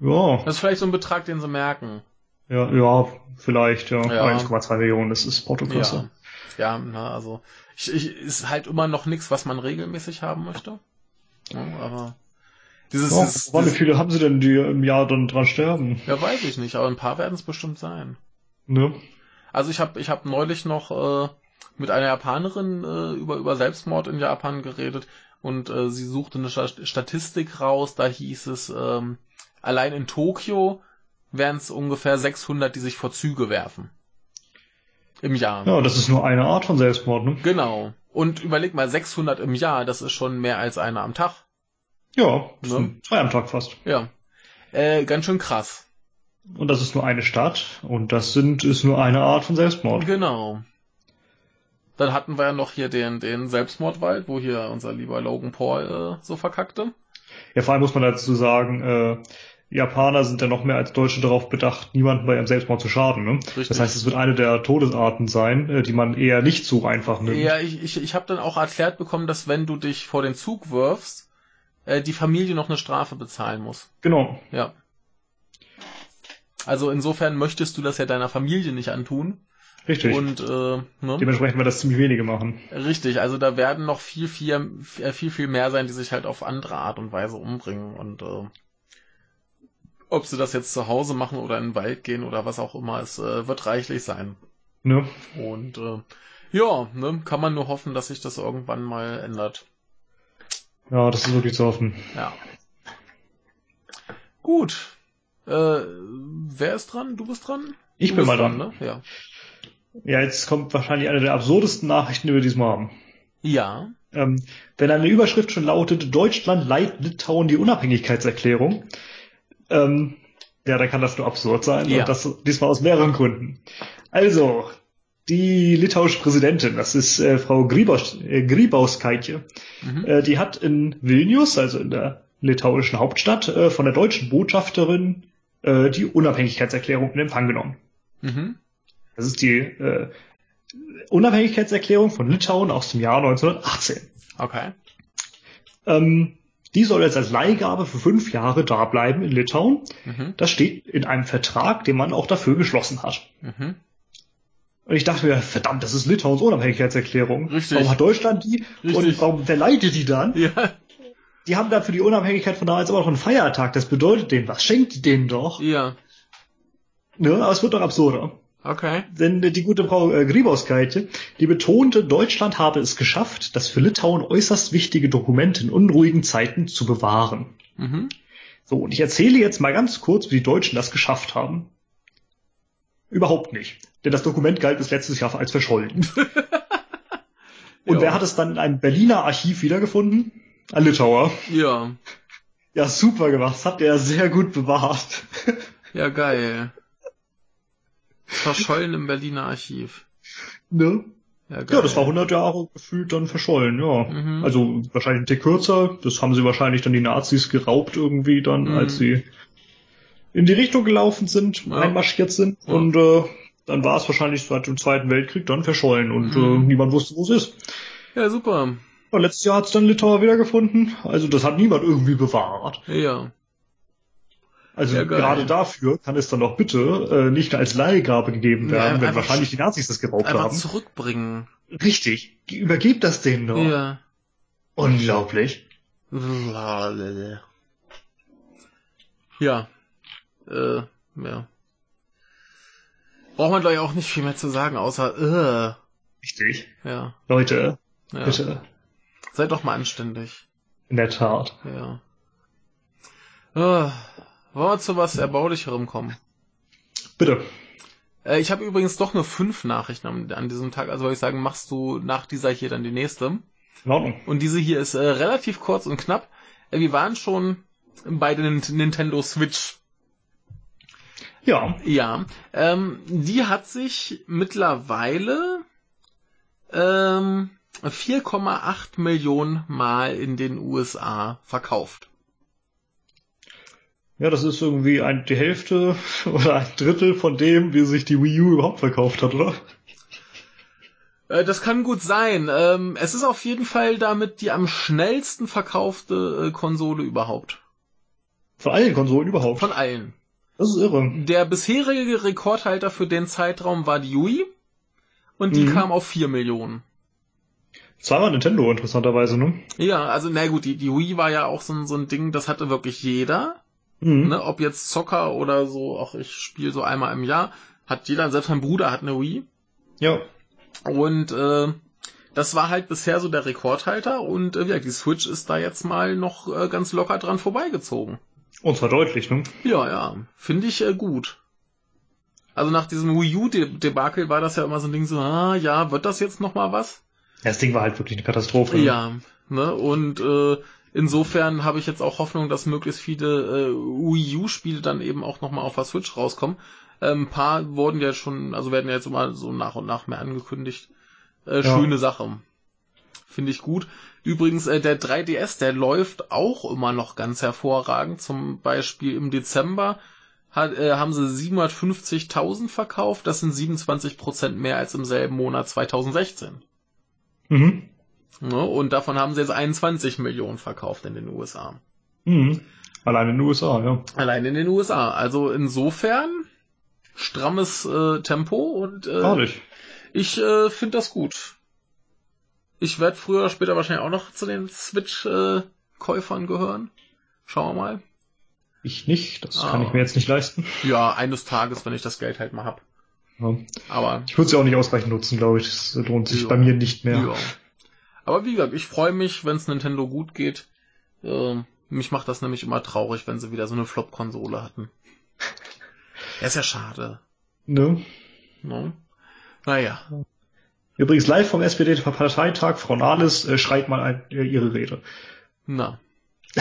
ja, Das ist vielleicht so ein Betrag, den sie merken. ja, ja, vielleicht, ja. Ja. 1,2 Millionen, das ist Portokasse. Ja, ja na, also ich, ich, ist halt immer noch nichts, was man regelmäßig haben möchte. Ja, aber dieses, Ja, ist, wann, wie viele haben sie denn, die im Jahr dann dran sterben? ja, weiß ich nicht, aber ein paar werden es bestimmt sein. Ne? Also ich habe ich hab neulich noch äh, mit einer Japanerin äh, über, über Selbstmord in Japan geredet und äh, sie suchte eine Sta- Statistik raus, da hieß es, ähm, allein in Tokio wären es ungefähr 600, die sich vor Züge werfen. Im Jahr. Ja, das ist nur eine Art von Selbstmord, ne? Genau. Und überleg mal, 600 im Jahr, das ist schon mehr als einer am Tag. Ja, das Ne? zwei am Tag fast. Ja. Äh, ganz schön krass. Und das ist nur eine Stadt und das sind, ist nur eine Art von Selbstmord. Genau. Dann hatten wir ja noch hier den, den Selbstmordwald, wo hier unser lieber Logan Paul äh, so verkackte. Ja, vor allem muss man dazu sagen, äh, Japaner sind ja noch mehr als Deutsche darauf bedacht, niemanden bei ihrem Selbstmord zu schaden. Ne? Richtig. Das heißt, es wird eine der Todesarten sein, äh, die man eher nicht so einfach nimmt. Ja, ich, ich, ich habe dann auch erklärt bekommen, dass wenn du dich vor den Zug wirfst, äh, die Familie noch eine Strafe bezahlen muss. Genau. Ja. Also insofern möchtest du das ja deiner Familie nicht antun. Richtig. Und äh, ne? Dementsprechend wird das ziemlich wenige machen. Richtig, also da werden noch viel, viel, äh, viel, viel mehr sein, die sich halt auf andere Art und Weise umbringen. Und äh, ob sie das jetzt zu Hause machen oder in den Wald gehen oder was auch immer, es äh, wird reichlich sein. Ne? Und äh, ja, ne, kann man nur hoffen, dass sich das irgendwann mal ändert. Ja, das ist wirklich zu hoffen. Ja. Gut. Äh, wer ist dran? Du bist dran? Ich du bin mal dran. ne? Ja. Ja, jetzt kommt wahrscheinlich eine der absurdesten Nachrichten, die wir diesmal haben. Ja. Ähm, wenn eine Überschrift schon lautet, Deutschland leiht Litauen die Unabhängigkeitserklärung, ähm, ja, dann kann das nur absurd sein. Ja. Und das diesmal aus mehreren Gründen. Also, die litauische Präsidentin, das ist äh, Frau Grybos, äh, Grybauskaitje, Mhm. äh, die hat in Vilnius, also in der litauischen Hauptstadt, äh, von der deutschen Botschafterin äh, die Unabhängigkeitserklärung in Empfang genommen. Mhm. Das ist die äh, Unabhängigkeitserklärung von Litauen aus dem Jahr 1918. Okay. Ähm, die soll jetzt als Leihgabe für fünf Jahre da bleiben in Litauen. Mhm. Das steht in einem Vertrag, den man auch dafür geschlossen hat. Mhm. Und ich dachte mir, verdammt, das ist Litauens Unabhängigkeitserklärung. Richtig. Warum hat Deutschland die? Richtig. Und warum verleiht die dann? Ja. Die haben dafür die Unabhängigkeit von damals aber noch einen Feiertag. Das bedeutet denen was. Schenkt denen doch. Ja. Ne? Aber es wird doch absurder. Okay. Denn die gute Frau äh, Grybauskaite, die betonte, Deutschland habe es geschafft, das für Litauen äußerst wichtige Dokument in unruhigen Zeiten zu bewahren. Mhm. So, und ich erzähle jetzt mal ganz kurz, wie die Deutschen das geschafft haben. Überhaupt nicht. Denn das Dokument galt bis letztes Jahr als verschollen. [laughs] Und Ja. wer hat es dann in einem Berliner Archiv wiedergefunden? Ein Litauer. Ja. Ja, super gemacht. Das habt ihr ja sehr gut bewahrt. Ja, geil. Verschollen im Berliner Archiv. Ne? Ja, Ja, geil. das war 100 Jahre gefühlt dann verschollen, ja. Mhm. Also wahrscheinlich ein Tick kürzer. Das haben sie wahrscheinlich dann die Nazis geraubt irgendwie dann, Mhm. als sie in die Richtung gelaufen sind, Ja. einmarschiert sind. Ja. Und äh, dann war es wahrscheinlich seit dem Zweiten Weltkrieg dann verschollen und Mhm. äh, niemand wusste, wo es ist. Ja, super. Und letztes Jahr hat es dann Litauer wiedergefunden. Also das hat niemand irgendwie bewahrt. Ja. Also Ja, gerade dafür kann es dann doch bitte äh, nicht als Leihgabe gegeben werden, wenn wahrscheinlich die Nazis das geraubt Einfach haben. zurückbringen. Richtig. Übergebt das denen doch. Ja. Unglaublich. Ja. Äh, ja. Braucht man glaube ich auch nicht viel mehr zu sagen, außer Richtig. äh, ja. Leute, ja. bitte. Seid doch mal anständig. In der Tat. Ja. Äh, wollen wir zu was Erbaulicherem kommen? Bitte. Äh, ich habe übrigens doch nur fünf Nachrichten an, an diesem Tag, also würde ich sagen, machst du nach dieser hier dann die nächste. In Ordnung. Und diese hier ist äh, relativ kurz und knapp. Äh, wir waren schon bei der Nin- Nintendo Switch. Ja. Ja, ähm, die hat sich mittlerweile ähm, 4,8 Millionen Mal in den USA verkauft. Ja, das ist irgendwie ein, die Hälfte [laughs] oder ein Drittel von dem, wie sich die Wii U überhaupt verkauft hat, oder? Äh, das kann gut sein. Ähm, es ist auf jeden Fall damit die am schnellsten verkaufte äh, Konsole überhaupt. Von allen Konsolen überhaupt. Von allen. Das ist irre. Der bisherige Rekordhalter für den Zeitraum war die Wii und die Mhm. kam auf 4 Millionen. Zweimal Nintendo, interessanterweise, ne? Ja, also na gut, die, die Wii war ja auch so, ein- so ein Ding, das hatte wirklich jeder. Mhm. Ne, ob jetzt Zocker oder so, auch ich spiele so einmal im Jahr, hat jeder, selbst mein Bruder hat eine Wii. Ja. Und äh, das war halt bisher so der Rekordhalter und äh, ja, die Switch ist da jetzt mal noch äh, ganz locker dran vorbeigezogen. Und zwar deutlich, ne? Ja, ja, finde ich äh, gut. Also nach diesem Wii U-Debakel war das ja immer so ein Ding so, ah, ja, wird das jetzt noch mal was? Das Ding war halt wirklich eine Katastrophe. ne? Ja, ne, und äh, insofern habe ich jetzt auch Hoffnung, dass möglichst viele äh, Wii U-Spiele dann eben auch noch mal auf der Switch rauskommen. Ähm, ein paar wurden ja schon, also werden ja jetzt immer so nach und nach mehr angekündigt. Äh, Ja. Schöne Sache. Finde ich gut. Übrigens, äh, der 3DS, der läuft auch immer noch ganz hervorragend. Zum Beispiel im Dezember hat, äh, haben sie 750.000 verkauft. Das sind 27% mehr als im selben Monat 2016. Mhm. Ne? Und davon haben sie jetzt 21 Millionen verkauft in den USA. Mhm. Allein in den USA, ja. Allein in den USA. Also insofern strammes äh, Tempo und äh, ich äh, finde das gut. Ich werde früher oder später wahrscheinlich auch noch zu den Switch-Käufern gehören. Schauen wir mal. Ich nicht, das Ah. kann ich mir jetzt nicht leisten. Ja, eines Tages, wenn ich das Geld halt mal hab. Ja. Aber Ich würde sie auch nicht ausreichend nutzen, glaube ich. Das lohnt sich Ja. bei mir nicht mehr. ja. Aber wie gesagt, ich freue mich, wenn es Nintendo gut geht. Ähm, mich macht das nämlich immer traurig, wenn sie wieder so eine Flop-Konsole hatten. [laughs] Ja, ist ja schade. Ne? Ne? Naja. Übrigens live vom SPD-Parteitag, Frau Nahles äh, schreit mal ein, äh, ihre Rede. Na. [laughs]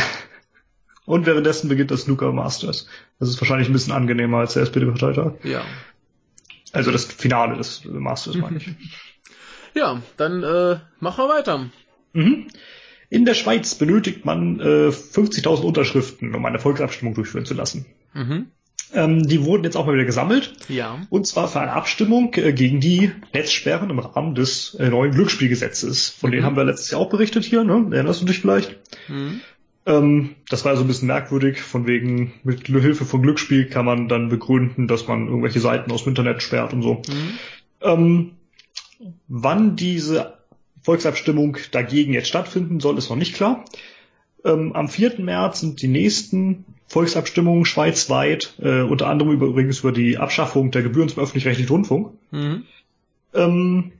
Und währenddessen beginnt das Snooker Masters. Das ist wahrscheinlich ein bisschen angenehmer als der SPD-Parteitag. Ja. Also das Finale des Masters, meine ich. [laughs] Ja, dann äh, machen wir weiter. mhm. In der Schweiz benötigt man äh, 50.000 Unterschriften, um eine Volksabstimmung durchführen zu lassen. Mhm. Ähm, die wurden jetzt auch mal wieder gesammelt. Ja. Und zwar für eine Abstimmung äh, gegen die Netzsperren im Rahmen des äh, neuen Glücksspielgesetzes. Von denen Mhm. haben wir letztes Jahr auch berichtet hier, ne? Erinnerst du dich vielleicht? Mhm. Ähm, das war ja so ein bisschen merkwürdig, von wegen mit Hilfe von Glücksspiel kann man dann begründen, dass man irgendwelche Seiten aus dem Internet sperrt und so. Mhm. Ähm, wann diese Volksabstimmung dagegen jetzt stattfinden soll, ist noch nicht klar. Ähm, am 4. März sind die nächsten Volksabstimmungen schweizweit, äh, unter anderem über, übrigens über die Abschaffung der Gebühren zum öffentlich-rechtlichen Rundfunk. Mhm. Ähm,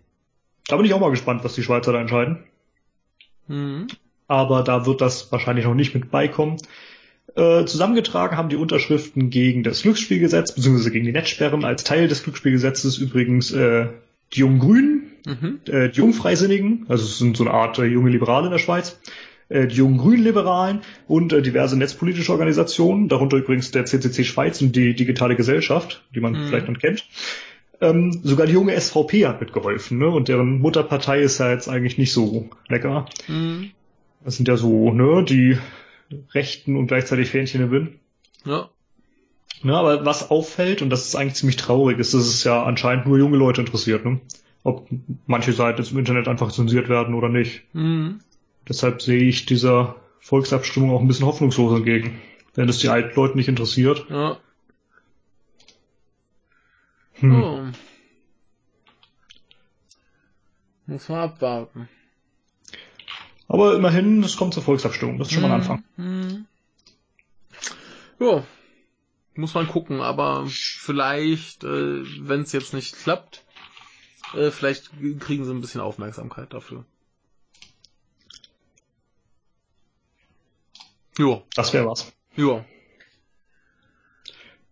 da bin ich auch mal gespannt, was die Schweizer da entscheiden. Mhm. aber da wird das wahrscheinlich noch nicht mit beikommen. Äh, zusammengetragen haben die Unterschriften gegen das Glücksspielgesetz, beziehungsweise gegen die Netzsperren als Teil des Glücksspielgesetzes übrigens äh, die Jungen Grünen, Mhm. äh, die Jungfreisinnigen, also es sind so eine Art äh, junge Liberale in der Schweiz, die Jungen Grünen-Liberalen und äh, diverse netzpolitische Organisationen, darunter übrigens der CCC Schweiz und die Digitale Gesellschaft, die man Mhm. vielleicht noch kennt. Ähm, sogar die junge SVP hat mitgeholfen, ne? Und deren Mutterpartei ist ja jetzt eigentlich nicht so lecker. Mhm. Das sind ja so, ne, die Rechten und gleichzeitig Fähnchen im Wind. Ja. Ne, aber was auffällt, und das ist eigentlich ziemlich traurig, ist, dass es ja anscheinend nur junge Leute interessiert, ne? Ob manche Seiten jetzt im Internet einfach zensiert werden oder nicht. Mhm. Deshalb sehe ich dieser Volksabstimmung auch ein bisschen hoffnungslos entgegen. Wenn es die alten Leute nicht interessiert. Ja. Hm. Oh. Muss man abwarten. Aber immerhin, es kommt zur Volksabstimmung. Das ist schon mal ein hm. Anfang. Hm. Ja. Muss man gucken, aber vielleicht, äh, wenn es jetzt nicht klappt, äh, vielleicht kriegen sie ein bisschen Aufmerksamkeit dafür. Jo. Das wäre was. Jo.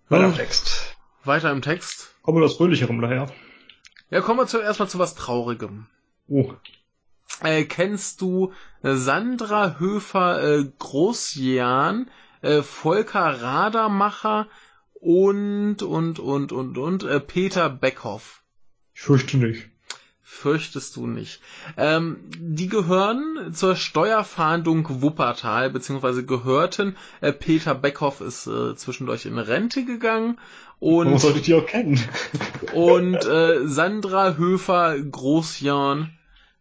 Weiter im Text. Weiter im Text. Kommen wir das Fröhlicherem daher. Ja, kommen wir zuerst mal zu was Traurigem. Oh. Äh, kennst du Sandra Höfer äh, Großjan, äh, Volker Radermacher und, und, und, und, und, äh, Peter Beckhoff? Ich fürchte nicht fürchtest du nicht. Ähm, die gehören zur Steuerfahndung Wuppertal, beziehungsweise gehörten. Äh, Peter Beckhoff ist äh, zwischendurch in Rente gegangen. Und, Warum sollte ich die auch kennen? [laughs] und äh, Sandra Höfer Großjan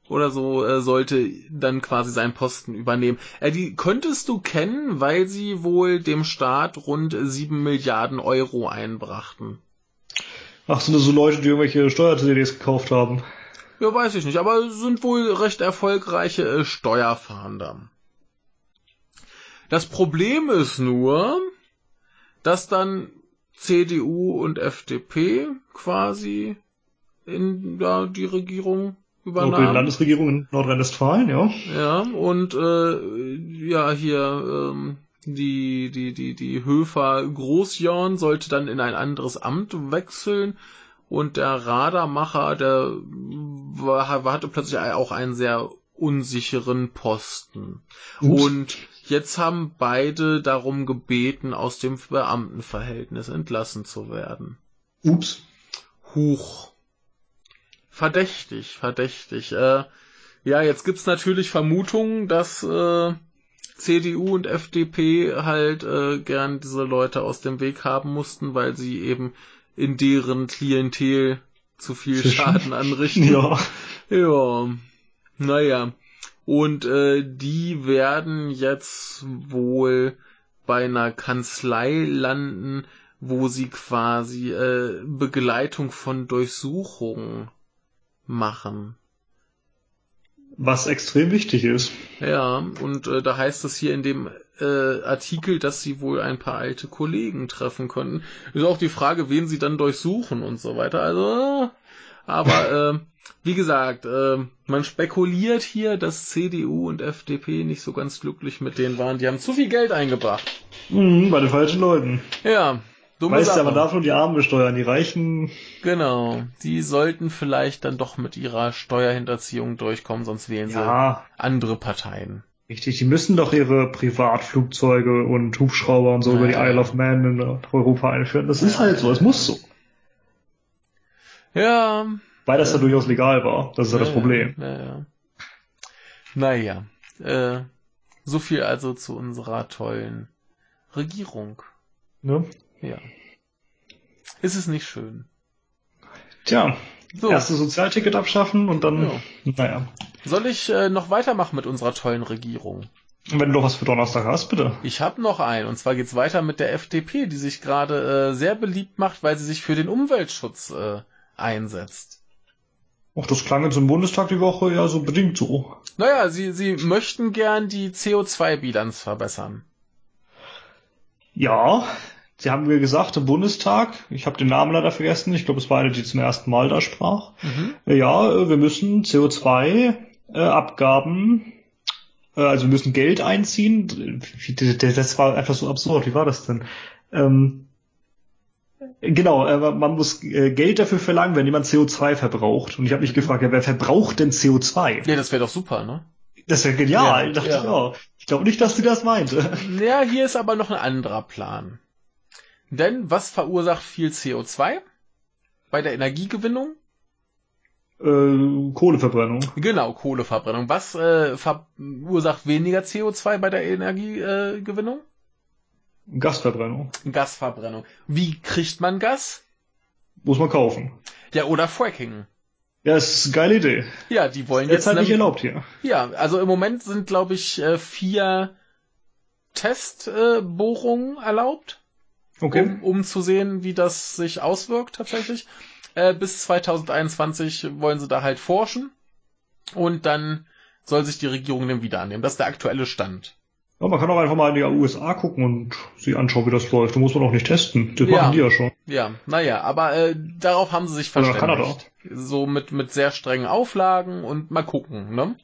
oder so äh, sollte dann quasi seinen Posten übernehmen. Äh, die könntest du kennen, weil sie wohl dem Staat rund sieben Milliarden Euro einbrachten. Ach, sind das so Leute, die irgendwelche Steuer-CDs gekauft haben? Ja, weiß ich nicht, aber sind wohl recht erfolgreiche äh, Steuerfahnder. Das Problem ist nur, dass dann CDU und FDP quasi in ja, die Regierung übernahmen. Die Landesregierung in Nordrhein-Westfalen, ja. Ja, und äh, ja, hier ähm, die, die, die, die Höfer Großjorn sollte dann in ein anderes Amt wechseln und der Radarmacher, der war, hatte plötzlich auch einen sehr unsicheren Posten. Ups. Und jetzt haben beide darum gebeten, aus dem Beamtenverhältnis entlassen zu werden. Ups. Huch. Verdächtig, verdächtig. Äh, ja, jetzt gibt's natürlich Vermutungen, dass äh, CDU und FDP halt äh, gern diese Leute aus dem Weg haben mussten, weil sie eben in deren Klientel zu viel. Schaden anrichten. [laughs] Ja. Ja. Naja. Und äh, die werden jetzt wohl bei einer Kanzlei landen, wo sie quasi äh, Begleitung von Durchsuchungen machen. Was extrem wichtig ist. Ja, und äh, da heißt es hier in dem äh, Artikel, dass sie wohl ein paar alte Kollegen treffen könnten. Ist auch die Frage, wen sie dann durchsuchen und so weiter. Also, aber [laughs] äh, wie gesagt, äh, man spekuliert hier, dass CDU und FDP nicht so ganz glücklich mit denen waren. Die haben zu viel Geld eingebracht. Mhm, bei den falschen Leuten. Ja. Dumme weißt ja, man darf nur die Armen besteuern, die Reichen. Genau. Die sollten vielleicht dann doch mit ihrer Steuerhinterziehung durchkommen, sonst wählen ja. sie andere Parteien. Richtig, die müssen doch ihre Privatflugzeuge und Hubschrauber und so ja, über die Isle of Man in Europa einführen. Das ist halt so, es muss so. Ja. Weil das ja, durchaus legal war. Das ist ja, das Problem. Ja. Naja. Äh, so viel also zu unserer tollen Regierung. Ne? Ja. Ist es nicht schön? Tja, so. Erste Sozialticket abschaffen und dann, ja. naja. Soll ich äh, noch weitermachen mit unserer tollen Regierung? Wenn du noch was für Donnerstag hast, bitte. Ich habe noch einen. Und zwar geht's weiter mit der FDP, die sich gerade äh, sehr beliebt macht, weil sie sich für den Umweltschutz äh, einsetzt. Ach, das klang jetzt im Bundestag die Woche ja so bedingt so. Naja, sie, sie möchten gern die CO2-Bilanz verbessern. Ja, Sie haben mir gesagt im Bundestag, ich habe den Namen leider vergessen, ich glaube, es war eine, die zum ersten Mal da sprach. Mhm. Ja, wir müssen CO2-Abgaben, äh, äh, also wir müssen Geld einziehen. Das war einfach so absurd. Wie war das denn? Ähm, genau, äh, man muss äh, Geld dafür verlangen, wenn jemand CO2 verbraucht. Und ich habe mich mhm. gefragt, ja, wer verbraucht denn CO2? Ja, das wäre doch super, ne? Das wäre genial, ja, dachte ja. ich auch. Ich glaube nicht, dass du das meinte. [laughs] Ja, hier ist aber noch ein anderer Plan. Denn was verursacht viel CO2? bei der Energiegewinnung? Äh, Kohleverbrennung. Genau, Kohleverbrennung. Was äh, verursacht weniger CO2 bei der Energiegewinnung? Gasverbrennung. Gasverbrennung. Wie kriegt man Gas? Muss man kaufen. Ja, oder Fracking. Ja, ist eine geile Idee. Ja, die wollen Jetzt jetzt. halt nicht erlaubt hier. ja, also im Moment sind, glaube ich, äh, vier Testbohrungen erlaubt. Okay. um, um zu sehen, wie das sich auswirkt tatsächlich. Äh, bis 2021 wollen sie da halt forschen und dann soll sich die Regierung dem wieder annehmen. Das ist der aktuelle Stand. Ja, man kann auch einfach mal in die USA gucken und sich anschauen, wie das läuft. Da muss man auch nicht testen. Das Ja. machen die ja schon. Ja, naja, aber äh, darauf haben sie sich Oder verständigt. So mit, mit sehr strengen Auflagen und mal gucken, ne?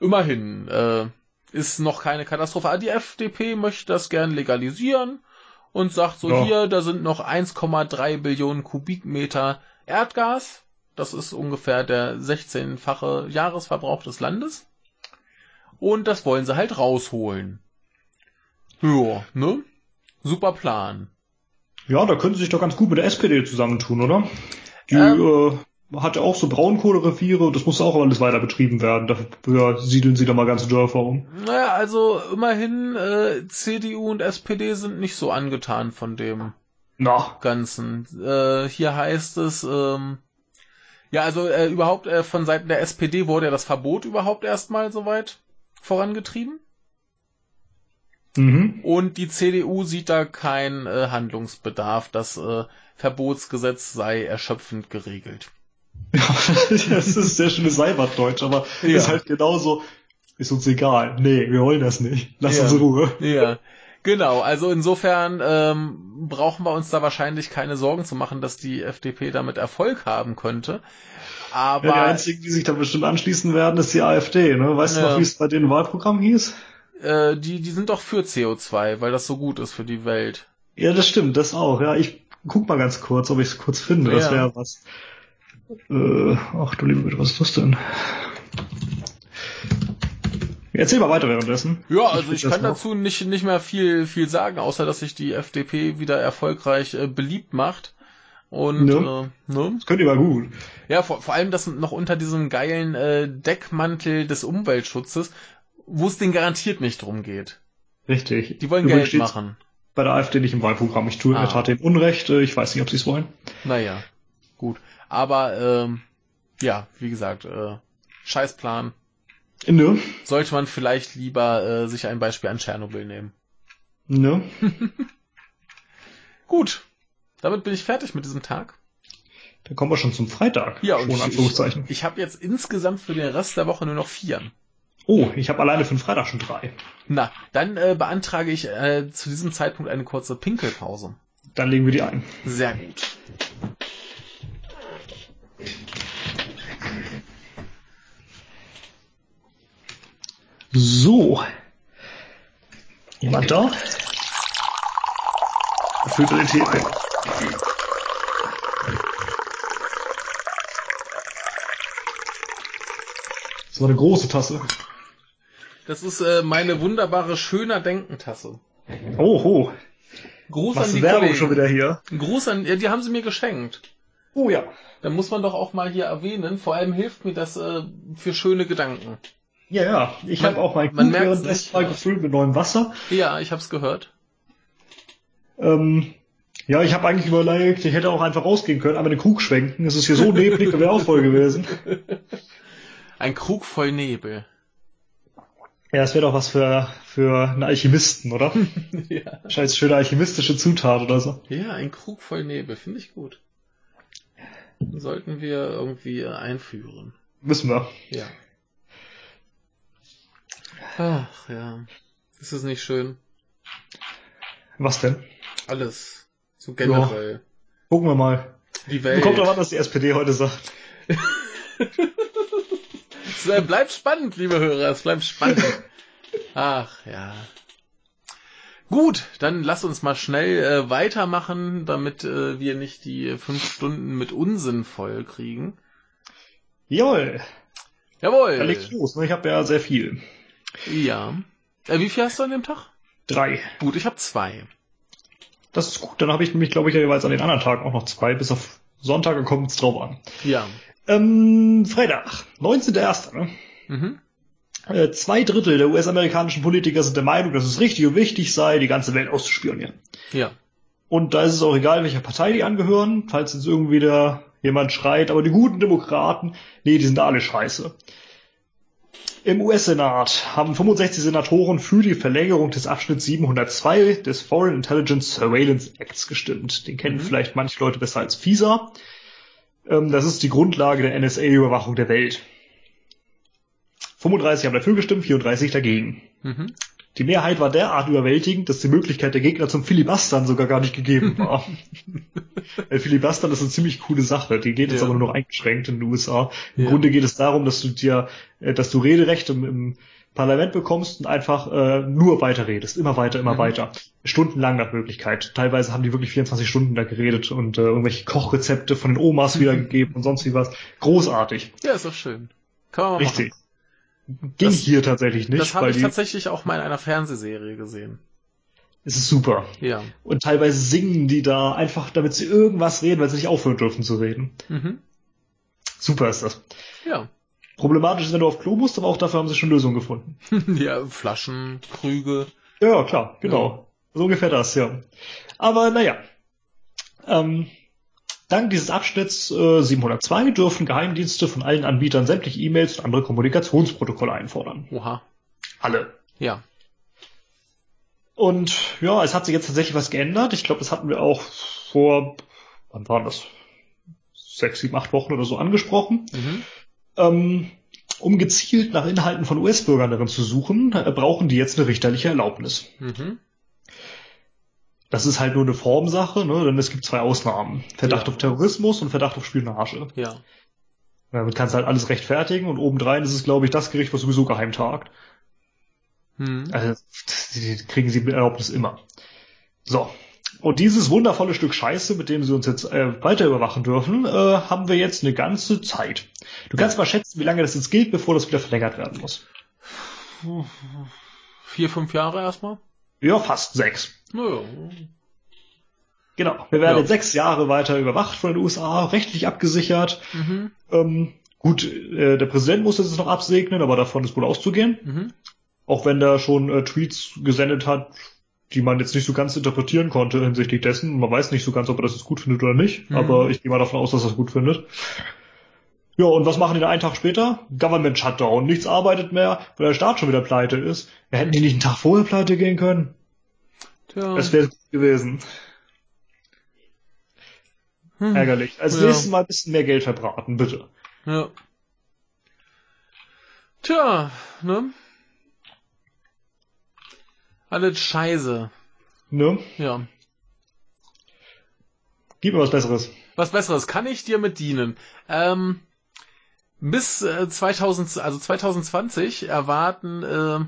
Immerhin, äh, ist noch keine Katastrophe. Aber die FDP möchte das gern legalisieren und sagt so, Ja. hier, da sind noch 1,3 Billionen Kubikmeter Erdgas. Das ist ungefähr der 16-fache Jahresverbrauch des Landes. Und das wollen sie halt rausholen. Ja, ne? Super Plan. Ja, da können sie sich doch ganz gut mit der SPD zusammentun, oder? Die Ähm. äh, hat ja auch so Braunkohlereviere, das muss auch alles weiter betrieben werden. Dafür siedeln sie da mal ganze Dörfer um. Naja, also immerhin, äh, CDU und SPD sind nicht so angetan von dem Na, Ganzen. Äh, hier heißt es, ähm, ja, also äh, überhaupt äh, von Seiten der SPD wurde ja das Verbot überhaupt erstmal soweit vorangetrieben. mhm. Und die CDU sieht da keinen äh, Handlungsbedarf. Das äh, Verbotsgesetz sei erschöpfend geregelt. Ja, [laughs] das ist sehr schönes Seibert-Deutsch, aber Ja. ist halt genauso, ist uns egal. Nee, wir wollen das nicht. Lass Ja. uns in Ruhe. Ja, genau. Also insofern ähm, brauchen wir uns da wahrscheinlich keine Sorgen zu machen, dass die FDP damit Erfolg haben könnte. Aber Ja, die einzigen, die sich da bestimmt anschließen werden, ist die AfD, ne? Weißt du Ja. noch, wie es bei im Wahlprogramm hieß? äh, die, die sind doch für CO2, weil das so gut ist für die Welt. Ja, das stimmt, das auch. Ja, ich guck mal ganz kurz, ob ich es kurz finde. Das Ja. wäre was. Äh, ach du liebe Güte, was ist das denn? Erzähl mal weiter währenddessen. Ja, also ich das kann dazu nicht, nicht mehr viel, viel sagen, außer dass sich die FDP wieder erfolgreich äh, beliebt macht. Und Ne. äh, ne? Das könnte immer gut. Ja, vor, vor allem das noch unter diesem geilen äh, Deckmantel des Umweltschutzes, wo es denen garantiert nicht drum geht. Richtig. Die wollen Übrigens Geld machen. Bei der AfD nicht im Wahlprogramm. Ich tue Ah. in der Tat dem Unrecht. Äh, Ich weiß nicht, ob sie es wollen. Naja, gut. Aber ähm, ja, wie gesagt, äh, Scheißplan. Ne? Sollte man vielleicht lieber äh, sich ein Beispiel an Tschernobyl nehmen. Ne? [laughs] Gut, damit bin ich fertig mit diesem Tag. Dann kommen wir schon zum Freitag. Ja, schon und ich, Anführungszeichen. ich, ich habe jetzt insgesamt für den Rest der Woche nur noch vier. Oh, ich habe alleine für den Freitag schon drei. Na, dann äh, beantrage ich äh, zu diesem Zeitpunkt eine kurze Pinkelpause. Dann legen wir die ein. Sehr gut. So. Jemand da? Erfüllt den Tee ein. Das war eine große Tasse. Das ist äh, meine wunderbare schöner Denkentasse. Oh, oh. Gruß Machst an die Werbung Kollegen. schon wieder hier? Gruß an, ja, die haben sie mir geschenkt. Oh ja. Da muss man doch auch mal hier erwähnen. Vor allem hilft mir das äh, für schöne Gedanken. Ja, ja. Ich habe auch mein merkt's währenddessen mal gefüllt mit neuem Wasser. Ja, ich hab's gehört. Ähm, ja, ich habe eigentlich überlegt, ich hätte auch einfach rausgehen können, aber den Krug schwenken. Es ist hier so neblig, da wäre auch voll gewesen. [laughs] Ein Krug voll Nebel. Ja, das wäre doch was für, für einen Alchemisten, oder? [laughs] ja. Scheiß schöne alchemistische Zutat oder so. ja, ein Krug voll Nebel, finde ich gut. Sollten wir irgendwie einführen. Wissen wir. Ja. Ach ja. Ist es nicht schön? Was denn? Alles. So generell. Gucken wir mal. Die Welt. Kommt doch an, was die SPD heute sagt. Es [laughs] äh, bleibt spannend, liebe Hörer, es bleibt spannend. Ach ja. Gut, dann lass uns mal schnell äh, weitermachen, damit äh, wir nicht die fünf Stunden mit Unsinn voll kriegen. Jawohl. Jawohl. Dann leg's los. ne? Ich habe ja sehr viel. Ja. Äh, wie viel hast du an dem Tag? Drei. Gut, ich habe zwei. Das ist gut. Dann habe ich nämlich, glaube ich, ja jeweils an den anderen Tagen auch noch zwei, bis auf Sonntag kommt es drauf an. Ja. Ähm, Freitag, 19.01. Ne? Mhm. Äh, zwei Drittel der US-amerikanischen Politiker sind der Meinung, dass es richtig und wichtig sei, die ganze Welt auszuspionieren. Ja. Und da ist es auch egal, welcher Partei die angehören, falls jetzt irgendwie da jemand schreit, aber die guten Demokraten, nee, die sind alle scheiße. Im US-Senat haben 65 Senatoren für die Verlängerung des Abschnitts 702 des Foreign Intelligence Surveillance Acts gestimmt. Den kennen Mhm. vielleicht manche Leute besser als FISA. Ähm, das ist die Grundlage der NSA-Überwachung der Welt. 35 haben dafür gestimmt, 34 dagegen. Mhm. Die Mehrheit war derart überwältigend, dass die Möglichkeit der Gegner zum Filibustern sogar gar nicht gegeben war. [laughs] Weil Filibustern ist eine ziemlich coole Sache. Die geht jetzt Ja. aber nur noch eingeschränkt in den USA. Im Ja. Grunde geht es darum, dass du dir, äh, dass du Rederecht im, im Parlament bekommst und einfach äh, nur weiterredest. Immer weiter, immer Mhm. weiter. Stundenlang nach Möglichkeit. Teilweise haben die wirklich 24 Stunden da geredet und äh, irgendwelche Kochrezepte von den Omas Mhm. wiedergegeben und sonst wie was. Großartig. Ja, ist doch schön. Kann man mal Richtig. machen. Ging Das- hier tatsächlich nicht, das habe ich tatsächlich auch mal in einer Fernsehserie gesehen. es ist super. Ja. Und teilweise singen die da einfach, damit sie irgendwas reden, weil sie nicht aufhören dürfen zu reden. Mhm. Super ist das. Ja. Problematisch ist, wenn du auf Klo musst, aber auch dafür haben sie schon Lösungen gefunden. [laughs] ja, Flaschen, Krüge. Ja, ja, klar, genau. So ungefähr das, ja. Aber naja. Ähm, dank dieses Abschnitts äh, 702 dürfen Geheimdienste von allen Anbietern sämtliche E-Mails und andere Kommunikationsprotokolle einfordern. Oha. Alle. Ja. Und ja, es hat sich jetzt tatsächlich was geändert. Ich glaube, das hatten wir auch vor, wann war das? Sechs, sieben, acht Wochen oder so angesprochen. Mhm. Ähm, um gezielt nach Inhalten von US-Bürgern darin zu suchen, äh, brauchen die jetzt eine richterliche Erlaubnis. Mhm. Das ist halt nur eine Formsache, ne? denn es gibt zwei Ausnahmen. Verdacht Ja. auf Terrorismus und Verdacht auf Spionage. Ja. Damit kannst du halt alles rechtfertigen und obendrein ist es, glaube ich, das Gericht, was sowieso geheim tagt. Mhm. Also die die kriegen sie Erlaubnis immer. So. Und dieses wundervolle Stück Scheiße, mit dem sie uns jetzt äh, weiter überwachen dürfen, äh, haben wir jetzt eine ganze Zeit. Du kannst mal schätzen, wie lange das jetzt gilt, bevor das wieder verlängert werden muss. Vier, fünf Jahre erstmal? Ja, fast sechs. Naja. Genau. Wir werden Ja. jetzt sechs Jahre weiter überwacht von den USA, rechtlich abgesichert. Mhm. Ähm, gut, äh, der Präsident muss das jetzt noch absegnen, aber davon ist wohl auszugehen. Mhm. Auch wenn der schon äh, Tweets gesendet hat, die man jetzt nicht so ganz interpretieren konnte hinsichtlich dessen. Man weiß nicht so ganz, ob er das jetzt gut findet oder nicht, Mhm. aber ich gehe mal davon aus, dass er es gut findet. Ja, und was machen die da einen Tag später? Government Shutdown. Nichts arbeitet mehr, weil der Staat schon wieder pleite ist. Wir hätten die nicht einen Tag vorher pleite gehen können. Tja. Das wäre gut gewesen. Hm. Ärgerlich. Als Ja. nächstes Mal ein bisschen mehr Geld verbraten, bitte. Ja. Tja, ne? Alles scheiße. Ne? Ja. Gib mir was Besseres. Was Besseres kann ich dir mit dienen? Ähm, bis äh, 2000, also 2020 erwarten äh,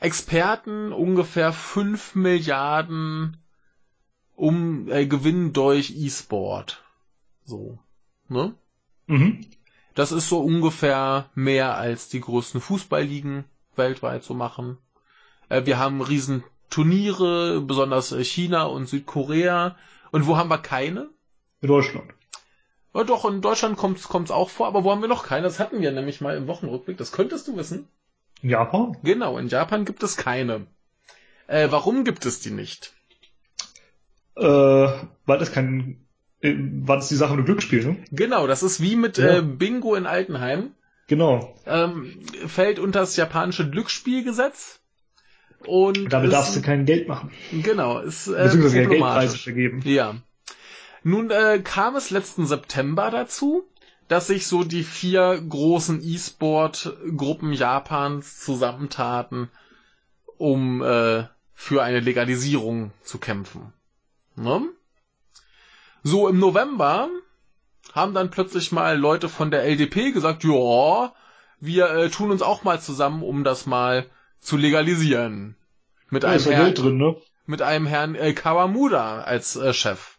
Experten ungefähr 5 Milliarden um äh, Gewinn durch E-Sport. So. Ne? Mhm. Das ist so ungefähr mehr als die größten Fußballligen weltweit so machen. Äh, wir haben riesen Turniere, besonders äh, China und Südkorea. Und wo haben wir keine? In Deutschland. Ja, doch, in Deutschland kommt es auch vor, aber wo haben wir noch keine? Das hatten wir nämlich mal im Wochenrückblick. Das könntest du wissen. In Japan? Genau, in Japan gibt es keine. Äh, warum gibt es die nicht? Äh, weil das kein, äh, war das die Sache mit dem Glücksspiel, ne? Genau, das ist wie mit Ja. äh, Bingo in Altenheim. Genau. Ähm, fällt unter das japanische Glücksspielgesetz. Und Damit ist- darfst du kein Geld machen. Genau, ist äh, Beziehungsweise Geldpreise vergeben. Ja. Nun äh, kam es letzten September dazu, dass sich so die vier großen E-Sport-Gruppen Japans zusammentaten, um äh, für eine Legalisierung zu kämpfen. Ne? So im November haben dann plötzlich mal Leute von der LDP gesagt, ja, wir äh, tun uns auch mal zusammen, um das mal zu legalisieren. Mit Da einem ja Herrn, drin, ne? mit einem Herrn äh, Kawamura als äh, Chef.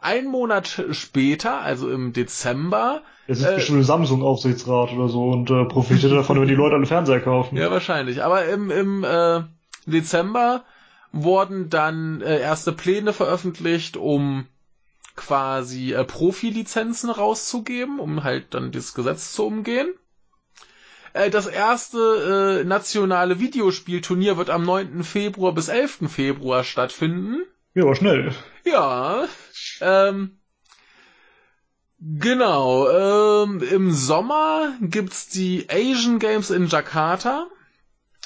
Ein Monat später, also im Dezember, Es ist Äh, bestimmt ein Samsung-Aufsichtsrat oder so und äh, profitiert davon, wenn die Leute alle Fernseher kaufen. ja wahrscheinlich, aber im, im äh, Dezember wurden dann äh, erste Pläne veröffentlicht, um quasi äh, Profilizenzen rauszugeben, um halt dann das Gesetz zu umgehen. Äh, das erste äh, nationale Videospielturnier wird am 9. Februar bis 11. Februar stattfinden. Ja, war schnell. Ja. Ähm, genau. Ähm, Im Sommer gibt's die Asian Games in Jakarta,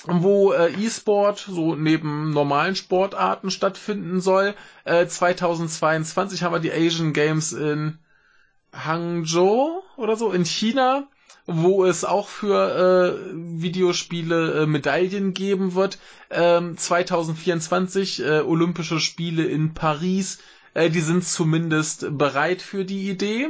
wo äh, E-Sport so neben normalen Sportarten stattfinden soll. Äh, 2022 haben wir die Asian Games in Hangzhou oder so in China wo es auch für äh, Videospiele äh, Medaillen geben wird. Ähm, 2024 äh, Olympische Spiele in Paris, äh, die sind zumindest bereit für die Idee.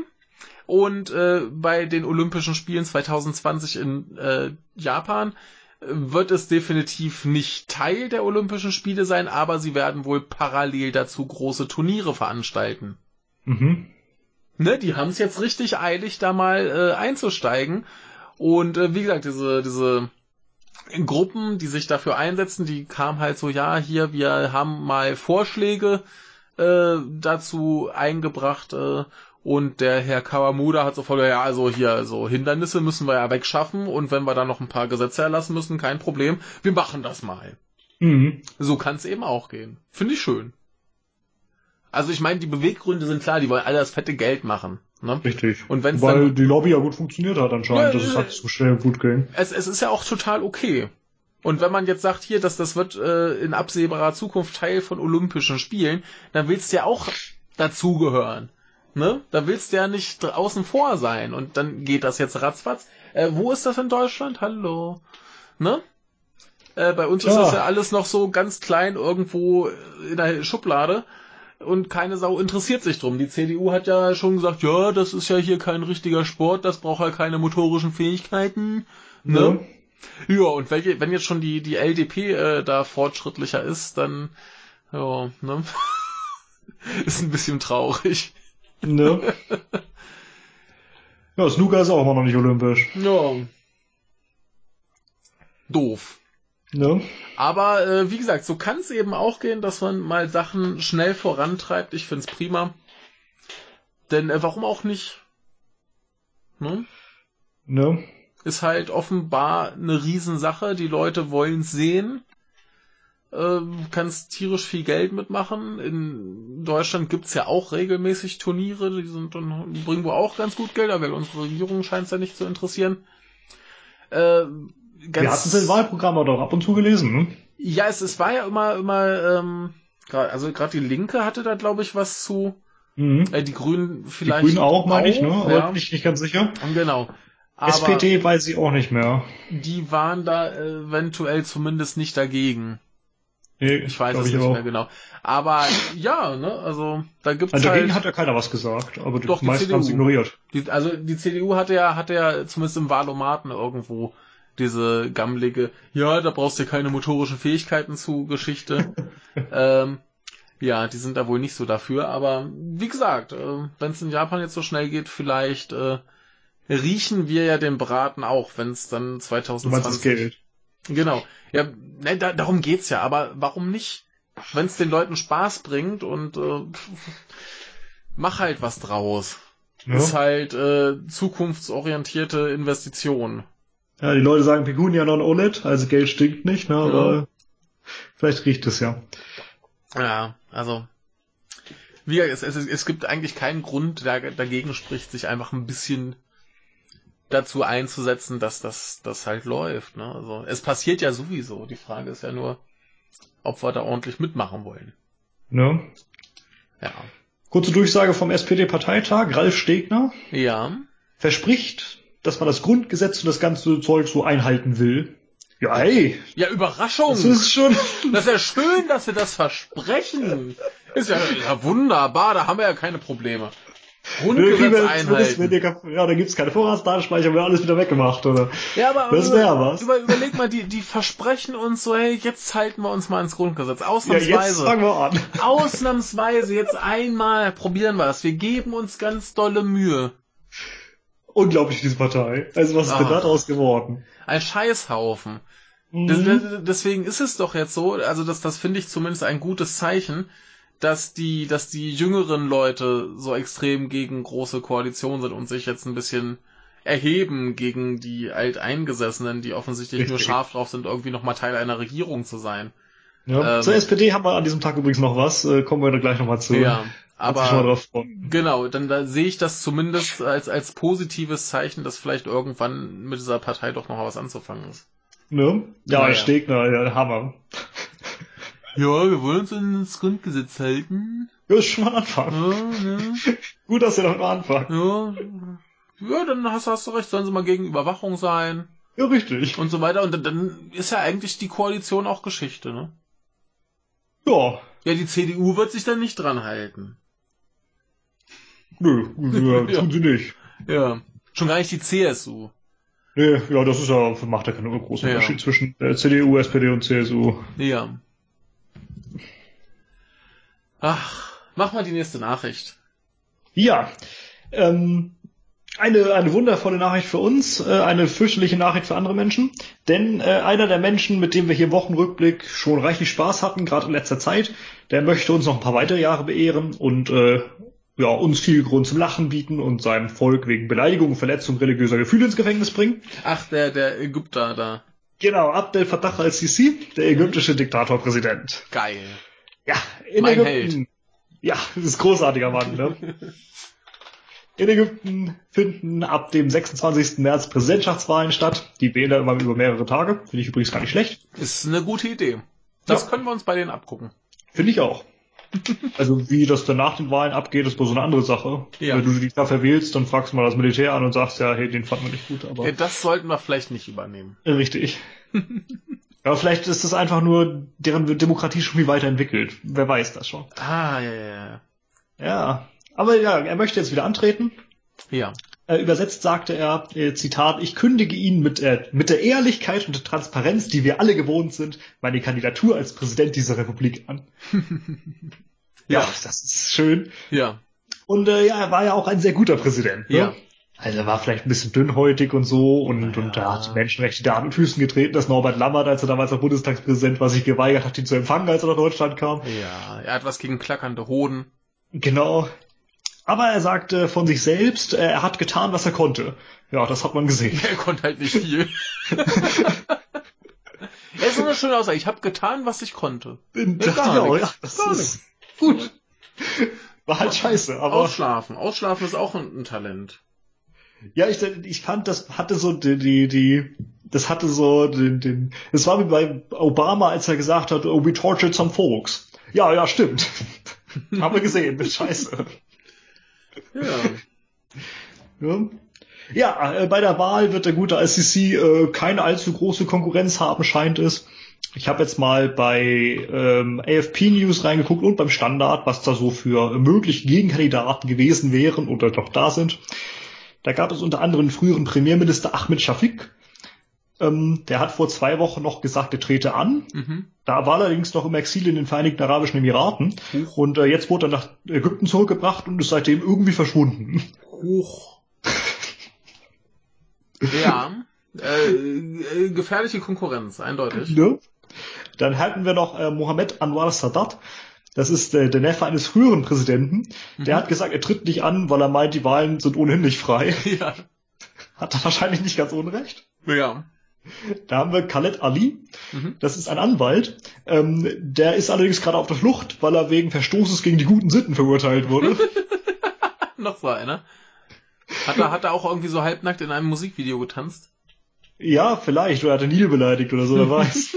Und äh, bei den Olympischen Spielen 2020 in äh, Japan äh, wird es definitiv nicht Teil der Olympischen Spiele sein, aber sie werden wohl parallel dazu große Turniere veranstalten. Mhm. Ne, die haben es jetzt richtig eilig, da mal äh, einzusteigen. Und äh, wie gesagt, diese, diese Gruppen, die sich dafür einsetzen, die kamen halt so, ja, hier, wir haben mal Vorschläge äh, dazu eingebracht äh, und der Herr Kawamuda hat sofort, ja, also hier, so Hindernisse müssen wir ja wegschaffen und wenn wir da noch ein paar Gesetze erlassen müssen, kein Problem, wir machen das mal. Mhm. So kann es eben auch gehen. Finde ich schön. Also ich meine, die Beweggründe sind klar, die wollen alle das fette Geld machen. Ne? Richtig. Und wenn's Weil dann, die Lobby ja gut funktioniert hat anscheinend, ja, dass es hat so schnell gut ging. Es, es ist ja auch total okay. Und wenn man jetzt sagt, hier, dass das wird äh, in absehbarer Zukunft Teil von Olympischen Spielen, dann willst du ja auch dazugehören. Ne? Da willst du ja nicht außen vor sein. Und dann geht das jetzt ratzfatz. Äh, wo ist das in Deutschland? Hallo. Ne? Äh, bei uns ja. ist das ja alles noch so ganz klein irgendwo in der Schublade und keine Sau interessiert sich drum. Die CDU hat ja schon gesagt, ja, das ist ja hier kein richtiger Sport, das braucht ja keine motorischen Fähigkeiten. Ne? Ja, ja und welche, wenn jetzt schon die, die LDP äh, da fortschrittlicher ist, dann ja, ne? [laughs] ist ein bisschen traurig. Ne? [laughs] Ja, Snooker ist auch immer noch nicht olympisch. Ja. Doof. Ne? Aber äh, wie gesagt, so kann es eben auch gehen, dass man mal Sachen schnell vorantreibt. Ich find's prima. Denn äh, warum auch nicht? Ne? Ne? Ist halt offenbar eine Riesensache. Die Leute wollen's sehen. Äh, kannst tierisch viel Geld mitmachen. In Deutschland gibt's ja auch regelmäßig Turniere, die sind dann, die bringen wohl auch ganz gut Geld, aber unsere Regierung scheint's ja nicht zu interessieren. Äh. Wir hatten es im Wahlprogramm auch doch ab und zu gelesen, ne? Ja, es, es war ja immer, immer, ähm, grad, also gerade die Linke hatte da, glaube ich, was zu. Mhm. Äh, die Grünen vielleicht. Die Grünen auch, meine ich, ne? Aber ja. bin ich nicht ganz sicher. Genau. Aber SPD weiß ich auch nicht mehr. Die waren da eventuell zumindest nicht dagegen. Nee, ich weiß es nicht auch. mehr genau. Aber ja, ne, also da gibt's also dagegen halt, hat ja keiner was gesagt, aber die doch, meisten haben es ignoriert. Die, also die CDU hatte ja, hatte ja zumindest im Wahlomaten irgendwo diese gammelige, ja, da brauchst du keine motorischen Fähigkeiten zu Geschichte. [laughs] ähm, ja, die sind da wohl nicht so dafür, aber wie gesagt, äh, wenn es in Japan jetzt so schnell geht, vielleicht äh, riechen wir ja den Braten auch, wenn es dann 2020 Geld. Genau. Ja, ne, da, darum geht's ja, aber warum nicht? Wenn es den Leuten Spaß bringt und äh, [laughs] mach halt was draus. Ja. Ist halt äh, zukunftsorientierte Investition. Ja, die Leute sagen Pecunia non OLED, also Geld stinkt nicht, ne, aber ja. vielleicht riecht es ja. Ja, also wie es, es, es gibt eigentlich keinen Grund, der dagegen spricht, sich einfach ein bisschen dazu einzusetzen, dass das, das halt läuft. Ne? Also es passiert ja sowieso. Die Frage ist ja nur, ob wir da ordentlich mitmachen wollen. Ne? Ja. Kurze Durchsage vom SPD-Parteitag. Ralf Stegner. Ja. Verspricht, dass man das Grundgesetz und das ganze Zeug so einhalten will. Ja, hey. Ja, Überraschung. Das ist schon. [laughs] Das ist ja schön, dass wir das versprechen. Ist ja, ja wunderbar, da haben wir ja keine Probleme. Grundgesetz einhalten. ja, da gibt's keine Vorratsdatenspeicher, wird alles wieder weggemacht, oder? Ja, aber das wäre was. Über, überleg mal, die, die versprechen uns so, hey, jetzt halten wir uns mal ins Grundgesetz. Ausnahmsweise. Ja, jetzt fangen wir an. Ausnahmsweise, jetzt einmal probieren wir es. Wir geben uns ganz dolle Mühe unglaublich, diese Partei. Also was ist denn ah. daraus geworden? Ein Scheißhaufen. Mhm. deswegen ist es doch jetzt so, also das, das finde ich zumindest ein gutes Zeichen, dass die, dass die jüngeren Leute so extrem gegen große Koalitionen sind und sich jetzt ein bisschen erheben gegen die Alteingesessenen, die offensichtlich Richtig. nur scharf drauf sind, irgendwie nochmal Teil einer Regierung zu sein. Ja. Ähm, Zur SPD haben wir an diesem Tag übrigens noch was, äh, kommen wir da gleich nochmal zu. Ja, aber genau, dann da sehe ich das zumindest als, als positives Zeichen, dass vielleicht irgendwann mit dieser Partei doch noch was anzufangen ist. Ne? Ja, naja. Stegner, ja, Hammer. Ja, wir wollen uns ins Grundgesetz halten. Ja, ist schon mal ein Anfang. Ja, ja. [laughs] Gut, dass ihr noch mal anfangen. Ja. Ja, dann hast, hast du recht, sollen sie mal gegen Überwachung sein. Ja, richtig. Und so weiter. Und dann, dann ist ja eigentlich die Koalition auch Geschichte, ne? Ja. Ja, die CDU wird sich dann nicht dran halten. Nö, ja, [laughs] tun sie nicht. Ja. Schon gar nicht die CSU. Nee, ja, das ist ja, macht ja keinen großen ja. Unterschied zwischen äh, CDU, SPD und CSU. Ja. Ach, mach mal die nächste Nachricht. Ja. Ähm, eine, eine wundervolle Nachricht für uns, äh, eine fürchterliche Nachricht für andere Menschen. Denn äh, einer der Menschen, mit dem wir hier Wochenrückblick schon reichlich Spaß hatten, gerade in letzter Zeit, der möchte uns noch ein paar weitere Jahre beehren und äh, ja, uns viel Grund zum Lachen bieten und seinem Volk wegen Beleidigung Verletzung religiöser Gefühle ins Gefängnis bringen. Ach, der, der Ägypter da. Genau, Abdel Fattah al-Sisi, der ägyptische Diktatorpräsident. Geil. Ja, in mein Ägypten. Held. Ja, das ist großartiger Mann, ne? [laughs] In Ägypten finden ab dem 26. März Präsidentschaftswahlen statt. Die wählen dann immer über mehrere Tage. Finde ich übrigens gar nicht schlecht. Ist eine gute Idee. Das ja. können wir uns bei denen abgucken. Finde ich auch. [laughs] Also wie das dann nach den Wahlen abgeht, ist bloß so eine andere Sache. Ja. Wenn du dich da verwählst, dann fragst du mal das Militär an und sagst ja, hey, den fanden wir nicht gut. Aber das sollten wir vielleicht nicht übernehmen. Richtig. [laughs] ja, vielleicht ist das einfach nur, deren Demokratie schon viel weiterentwickelt. Wer weiß das schon. Ah, ja, ja, ja. Ja, aber ja, er möchte jetzt wieder antreten. Ja. Äh, übersetzt sagte er, äh, Zitat, ich kündige Ihnen mit, äh, mit der Ehrlichkeit und der Transparenz, die wir alle gewohnt sind, meine Kandidatur als Präsident dieser Republik an. [laughs] ja. ja, das ist schön. Ja. Und äh, ja, er war ja auch ein sehr guter Präsident. Ne? Ja. Also er war vielleicht ein bisschen dünnhäutig und so und, ja. und er hat Menschenrechte da an und Füßen getreten, dass Norbert Lammert, als er damals noch Bundestagspräsident war, sich geweigert hat, ihn zu empfangen, als er nach Deutschland kam. Ja, er hat was gegen klackernde Hoden. Genau. Aber er sagte von sich selbst, äh, er hat getan, was er konnte. Ja, das hat man gesehen. [laughs] Er konnte halt nicht viel. [laughs] Er ist so eine schöne Aussage. Ich habe getan, was ich konnte. dachte ich auch, ja, das Gar ist gut. [laughs] War halt scheiße, aber. Ausschlafen. Ausschlafen ist auch ein, ein Talent. Ja, ich, ich fand, das hatte so die, die, die das hatte so den, den, es war wie bei Obama, als er gesagt hat, oh, we tortured some folks. Ja, ja, stimmt. [laughs] Haben wir gesehen, das [laughs] scheiße. Ja. ja. Ja, äh, bei der Wahl wird der gute ICC äh, keine allzu große Konkurrenz haben, scheint es. Ich habe jetzt mal bei ähm, AFP News reingeguckt und beim Standard, was da so für mögliche Gegenkandidaten gewesen wären oder doch da sind. Da gab es unter anderem früheren Premierminister Ahmed Shafik, ähm, der hat vor zwei Wochen noch gesagt, er trete an. Mhm. Da war er allerdings noch im Exil in den Vereinigten Arabischen Emiraten. Huch. Und äh, jetzt wurde er nach Ägypten zurückgebracht und ist seitdem irgendwie verschwunden. Huch. ja. Äh, äh, gefährliche Konkurrenz, eindeutig. Ne? Dann hatten wir noch äh, Mohammed Anwar Sadat. Das ist äh, der Neffe eines früheren Präsidenten. Der mhm. hat gesagt, er tritt nicht an, weil er meint, die Wahlen sind ohnehin nicht frei. [laughs] Ja. Hat er wahrscheinlich nicht ganz unrecht. Ja. Da haben wir Khaled Ali. Mhm. Das ist ein Anwalt. Ähm, der ist allerdings gerade auf der Flucht, weil er wegen Verstoßes gegen die guten Sitten verurteilt wurde. [laughs] Noch so einer. Hat er, hat er auch irgendwie so halbnackt in einem Musikvideo getanzt? Ja, vielleicht. Oder hat er Nil beleidigt oder so, wer [laughs] weiß.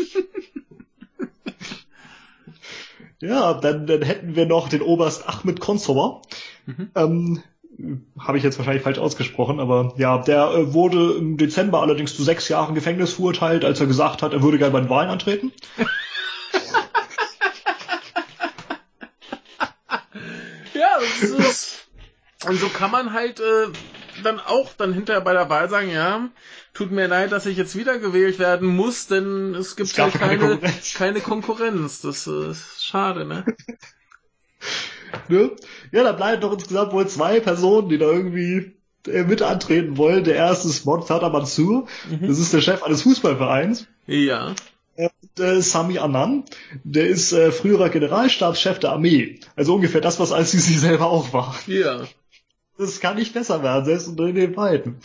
Ja, dann, dann hätten wir noch den Oberst Ahmed Konsova. Mhm. Ähm, habe ich jetzt wahrscheinlich falsch ausgesprochen, aber ja, der äh, wurde im Dezember allerdings zu sechs Jahren Gefängnis verurteilt, als er gesagt hat, er würde gerne bei den Wahlen antreten. [laughs] ja, das ist, und so kann man halt äh, dann auch dann hinterher bei der Wahl sagen, ja, tut mir leid, dass ich jetzt wiedergewählt werden muss, denn es gibt es halt keine, keine Konkurrenz. keine Konkurrenz. Das äh, ist schade, ne? [laughs] Ne? Ja, da bleiben doch insgesamt wohl zwei Personen, die da irgendwie äh, mit antreten wollen. Der erste ist Mortada Mansur. Mhm. Das ist der Chef eines Fußballvereins. Ja. äh, Sami Annan, der ist äh, früherer Generalstabschef der Armee. Also ungefähr das, was Al-Sisi selber auch war. Ja. Das kann nicht besser werden, selbst unter den beiden.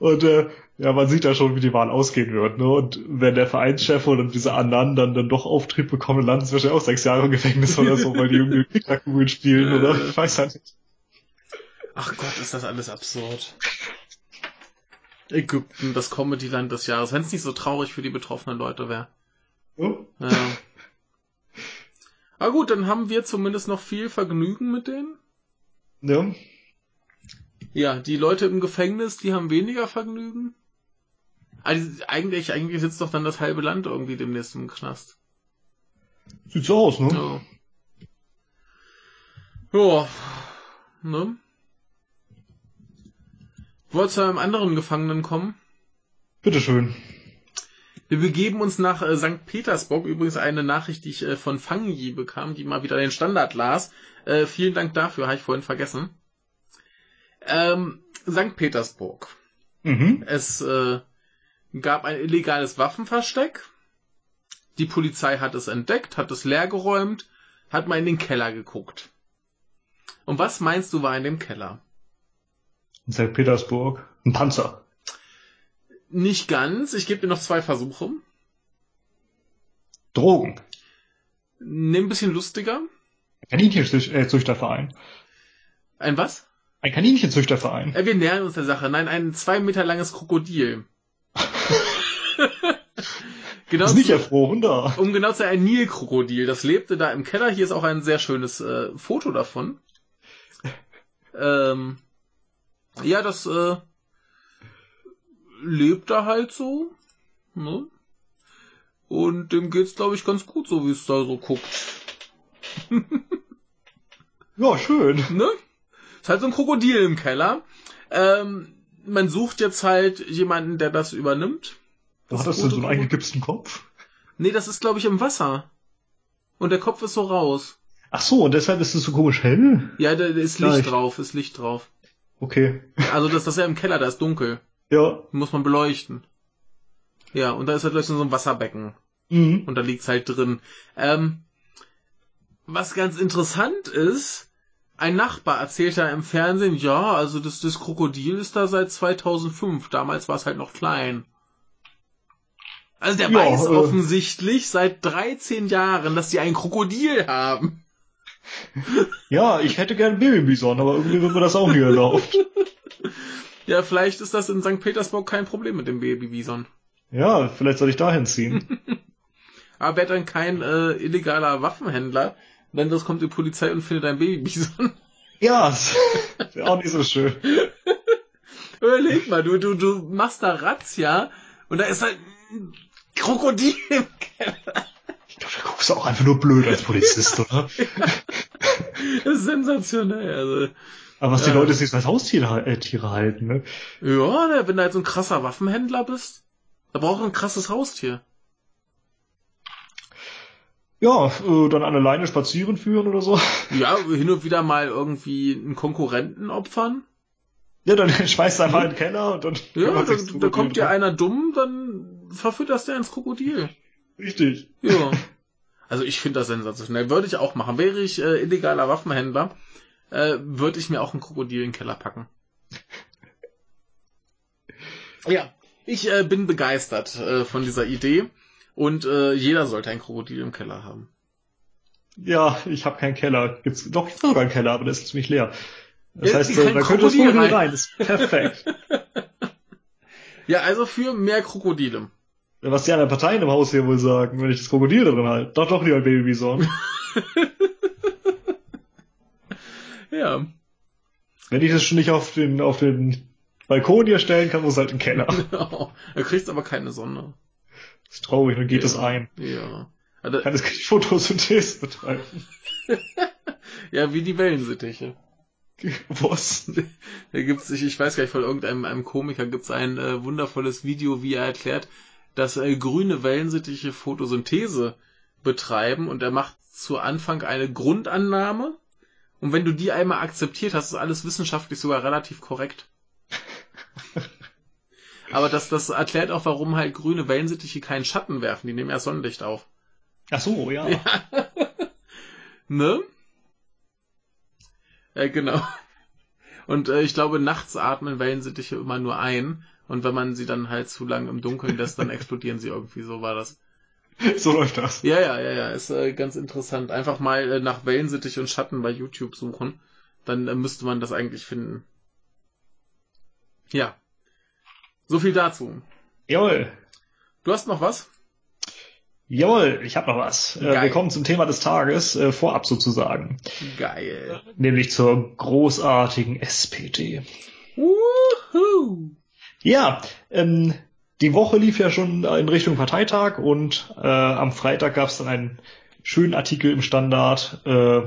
Und äh, ja, man sieht ja schon, wie die Wahl ausgehen wird. Ne? Und wenn der Vereinschef oder diese Annan dann, dann doch Auftrieb bekommen, landen sie wahrscheinlich auch sechs Jahre im Gefängnis oder so, weil die irgendwie [laughs] Kickerkugeln spielen oder ich weiß ja nicht. Ach Gott, ist das alles absurd. Ägypten, das Comedy-Land des Jahres, wenn es nicht so traurig für die betroffenen Leute wäre. Ja. Ja. Aber gut, dann haben wir zumindest noch viel Vergnügen mit denen. ja. Ja, die Leute im Gefängnis, die haben weniger Vergnügen. Also eigentlich, eigentlich sitzt doch dann das halbe Land irgendwie demnächst im Knast. Sieht so aus, ne? Ja. Ja. Ne? Wollt zu einem anderen Gefangenen kommen? Bitteschön. Wir begeben uns nach äh, St. Petersburg. Übrigens eine Nachricht, die ich äh, von Fangi bekam, die mal wieder den Standard las. Äh, vielen Dank dafür, habe ich vorhin vergessen. Ähm, St. Petersburg. Mhm. Es äh, gab ein illegales Waffenversteck. Die Polizei hat es entdeckt, hat es leergeräumt, hat mal in den Keller geguckt. Und was meinst du war in dem Keller? In St. Petersburg. Ein Panzer. Nicht ganz. Ich gebe dir noch zwei Versuche. Drogen. Nimm ein bisschen lustiger. Kaninchenzüchterverein. Ein was? Ein Kaninchenzüchterverein. Äh, wir nähern uns der Sache. Nein, ein zwei Meter langes Krokodil. [laughs] genau Ist nicht erfroren da. um genau zu sein, ein Nilkrokodil. Das lebte da im Keller. Hier ist auch ein sehr schönes äh, Foto davon. [laughs] Ähm, ja, das äh, lebt da halt so. Ne? Und dem geht's, glaube ich, ganz gut, so wie es da so guckt. [laughs] Ja, schön. Ne? Halt so ein Krokodil im Keller. Ähm, man sucht jetzt halt jemanden, der das übernimmt. Hat das denn so einen eingegipsten Kopf? Nee, das ist, glaube ich, im Wasser. Und der Kopf ist so raus. Ach so, und deshalb ist es so komisch hell? Ja, da da ist Gleich. Licht drauf, ist Licht drauf. Okay. Also das, das ist ja im Keller, da ist dunkel. Ja. Muss man beleuchten. Ja, und da ist halt gleich so ein Wasserbecken. Mhm. Und da liegt's halt drin. Ähm, was ganz interessant ist, ein Nachbar erzählt da im Fernsehen, ja, also das, das Krokodil ist da seit 2005. Damals war es halt noch klein. Also der Ja, weiß äh. offensichtlich seit 13 Jahren, dass die ein Krokodil haben. [laughs] Ja, ich hätte gern Babybison, aber irgendwie wird mir das auch nie erlaubt. [laughs] Ja, vielleicht ist das in St. Petersburg kein Problem mit dem Babybison. Ja, vielleicht soll ich dahin ziehen. [laughs] Aber werd dann kein äh, illegaler Waffenhändler, wenn das kommt die Polizei und findet ein Babybison. [laughs] Ja, [laughs] wäre auch nicht so schön. [laughs] Überleg mal, du, du, du machst da Razzia und da ist halt ein Krokodil im Keller. Ich glaube, da guckst du auch einfach nur blöd als Polizist, oder? Das ist sensationell. Also, Aber was die Ja. Leute sich als Haustiere äh, Tiere halten, ne? ja, ne, wenn du halt so ein krasser Waffenhändler bist, da braucht ein krasses Haustier. Ja, äh, dann an der Leine spazieren führen oder so. [laughs] Ja, hin und wieder mal irgendwie einen Konkurrenten opfern. Ja, dann [laughs] schmeißt du einfach in den Keller und dann Ja, kümmert da, sich das da kommt dir Krokodil einer dumm, dann verfütterst du ins Krokodil. Richtig. Ja. [laughs] Also ich finde das sensationell. Würde ich auch machen. Wäre ich äh, illegaler Waffenhändler, äh, würde ich mir auch ein Krokodil in den Keller packen. Ja, ich äh, bin begeistert äh, von dieser Idee und äh, jeder sollte ein Krokodil im Keller haben. Ja, ich habe keinen Keller. Gibt's doch gibt's sogar einen Keller, aber der ist ziemlich leer. Das Ja, heißt, da könnte das Krokodil Krokodil rein. rein. Das ist perfekt. [laughs] Ja, also für mehr Krokodile. Was die anderen Parteien im Haus hier wohl sagen, wenn ich das Krokodil da drin halte. Doch, doch, lieber Babybison. [laughs] Ja. wenn ich das schon nicht auf den, auf den Balkon hier stellen kann, muss halt im Keller. [laughs] er kriegt aber keine Sonne. Das ist traurig, dann geht ja. es ein. Ja. Also, Kann es keine Photosynthese betreiben. [laughs] ja, wie die Wellensittiche. Was? [laughs] Da gibt's, ich, ich weiß gar nicht, von irgendeinem einem Komiker gibt's ein äh, wundervolles Video, wie er erklärt, dass äh, grüne Wellensittiche Photosynthese betreiben und er macht zu Anfang eine Grundannahme und wenn du die einmal akzeptiert hast, ist alles wissenschaftlich sogar relativ korrekt. [laughs] Aber das, das erklärt auch, warum halt grüne Wellensittiche keinen Schatten werfen. Die nehmen ja Sonnenlicht auf. Ach so, ja. Ja. [laughs] ne? Äh, genau. Und äh, ich glaube, nachts atmen Wellensittiche immer nur ein. Und wenn man sie dann halt zu lang im Dunkeln lässt, dann explodieren sie irgendwie. So war das. [laughs] So läuft das. Ja, ja, ja, ja. Ist äh, ganz interessant. Einfach mal äh, nach Wellensittich und Schatten bei YouTube suchen. Dann äh, müsste man das eigentlich finden. Ja. So viel dazu. Jawohl. Du hast noch was? Jawohl, ich habe noch was. Äh, Geil. wir kommen zum Thema des Tages, äh, vorab sozusagen. Geil. Nämlich zur großartigen SPD. Woohoo! Ja, ähm, die Woche lief ja schon in Richtung Parteitag und äh, am Freitag gab es dann einen schönen Artikel im Standard. Äh,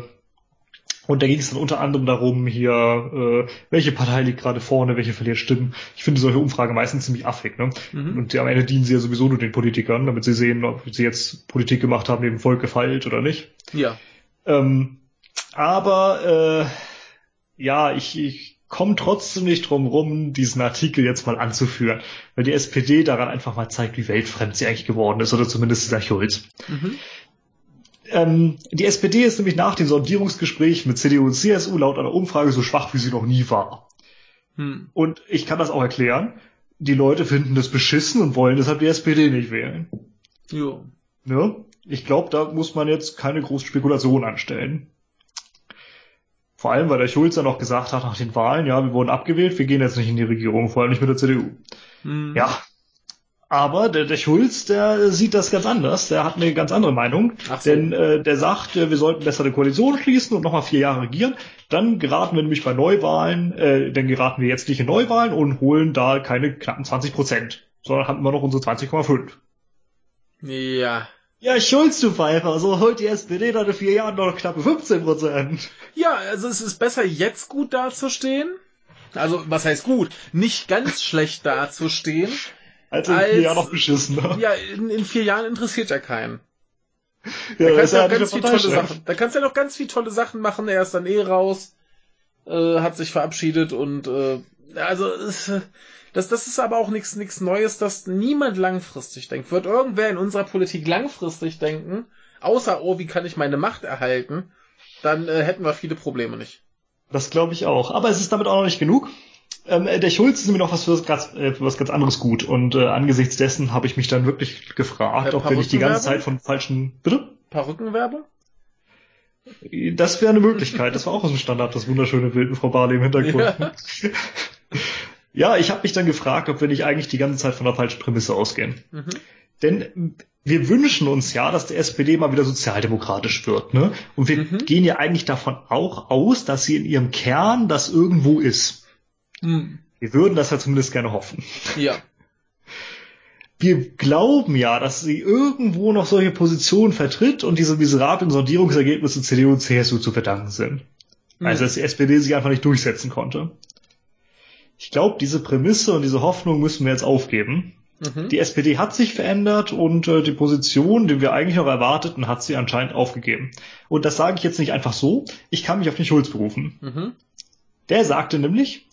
und da ging es dann unter anderem darum, hier, äh, welche Partei liegt gerade vorne, welche verliert Stimmen. Ich finde solche Umfragen meistens ziemlich affig, ne? Mhm. Und am Ende dienen sie ja sowieso nur den Politikern, damit sie sehen, ob sie jetzt Politik gemacht haben, die dem Volk gefeilt oder nicht. Ja. Ähm, aber äh, ja, ich, ich komme trotzdem nicht drum rum, diesen Artikel jetzt mal anzuführen, weil die SPD daran einfach mal zeigt, wie weltfremd sie eigentlich geworden ist, oder zumindest dieser Schulz. Mhm. Ähm, die SPD ist nämlich nach dem Sondierungsgespräch mit CDU und CSU laut einer Umfrage so schwach, wie sie noch nie war. Hm. Und ich kann das auch erklären. Die Leute finden das beschissen und wollen deshalb die SPD nicht wählen. Jo. Ne? Ich glaube, da muss man jetzt keine große Spekulation anstellen. Vor allem, weil der Schulz ja noch gesagt hat nach den Wahlen, ja, wir wurden abgewählt, wir gehen jetzt nicht in die Regierung, vor allem nicht mit der CDU. Hm. Ja. Aber der, der Schulz, der sieht das ganz anders. Der hat eine ganz andere Meinung. So. Denn äh, der sagt, äh, wir sollten besser eine Koalition schließen und nochmal vier Jahre regieren. Dann geraten wir nämlich bei Neuwahlen, äh, dann geraten wir jetzt nicht in Neuwahlen und holen da keine knappen 20 Prozent, sondern haben immer noch unsere 20,5. Ja. Ja, Schulz, du Pfeifer, so holt die SPD dann in vier Jahren noch knappe 15 Prozent. Ja, also es ist besser, jetzt gut dazustehen. Also, was heißt gut? Nicht ganz schlecht dazustehen. Also in Als- vier Jahren noch beschissener. Ja, in, in vier Jahren interessiert ja keinen. Ja, Da kannst ist du ja ganz viele tolle. Sachen. Da kannst du ja noch ganz viele tolle Sachen machen. Er ist dann eh raus, äh, hat sich verabschiedet und äh, also äh, das, das ist aber auch nichts nichts Neues, dass niemand langfristig denkt. Wird irgendwer in unserer Politik langfristig denken, außer oh, wie kann ich meine Macht erhalten, dann äh, hätten wir viele Probleme nicht. Das glaube ich auch. Aber es ist damit auch noch nicht genug. Ähm, äh, der Schulz ist nämlich noch was für was ganz, äh, was ganz anderes gut. Und äh, angesichts dessen habe ich mich dann wirklich gefragt, Äh, ob wir nicht die ganze? Zeit von falschen. Bitte? Perückenwerbung? Das wäre eine Möglichkeit. Das war auch aus dem Standard, das wunderschöne Bild mit Frau Barley im Hintergrund. Ja. Ja, ich habe mich dann gefragt, ob wir nicht eigentlich die ganze Zeit von der falschen Prämisse ausgehen. Mhm. Denn wir wünschen uns ja, dass die SPD mal wieder sozialdemokratisch wird. Ne? Und wir Mhm. gehen ja eigentlich davon auch aus, dass sie in ihrem Kern das irgendwo ist. Hm. Wir würden das ja zumindest gerne hoffen. Ja. [laughs] Wir glauben ja, dass sie irgendwo noch solche Positionen vertritt und diese miserablen Sondierungsergebnisse CDU und CSU zu verdanken sind. Hm. Also dass die SPD sich einfach nicht durchsetzen konnte. Ich glaube, diese Prämisse und diese Hoffnung müssen wir jetzt aufgeben. Mhm. Die SPD hat sich verändert und äh, die Position, die wir eigentlich noch erwarteten, hat sie anscheinend aufgegeben. Und das sage ich jetzt nicht einfach so. Ich kann mich auf den Schulz berufen. Mhm. Der sagte nämlich,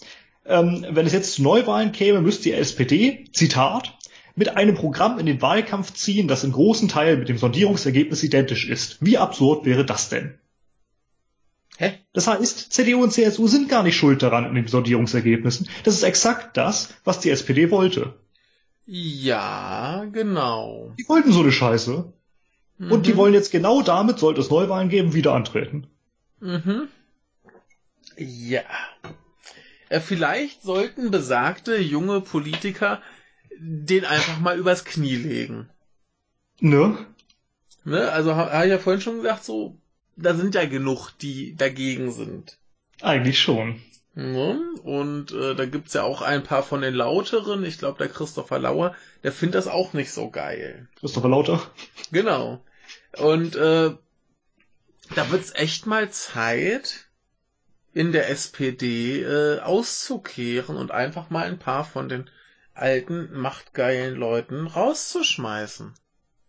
ähm, wenn es jetzt zu Neuwahlen käme, müsste die SPD, Zitat, mit einem Programm in den Wahlkampf ziehen, das in großen Teilen mit dem Sondierungsergebnis identisch ist. Wie absurd wäre das denn? Hä? Das heißt, CDU und CSU sind gar nicht schuld daran in den Sondierungsergebnissen. Das ist exakt das, was die SPD wollte. Ja, genau. Die wollten so eine Scheiße. Und die Mhm. wollen jetzt genau damit, sollte es Neuwahlen geben, wieder antreten. Mhm. Ja. Äh, vielleicht sollten besagte junge Politiker den einfach mal übers Knie legen. Ne? Ne? Also ha- habe ich ja vorhin schon gesagt, so, da sind ja genug, die dagegen sind. Eigentlich schon. Ne? Und äh, da gibt's ja auch ein paar von den lauteren. Ich glaube, der Christopher Lauer, der findet das auch nicht so geil. Christopher Lauter. Genau. Und äh, da wird's echt mal Zeit, in der SPD äh, auszukehren und einfach mal ein paar von den alten, machtgeilen Leuten rauszuschmeißen.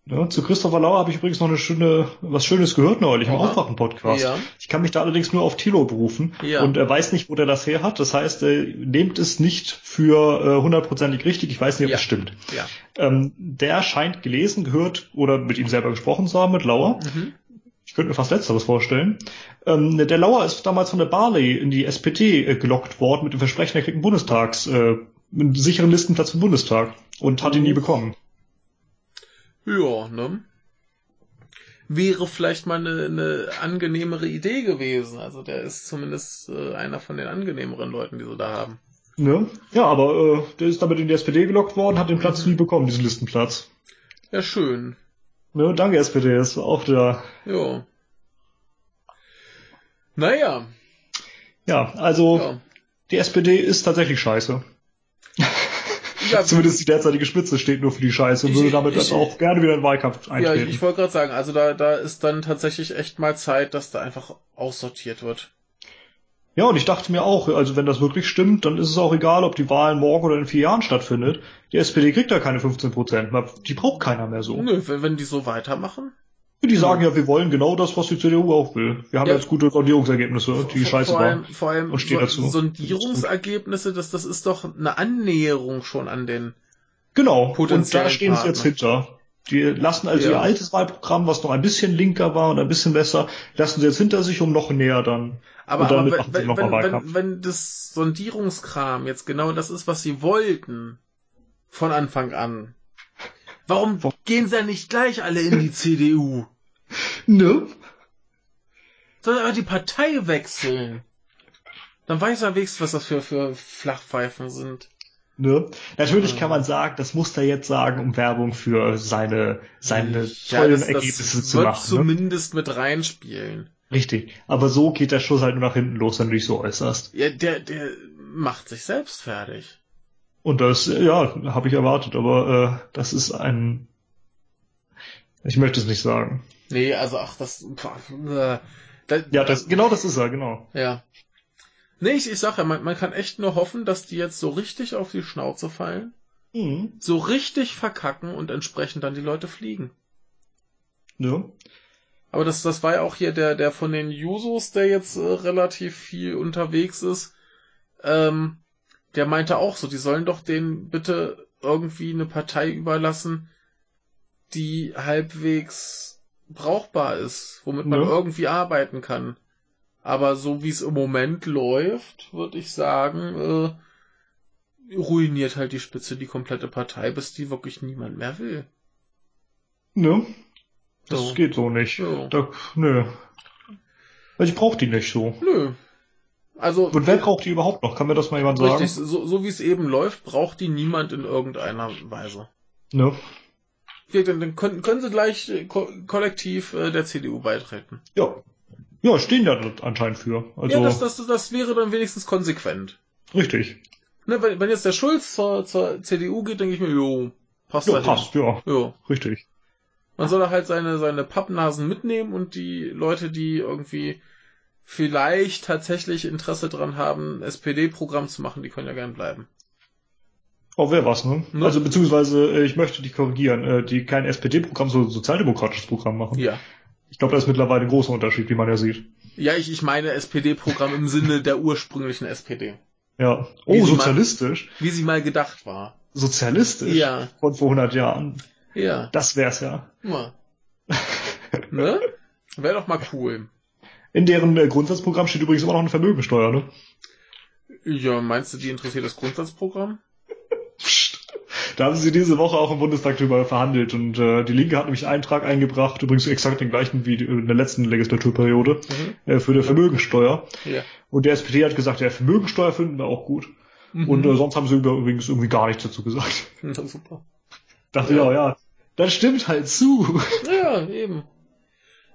Ja, zu Christopher Lauer habe ich übrigens noch eine schöne, was Schönes gehört neulich im. Aufwachen-Podcast. Ja. Ich kann mich da allerdings nur auf Tilo berufen Ja. und er weiß nicht, wo der das her hat. Das heißt, äh, nehmt es nicht für äh, hundertprozentig richtig. Ich weiß nicht, ob Ja. es stimmt. Ja. Ähm, der scheint gelesen, gehört oder mit ihm selber gesprochen zu haben, mit Lauer. Mhm. Ich könnte mir fast Letzteres vorstellen. Ähm, der Lauer ist damals von der Barley in die SPD äh, gelockt worden mit dem Versprechen, er kriegt einen Bundestags, äh, einen sicheren Listenplatz im Bundestag und hat ihn nie bekommen. Ja, ne? Wäre vielleicht mal eine, eine angenehmere Idee gewesen. Also der ist zumindest äh, einer von den angenehmeren Leuten, die sie da haben. Ne? Ja, aber äh, der ist damit in die SPD gelockt worden, hat den Platz nie bekommen, diesen Listenplatz. Ja, schön. Ne? Danke, SPD, ist auch der. Ja. Naja, Ja, also ja. die SPD ist tatsächlich scheiße. Ja, [laughs] Zumindest die derzeitige Spitze steht nur für die Scheiße und Ich- würde damit ich- dann auch gerne wieder in den Wahlkampf Ja, eintreten. ich, ich wollte gerade sagen, also da, da ist dann tatsächlich echt mal Zeit, dass da einfach aussortiert wird. Ja, und ich dachte mir auch, also wenn das wirklich stimmt, dann ist es auch egal, ob die Wahl morgen oder in vier Jahren stattfindet. Die SPD kriegt da keine 15 Prozent. Die braucht keiner mehr so. Nö, wenn, wenn die so weitermachen. Die sagen ja, wir wollen genau das, was die CDU auch will. Wir haben Ja. jetzt gute Sondierungsergebnisse, die vor, scheiße vor allem, waren. vor allem Und steh so, dazu. Sondierungsergebnisse, das, das ist doch eine Annäherung schon an den. Genau, und da stehen sie jetzt hinter. Die lassen also Ja. ihr altes Wahlprogramm, was noch ein bisschen linker war und ein bisschen besser, lassen sie jetzt hinter sich, um noch näher dann. Aber, aber machen sie wenn, noch wenn, wenn, wenn das Sondierungskram jetzt genau das ist, was sie wollten, von Anfang an, warum gehen sie ja nicht gleich alle in die CDU? Ne? Sondern aber die Partei wechseln. Dann weiß er wenigstens, was das für, für Flachpfeifen sind. Ne? Natürlich Ja. kann man sagen, das muss er jetzt sagen, um Werbung für seine, seine Ja, tollen das, das Ergebnisse zu wird machen. Ne? zumindest mit reinspielen. Richtig. Aber so geht der Schuss halt nur nach hinten los, wenn du dich so äußerst. Ja, der, der macht sich selbst fertig. Und das, ja, habe ich erwartet, aber äh, das ist ein. Ich möchte es nicht sagen. Nee, also ach, das. Äh, da, Ja, das, genau das ist er, genau. Ja. Nee, ich, ich sag ja, man, man kann echt nur hoffen, dass die jetzt so richtig auf die Schnauze fallen, Mhm. so richtig verkacken und entsprechend dann die Leute fliegen. Ja. Aber das, das war ja auch hier der, der von den Jusos, der jetzt äh, relativ viel unterwegs ist. Ähm, der meinte auch so, die sollen doch denen bitte irgendwie eine Partei überlassen, die halbwegs brauchbar ist, womit man Ja. irgendwie arbeiten kann. Aber so wie es im Moment läuft, würde ich sagen, äh, ruiniert halt die Spitze die komplette Partei, bis die wirklich niemand mehr will. Ne? Das So. geht so nicht. Ja. Da, nö. Also ich brauche die nicht so. Nö. Also, Und wer braucht die überhaupt noch? Kann mir das mal jemand sagen? Richtig, so, so wie es eben läuft, braucht die niemand in irgendeiner Weise. Ne? Okay, Dann, dann können, können sie gleich äh, ko kollektiv äh, der CDU beitreten. Ja. Ja, stehen ja anscheinend für. Also ja, das, das, das wäre dann wenigstens konsequent. richtig. Ne, wenn, wenn jetzt der Schulz zur, zur CDU geht, denke ich mir, jo, passt Ja, dahin. passt, ja. Jo. Richtig. Man soll halt seine, seine Pappnasen mitnehmen und die Leute, die irgendwie vielleicht tatsächlich Interesse dran haben, ein SPD-Programm zu machen, die können ja gern bleiben. Auch wer was, ne? Ne? Also beziehungsweise, äh, ich möchte die korrigieren, äh, die kein SPD-Programm, so sozialdemokratisches Programm machen. Ja. Ich glaube, da ist mittlerweile ein großer Unterschied, wie man ja sieht. Ja, ich, ich meine SPD-Programm im Sinne der ursprünglichen SPD. Ja. Wie Oh, sie sozialistisch. Wie sie mal gedacht war. Sozialistisch. Ja. Von vor 100 Jahren. Ja. Das wär's ja. Mal. ne? Wäre doch mal cool. In deren äh, Grundsatzprogramm steht übrigens immer noch eine Vermögensteuer, ne? Ja, meinst du, die interessiert das Grundsatzprogramm? Psst. Da haben sie diese Woche auch im Bundestag drüber verhandelt und äh, die Linke hat nämlich einen Eintrag eingebracht, übrigens exakt den gleichen wie in der letzten Legislaturperiode, Mhm. äh, für eine Vermögensteuer. Ja. Und der SPD hat gesagt, ja, Vermögensteuer finden wir auch gut. Mhm. Und äh, sonst haben sie übrigens irgendwie gar nichts dazu gesagt. Na, super. Dachte Ja. ja, ja, das stimmt halt zu. Ja, eben.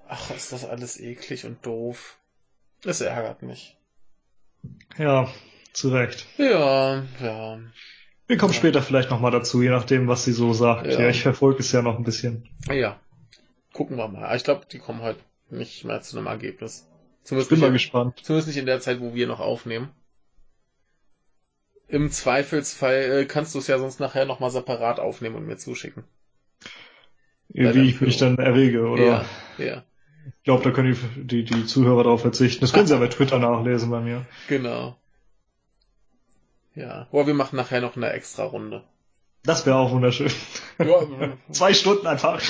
Ach, ist das alles eklig und doof. Das ärgert mich. Ja, zu Recht. Ja, ja. Wir kommen Ja. später vielleicht nochmal dazu, je nachdem, was sie so sagt. Ja. Ja, ich verfolge es ja noch ein bisschen. Ja. Gucken wir mal. Ich glaube, die kommen halt nicht mehr zu einem Ergebnis. Ich Zumindest bin mal gespannt. zumindest nicht in der Zeit, wo wir noch aufnehmen. Im Zweifelsfall äh, kannst du es ja sonst nachher nochmal separat aufnehmen und mir zuschicken. wie ich mich dann errege, oder? Ja, ja. Ich glaube, da können die, die, die Zuhörer darauf verzichten. Das können sie ja bei Twitter nachlesen bei mir. Genau. Ja. Boah, wir machen nachher noch eine extra Runde. Das wäre auch wunderschön. Ja, [laughs] Zwei Stunden einfach.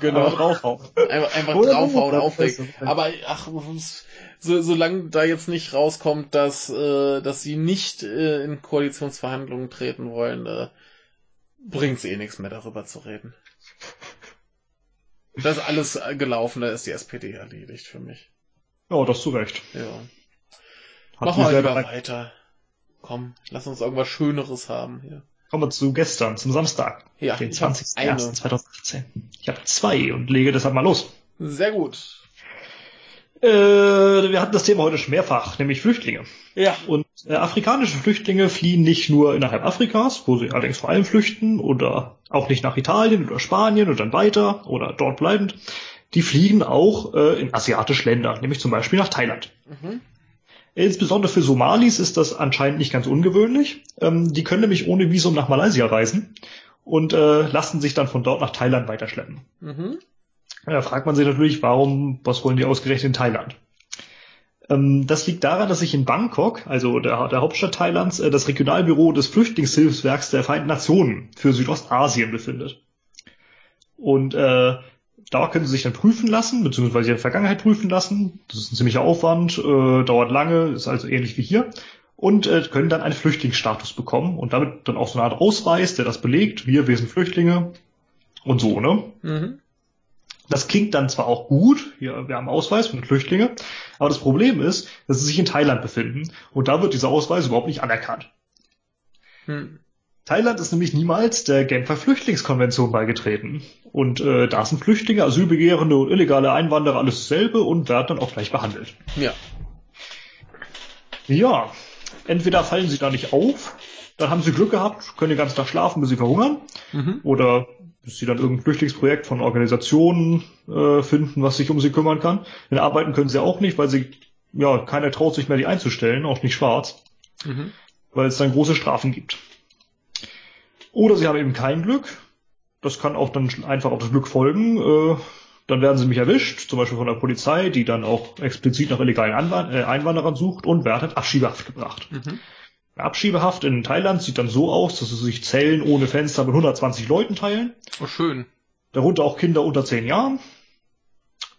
Genau. Draufhauen. Einfach, draufhauen, aufregen. Aber ach, so, solange da jetzt nicht rauskommt, dass, äh, dass sie nicht äh, in Koalitionsverhandlungen treten wollen, äh, bringt's eh nichts mehr darüber zu reden. Das ist alles äh, gelaufen, da ist die SPD erledigt für mich. Ja, das zu Recht. Ja. Hat Machen wir lieber weiter. Komm, lass uns irgendwas Schöneres haben hier. Kommen wir zu gestern, zum Samstag, Ja, den ich hab 20.01.2018. Ich habe zwei und lege deshalb mal los. Sehr gut. Äh, wir hatten das Thema heute schon mehrfach, nämlich Flüchtlinge. Ja. Und äh, afrikanische Flüchtlinge fliehen nicht nur innerhalb Afrikas, wo sie allerdings vor allem flüchten, oder auch nicht nach Italien oder Spanien und dann weiter oder dort bleibend. Die fliegen auch äh, in asiatische Länder, nämlich zum Beispiel nach Thailand. Mhm. Insbesondere für Somalis ist das anscheinend nicht ganz ungewöhnlich. Ähm, die können nämlich ohne Visum nach Malaysia reisen und äh, lassen sich dann von dort nach Thailand weiterschleppen. Mhm. Da fragt man sich natürlich, warum, was wollen die ausgerechnet in Thailand? Ähm, das liegt daran, dass sich in Bangkok, also der, der Hauptstadt Thailands, äh, das Regionalbüro des Flüchtlingshilfswerks der Vereinten Nationen für Südostasien befindet. Und äh, da können sie sich dann prüfen lassen, beziehungsweise der Vergangenheit prüfen lassen. Das ist ein ziemlicher Aufwand, äh, dauert lange, ist also ähnlich wie hier. Und äh, können dann einen Flüchtlingsstatus bekommen und damit dann auch so eine Art Ausweis, der das belegt. Wir, wir sind Flüchtlinge und so, ne? Mhm. Das klingt dann zwar auch gut, hier, wir haben Ausweis für Flüchtlinge, aber das Problem ist, dass sie sich in Thailand befinden und da wird dieser Ausweis überhaupt nicht anerkannt. Hm. Thailand ist nämlich niemals der Genfer Flüchtlingskonvention beigetreten. Und äh, da sind Flüchtlinge, Asylbegehrende und illegale Einwanderer alles dasselbe und werden dann auch gleich behandelt. Ja. Ja, entweder fallen sie da nicht auf, dann haben sie Glück gehabt, können den ganzen Tag schlafen, bis sie verhungern, Mhm. oder bis sie dann irgendein Flüchtlingsprojekt von Organisationen äh, finden, was sich um sie kümmern kann. Denn arbeiten können sie auch nicht, weil sie, ja, keiner traut sich mehr, die einzustellen, auch nicht schwarz, Mhm. weil es dann große Strafen gibt. Oder sie haben eben kein Glück. Das kann auch dann einfach auf das Glück folgen. Äh, dann werden sie nämlich erwischt, zum Beispiel von der Polizei, die dann auch explizit nach illegalen Anwan äh, Einwanderern sucht und werden in Abschiebehaft gebracht. Mhm. Abschiebehaft in Thailand sieht dann so aus, dass sie sich Zellen ohne Fenster mit 120 Leuten teilen. Oh, schön. Darunter auch Kinder unter 10 Jahren.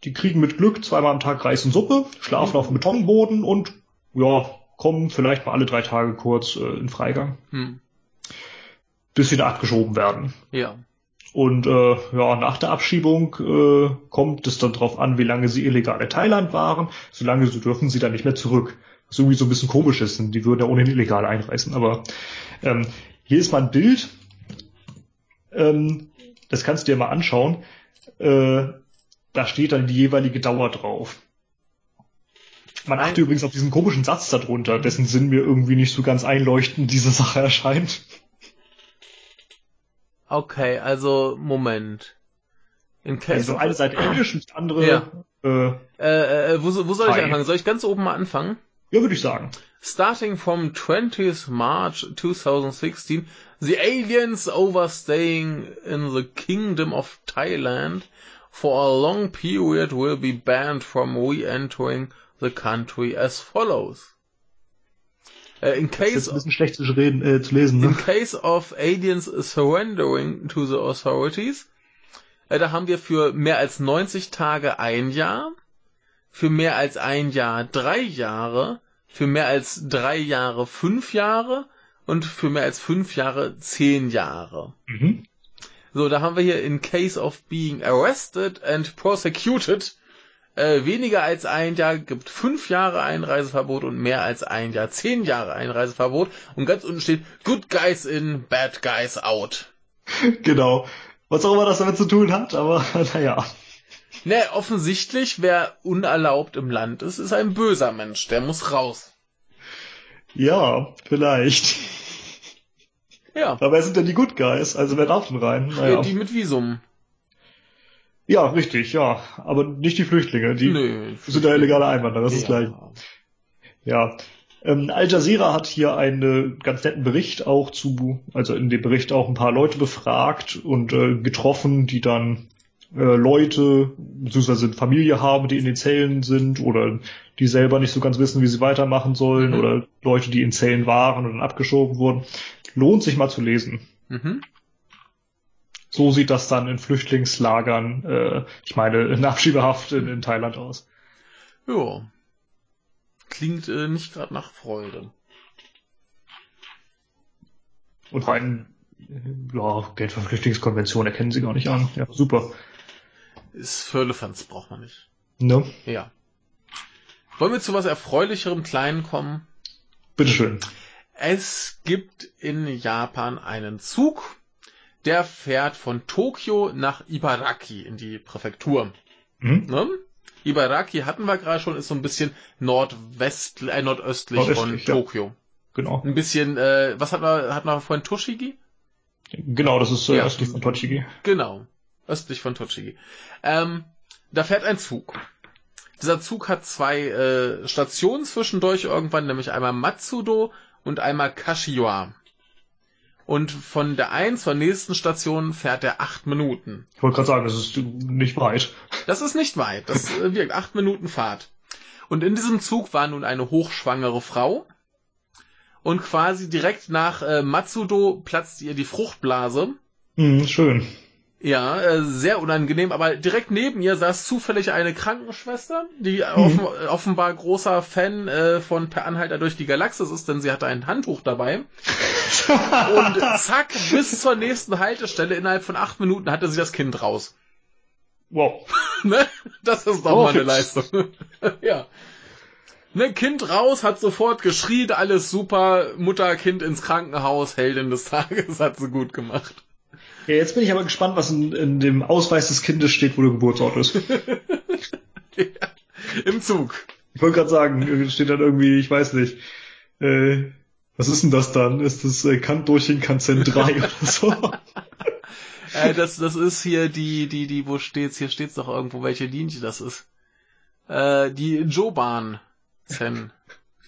Die kriegen mit Glück zweimal am Tag Reis und Suppe, schlafen auf dem Betonboden und ja, kommen vielleicht mal alle drei Tage kurz äh, in Freigang, Hm. bis sie da abgeschoben werden. Ja. Und äh, ja, nach der Abschiebung äh, kommt es dann darauf an, wie lange sie illegal in Thailand waren. Solange so dürfen sie dann nicht mehr zurück. Was irgendwie so ein bisschen komisch ist, denn die würden ja ohnehin illegal einreisen. Aber ähm, hier ist mal ein Bild. Ähm, das kannst du dir mal anschauen. Äh, da steht dann die jeweilige Dauer drauf. Man achte übrigens auf diesen komischen Satz darunter, dessen Sinn mir irgendwie nicht so ganz einleuchtend diese Sache erscheint. Okay, also Moment. In case Also eine Seite Englisch und die andere Ja. äh, äh, äh, wo, wo soll ich anfangen? Soll ich ganz oben mal anfangen? Ja, würde ich sagen. Starting from 20th March 2016, the aliens overstaying in the Kingdom of Thailand for a long period will be banned from re-entering the country as follows. Uh, in case zu, reden, äh, lesen. In Ne? case of aliens surrendering to the authorities, äh, da haben wir für mehr als 90 Tage ein Jahr, für mehr als ein Jahr drei Jahre, für mehr als drei Jahre fünf Jahre und für mehr als fünf Jahre zehn Jahre. Mhm. So, da haben wir hier in case of being arrested and prosecuted äh, weniger als ein Jahr gibt fünf Jahre Einreiseverbot und mehr als ein Jahr zehn Jahre Einreiseverbot. Und ganz unten steht Good Guys in, Bad Guys out. [laughs] Genau. Was auch immer das damit zu tun hat, aber [laughs] naja. Ne, offensichtlich, wer unerlaubt im Land ist, ist ein böser Mensch. Der muss raus. Ja, vielleicht. Ja, Aber wer sind denn die Good Guys? Also wer darf denn rein? Naja. die mit Visum. Ja, richtig, ja. Aber nicht die Flüchtlinge. Die Nö. sind ja illegale Einwanderer, das ist ja. gleich. Ja. Ähm, Al Jazeera hat hier einen ganz netten Bericht auch zu, also in dem Bericht auch ein paar Leute befragt und äh, getroffen, die dann Leute beziehungsweise Familie haben, die in den Zellen sind oder die selber nicht so ganz wissen, wie sie weitermachen sollen Mhm. oder Leute, die in Zellen waren und dann abgeschoben wurden. Lohnt sich mal zu lesen. Mhm. So sieht das dann in Flüchtlingslagern, äh, ich meine in Abschiebehaft in, in Thailand aus. Ja. Klingt äh, nicht gerade nach Freude. Und rein, äh, ja, Genfer Flüchtlingskonvention erkennen sie gar nicht an. Ja, super. Ist Firlefanz braucht man nicht. Ne? Ja. Wollen wir zu was Erfreulicherem Kleinen kommen? Bitteschön. Es gibt in Japan einen Zug, der fährt von Tokio nach Ibaraki in die Präfektur. Hm? Ne? Ibaraki hatten wir gerade schon, ist so ein bisschen nordwest, äh, nordöstlich, von Nordöstlich, ja. Tokio. Genau. Ein bisschen, äh, was hat man, hat man vorhin Toshigi? Genau, das ist äh, Ja. östlich von Tochigi. Genau. Östlich von Tochigi. Ähm, da fährt ein Zug. Dieser Zug hat zwei äh, Stationen zwischendurch irgendwann, nämlich einmal Matsudo und einmal Kashiwa. Und von der einen zur nächsten Station fährt er acht Minuten. Ich wollte gerade sagen, das ist nicht weit. Das ist nicht weit. Das [laughs] wirkt acht Minuten Fahrt. Und in diesem Zug war nun eine hochschwangere Frau. Und quasi direkt nach äh, Matsudo platzt ihr die Fruchtblase. Hm, schön. Ja, äh, sehr unangenehm, aber direkt neben ihr saß zufällig eine Krankenschwester, die offen, offenbar großer Fan äh, von Per Anhalter durch die Galaxis ist, denn sie hatte ein Handtuch dabei. [laughs] Und zack, bis zur nächsten Haltestelle innerhalb von acht Minuten hatte sie das Kind raus. Wow. [laughs] Ne? Das ist doch Oh, mal eine. Leistung. [laughs] ja. Ne, Kind raus, hat sofort geschrien, alles super, Mutter, Kind ins Krankenhaus, Heldin des Tages, hat sie gut gemacht. Ja, jetzt bin ich aber gespannt, was in, in dem Ausweis des Kindes steht, wo der Geburtsort ist. [laughs] Im Zug. Ich wollte gerade sagen, steht dann irgendwie, ich weiß nicht, äh, was ist denn das dann? Ist das äh, Kant durch den Kanzen 3 [laughs] oder so? Äh, das, das ist hier die, die, die, wo steht's? Hier steht's doch irgendwo, welche Linie das ist. Äh, die Joban. Zen.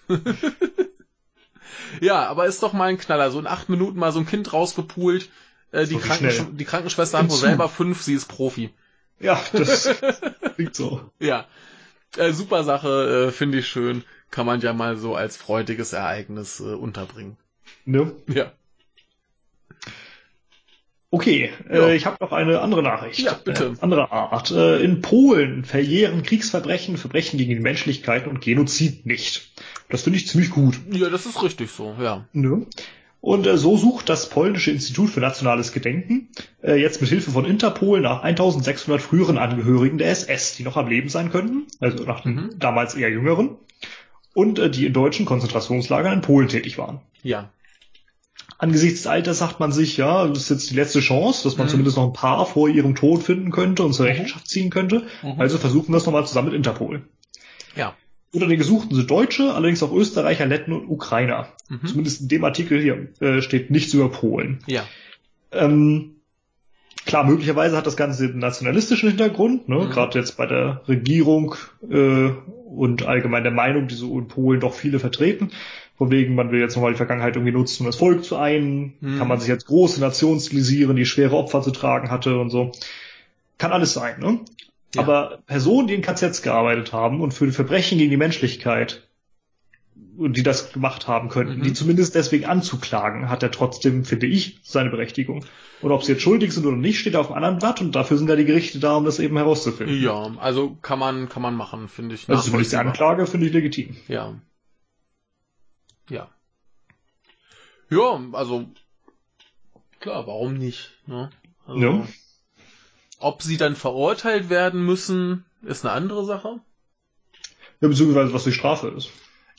[laughs] ja, aber ist doch mal ein Knaller. So in acht Minuten mal so ein Kind rausgepult. Äh, die, schnell. die Krankenschwester hat wohl selber fünf, sie ist Profi. Ja, das [laughs] klingt so. Ja. Äh, super Sache, äh, finde ich schön. Kann man ja mal so als freudiges Ereignis äh, unterbringen. Ne? Ja. Okay, Ja. äh, ich habe noch eine andere Nachricht. Ja, bitte. Äh, andere Art. Äh, in Polen verjähren Kriegsverbrechen, Verbrechen gegen die Menschlichkeit und Genozid nicht. Das finde ich ziemlich gut. Ja, das ist richtig so, ja. Ne? Und äh, so sucht das polnische Institut für nationales Gedenken äh, jetzt mit Hilfe von Interpol nach 1600 früheren Angehörigen der SS, die noch am Leben sein könnten, also nach den Mhm. damals eher jüngeren, und äh, die in deutschen Konzentrationslagern in Polen tätig waren. Ja. Angesichts des Alters sagt man sich, ja, das ist jetzt die letzte Chance, dass man Mhm. zumindest noch ein paar vor ihrem Tod finden könnte und zur Rechenschaft ziehen könnte. Mhm. Also versuchen wir es nochmal zusammen mit Interpol. Ja. Unter den Gesuchten sind Deutsche, allerdings auch Österreicher, Letten und Ukrainer. Mhm. Zumindest in dem Artikel hier äh, steht nichts über Polen. Ja. Ähm, klar, möglicherweise hat das Ganze einen nationalistischen Hintergrund, ne? Mhm. gerade jetzt bei der Regierung äh, und allgemein der Meinung, die so in Polen doch viele vertreten. Von wegen, man will jetzt nochmal die Vergangenheit irgendwie nutzen, um das Volk zu einen. Mhm. Kann man sich als große Nation stilisieren, die schwere Opfer zu tragen hatte und so. Kann alles sein, ne? Ja. Aber Personen, die in KZs gearbeitet haben und für Verbrechen gegen die Menschlichkeit die das gemacht haben könnten, Mhm. die zumindest deswegen anzuklagen, hat er trotzdem, finde ich, seine Berechtigung. Und ob sie jetzt schuldig sind oder nicht, steht auf einem anderen Blatt und dafür sind ja die Gerichte da, um das eben herauszufinden. Ja, also kann man, kann man machen, finde ich. Also zumindest die. Anklage finde ich legitim. Ja. Ja. Ja, also klar, warum nicht? Ne? Also, Ja. Ob sie dann verurteilt werden müssen, ist eine andere Sache. Ja, beziehungsweise was die Strafe ist.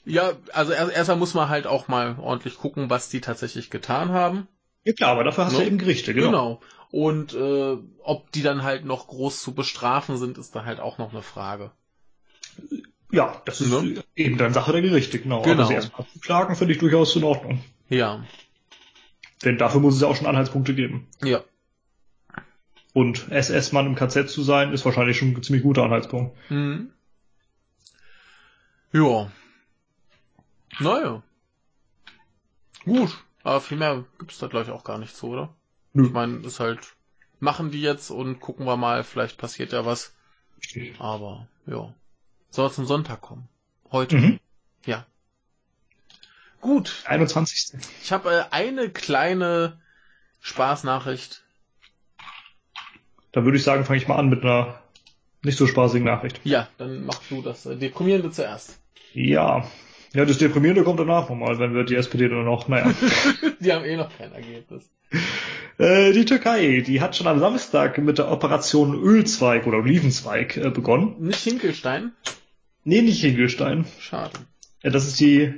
Ja, also erst, erstmal muss man halt auch mal ordentlich gucken, was die tatsächlich getan haben. Ja klar, aber dafür hast du Ne? eben Gerichte, genau. Genau. Und äh, ob die dann halt noch groß zu bestrafen sind, ist da halt auch noch eine Frage. Ja, das ist Ne? eben dann Sache der Gerichte, genau. Genau. Aber sie erstmal abzuklagen, finde ich durchaus in Ordnung. Ja. Denn dafür muss es ja auch schon Anhaltspunkte geben. Ja. Und SS-Mann im KZ zu sein, ist wahrscheinlich schon ein ziemlich guter Anhaltspunkt. Mhm. Ja. Naja. Gut. Aber viel mehr gibt's da, glaube ich, auch gar nicht so, oder? Nö. Ich meine, ist halt machen die jetzt und gucken wir mal, vielleicht passiert ja was. Aber ja. Soll zum Sonntag kommen. Heute. Mhm. Ja. Gut. 21. Ich habe äh, eine kleine Spaßnachricht. Da würde ich sagen, fange ich mal an mit einer nicht so spaßigen Nachricht. Ja, dann mach du das äh, Deprimierende zuerst. Ja. Ja, das Deprimierende kommt danach nochmal, wenn wir die SPD dann noch, naja. [laughs] die haben eh noch kein Ergebnis. [laughs] Äh, die Türkei, die hat schon am Samstag mit der Operation Ölzweig oder Olivenzweig äh, begonnen. Nicht Hinkelstein? Nee, nicht Hinkelstein. Schade. Ja, das ist die.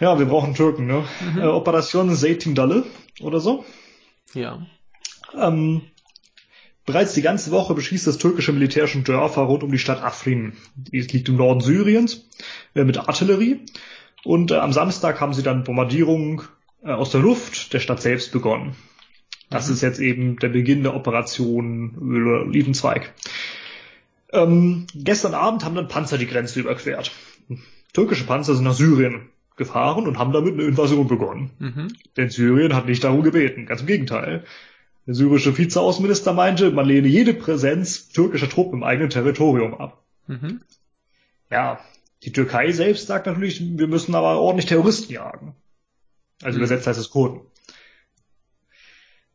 Ja, wir brauchen Türken, ne? Mhm. Äh, Operation Zeytin Dalle oder so. Ja. Ähm, bereits die ganze Woche beschießt das türkische Militär schon Dörfer rund um die Stadt Afrin. Die liegt im Norden Syriens äh, mit Artillerie. Und äh, am Samstag haben sie dann Bombardierungen äh, aus der Luft der Stadt selbst begonnen. Das mhm. ist jetzt eben der Beginn der Operation Olivenzweig. Ähm, gestern Abend haben dann Panzer die Grenze überquert. Türkische Panzer sind nach Syrien gefahren und haben damit eine Invasion begonnen. Mhm. Denn Syrien hat nicht darum gebeten, ganz im Gegenteil. Der syrische Vizeaußenminister meinte, man lehne jede Präsenz türkischer Truppen im eigenen Territorium ab. Mhm. Ja, die Türkei selbst sagt natürlich, wir müssen aber ordentlich Terroristen jagen. Also mhm. übersetzt heißt es Kurden.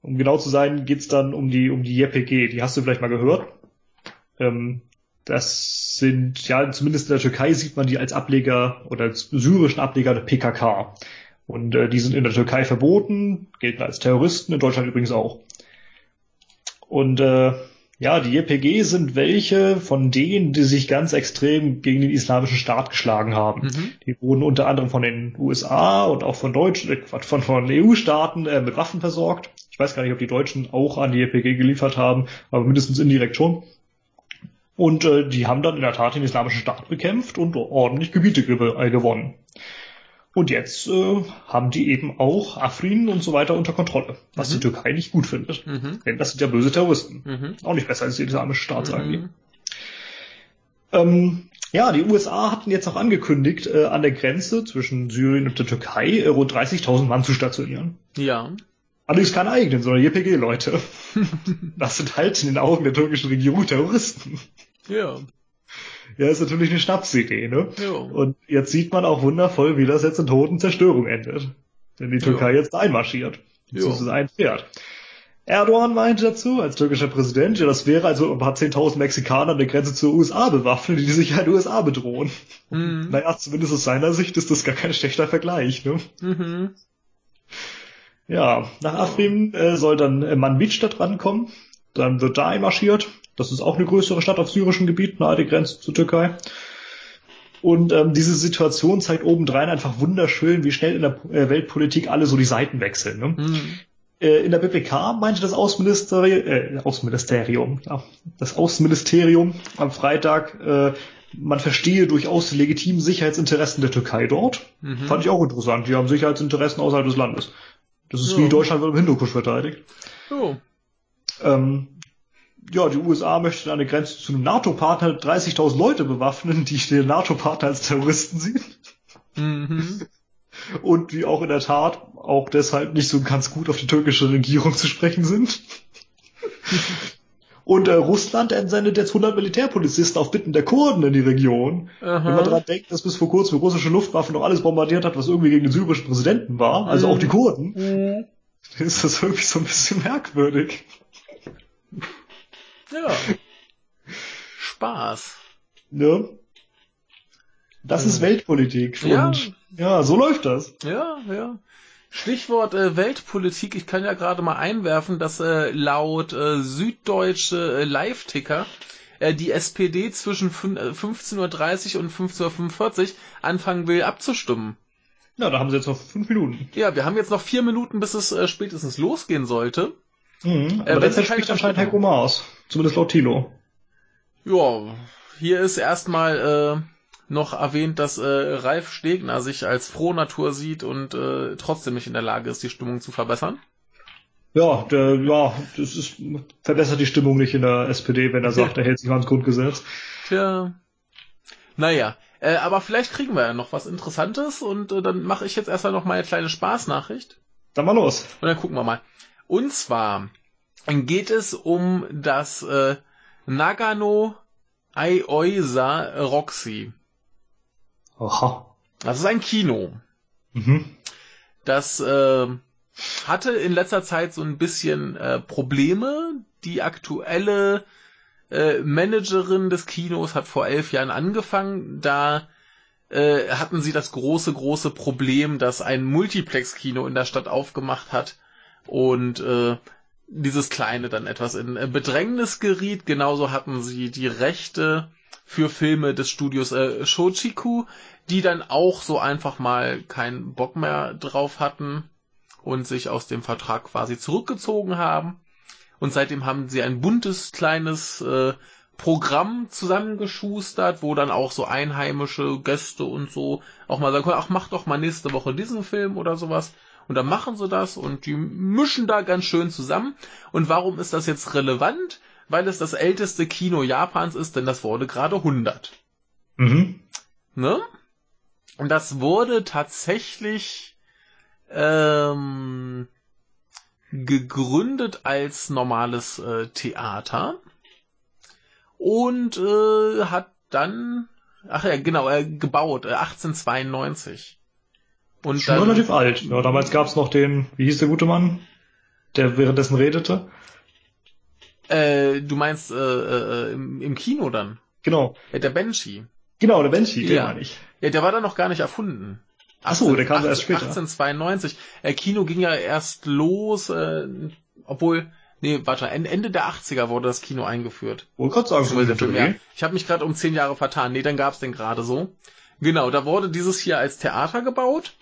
Um genau zu sein, geht's dann um die um die YPG. Die hast du vielleicht mal gehört. Ähm, das sind, ja, zumindest in der Türkei sieht man die als Ableger oder als syrischen Ableger der PKK. Und äh, die sind in der Türkei verboten, gelten als Terroristen, in Deutschland übrigens auch. Und äh, ja, die YPG sind welche von denen, die sich ganz extrem gegen den islamischen Staat geschlagen haben. Mhm. Die wurden unter anderem von den USA und auch von Deutschen, äh, von, von EU-Staaten äh, mit Waffen versorgt. Ich weiß gar nicht, ob die Deutschen auch an die YPG geliefert haben, aber mindestens indirekt schon. Und äh, die haben dann in der Tat den islamischen Staat bekämpft und ordentlich Gebiete gew äh, gewonnen. Und jetzt äh, haben die eben auch Afrin und so weiter unter Kontrolle, was mhm. die Türkei nicht gut findet. Mhm. Denn das sind ja böse Terroristen. Mhm. Auch nicht besser als der islamische Staat, sagen die. Mhm. Ähm, ja, die USA hatten jetzt auch angekündigt, äh, an der Grenze zwischen Syrien und der Türkei äh, rund 30.000 Mann zu stationieren. Ja. Allerdings keine eigenen, sondern JPG-Leute. [laughs] das sind halt in den Augen der türkischen Regierung Terroristen. Ja. Ja, ist natürlich eine Schnapsidee, ne? Ja. Und jetzt sieht man auch wundervoll, wie das jetzt in toten Zerstörung endet. Wenn die Türkei ja. jetzt einmarschiert. Beziehungsweise einfährt. Erdogan meinte dazu, als türkischer Präsident, ja, das wäre also ein paar zehntausend Mexikaner an der Grenze zur USA bewaffnet, die die Sicherheit der USA bedrohen. Mhm. Naja, zumindest aus seiner Sicht ist das gar kein schlechter Vergleich, ne? Mhm. Ja, nach Afrin äh, soll dann äh, Manbij da drankommen. Dann wird da einmarschiert. Das ist auch eine größere Stadt auf syrischem Gebiet, nahe der Grenze zur Türkei. Und ähm, diese Situation zeigt obendrein einfach wunderschön, wie schnell in der äh, Weltpolitik alle so die Seiten wechseln. Ne? Mhm. Äh, in der BPK meinte das Außenministerium, äh, Außenministerium, ja, das Außenministerium am Freitag, äh, man verstehe durchaus die legitimen Sicherheitsinteressen der Türkei dort. Mhm. Fand ich auch interessant. Die haben Sicherheitsinteressen außerhalb des Landes. Das ist ja. wie Deutschland wird im Hindukusch verteidigt. Oh. Ähm, ja, die USA möchten an der Grenze zu einem NATO-Partner 30.000 Leute bewaffnen, die den NATO-Partner als Terroristen sehen. Mhm. [laughs] Und die auch in der Tat auch deshalb nicht so ganz gut auf die türkische Regierung zu sprechen sind. [laughs] Und äh, Russland entsendet jetzt 100 Militärpolizisten auf Bitten der Kurden in die Region. Aha. Wenn man daran denkt, dass bis vor kurzem russische Luftwaffen noch alles bombardiert hat, was irgendwie gegen den syrischen Präsidenten war, also mhm. auch die Kurden, mhm. [laughs] ist das irgendwie so ein bisschen merkwürdig. Ja. Spaß. Ne? Das ist Weltpolitik. Ja. Und ja, so läuft das. Ja, ja. Stichwort äh, Weltpolitik. Ich kann ja gerade mal einwerfen, dass äh, laut äh, süddeutsche äh, Live-Ticker äh, die SPD zwischen 15.30 Uhr und 15.45 Uhr anfangen will abzustimmen. Ja, da haben sie jetzt noch fünf Minuten. Ja, wir haben jetzt noch vier Minuten, bis es äh, spätestens losgehen sollte. Mhm, aber äh, derzeit spricht anscheinend Heiko Maas. Zumindest laut Tilo. Ja, hier ist erstmal äh, noch erwähnt, dass äh, Ralf Stegner sich als Frohnatur sieht und äh, trotzdem nicht in der Lage ist, die Stimmung zu verbessern. Ja, der, ja, das ist, verbessert die Stimmung nicht in der SPD, wenn er sagt, [laughs] er hält sich ans Grundgesetz. Tja. Naja, äh, aber vielleicht kriegen wir ja noch was Interessantes und äh, dann mache ich jetzt erstmal noch mal eine kleine Spaßnachricht. Dann mal los. Und dann gucken wir mal. Und zwar geht es um das äh, Nagano Aoisa Roxy. Aha. Das ist ein Kino. Mhm. Das äh, hatte in letzter Zeit so ein bisschen äh, Probleme. Die aktuelle äh, Managerin des Kinos hat vor elf Jahren angefangen. Da äh, hatten sie das große, große Problem, dass ein Multiplex-Kino in der Stadt aufgemacht hat und äh, dieses kleine dann etwas in äh, Bedrängnis geriet. Genauso hatten sie die Rechte für Filme des Studios äh, Shochiku, die dann auch so einfach mal keinen Bock mehr drauf hatten und sich aus dem Vertrag quasi zurückgezogen haben. Und seitdem haben sie ein buntes kleines äh, Programm zusammengeschustert, wo dann auch so einheimische Gäste und so auch mal sagen können, ach, mach doch mal nächste Woche diesen Film oder sowas. Und dann machen sie das und die mischen da ganz schön zusammen. Und warum ist das jetzt relevant? Weil es das älteste Kino Japans ist, denn das wurde gerade 100. Mhm. Ne? Und das wurde tatsächlich ähm, gegründet als normales äh, Theater und äh, hat dann, ach ja, genau, äh, gebaut, äh, 1892. Und Schon dann, relativ alt. Ja, damals gab's noch den, wie hieß der gute Mann, der währenddessen redete? äh, du meinst äh, äh, im, im Kino dann? Genau. Ja, der Banshee. Genau, der Banshee, den Ja. meine ich. Ja, der war dann noch gar nicht erfunden. Ach so, der kam erst später. 1892. Äh, Kino ging ja erst los, äh, obwohl, nee, warte, Ende, der 80er wurde das Kino eingeführt. Wollte gerade sagen, so der Film, ja. Ich habe mich gerade um zehn Jahre vertan. Nee, dann gab's den gerade so. Genau, da wurde dieses hier als Theater gebaut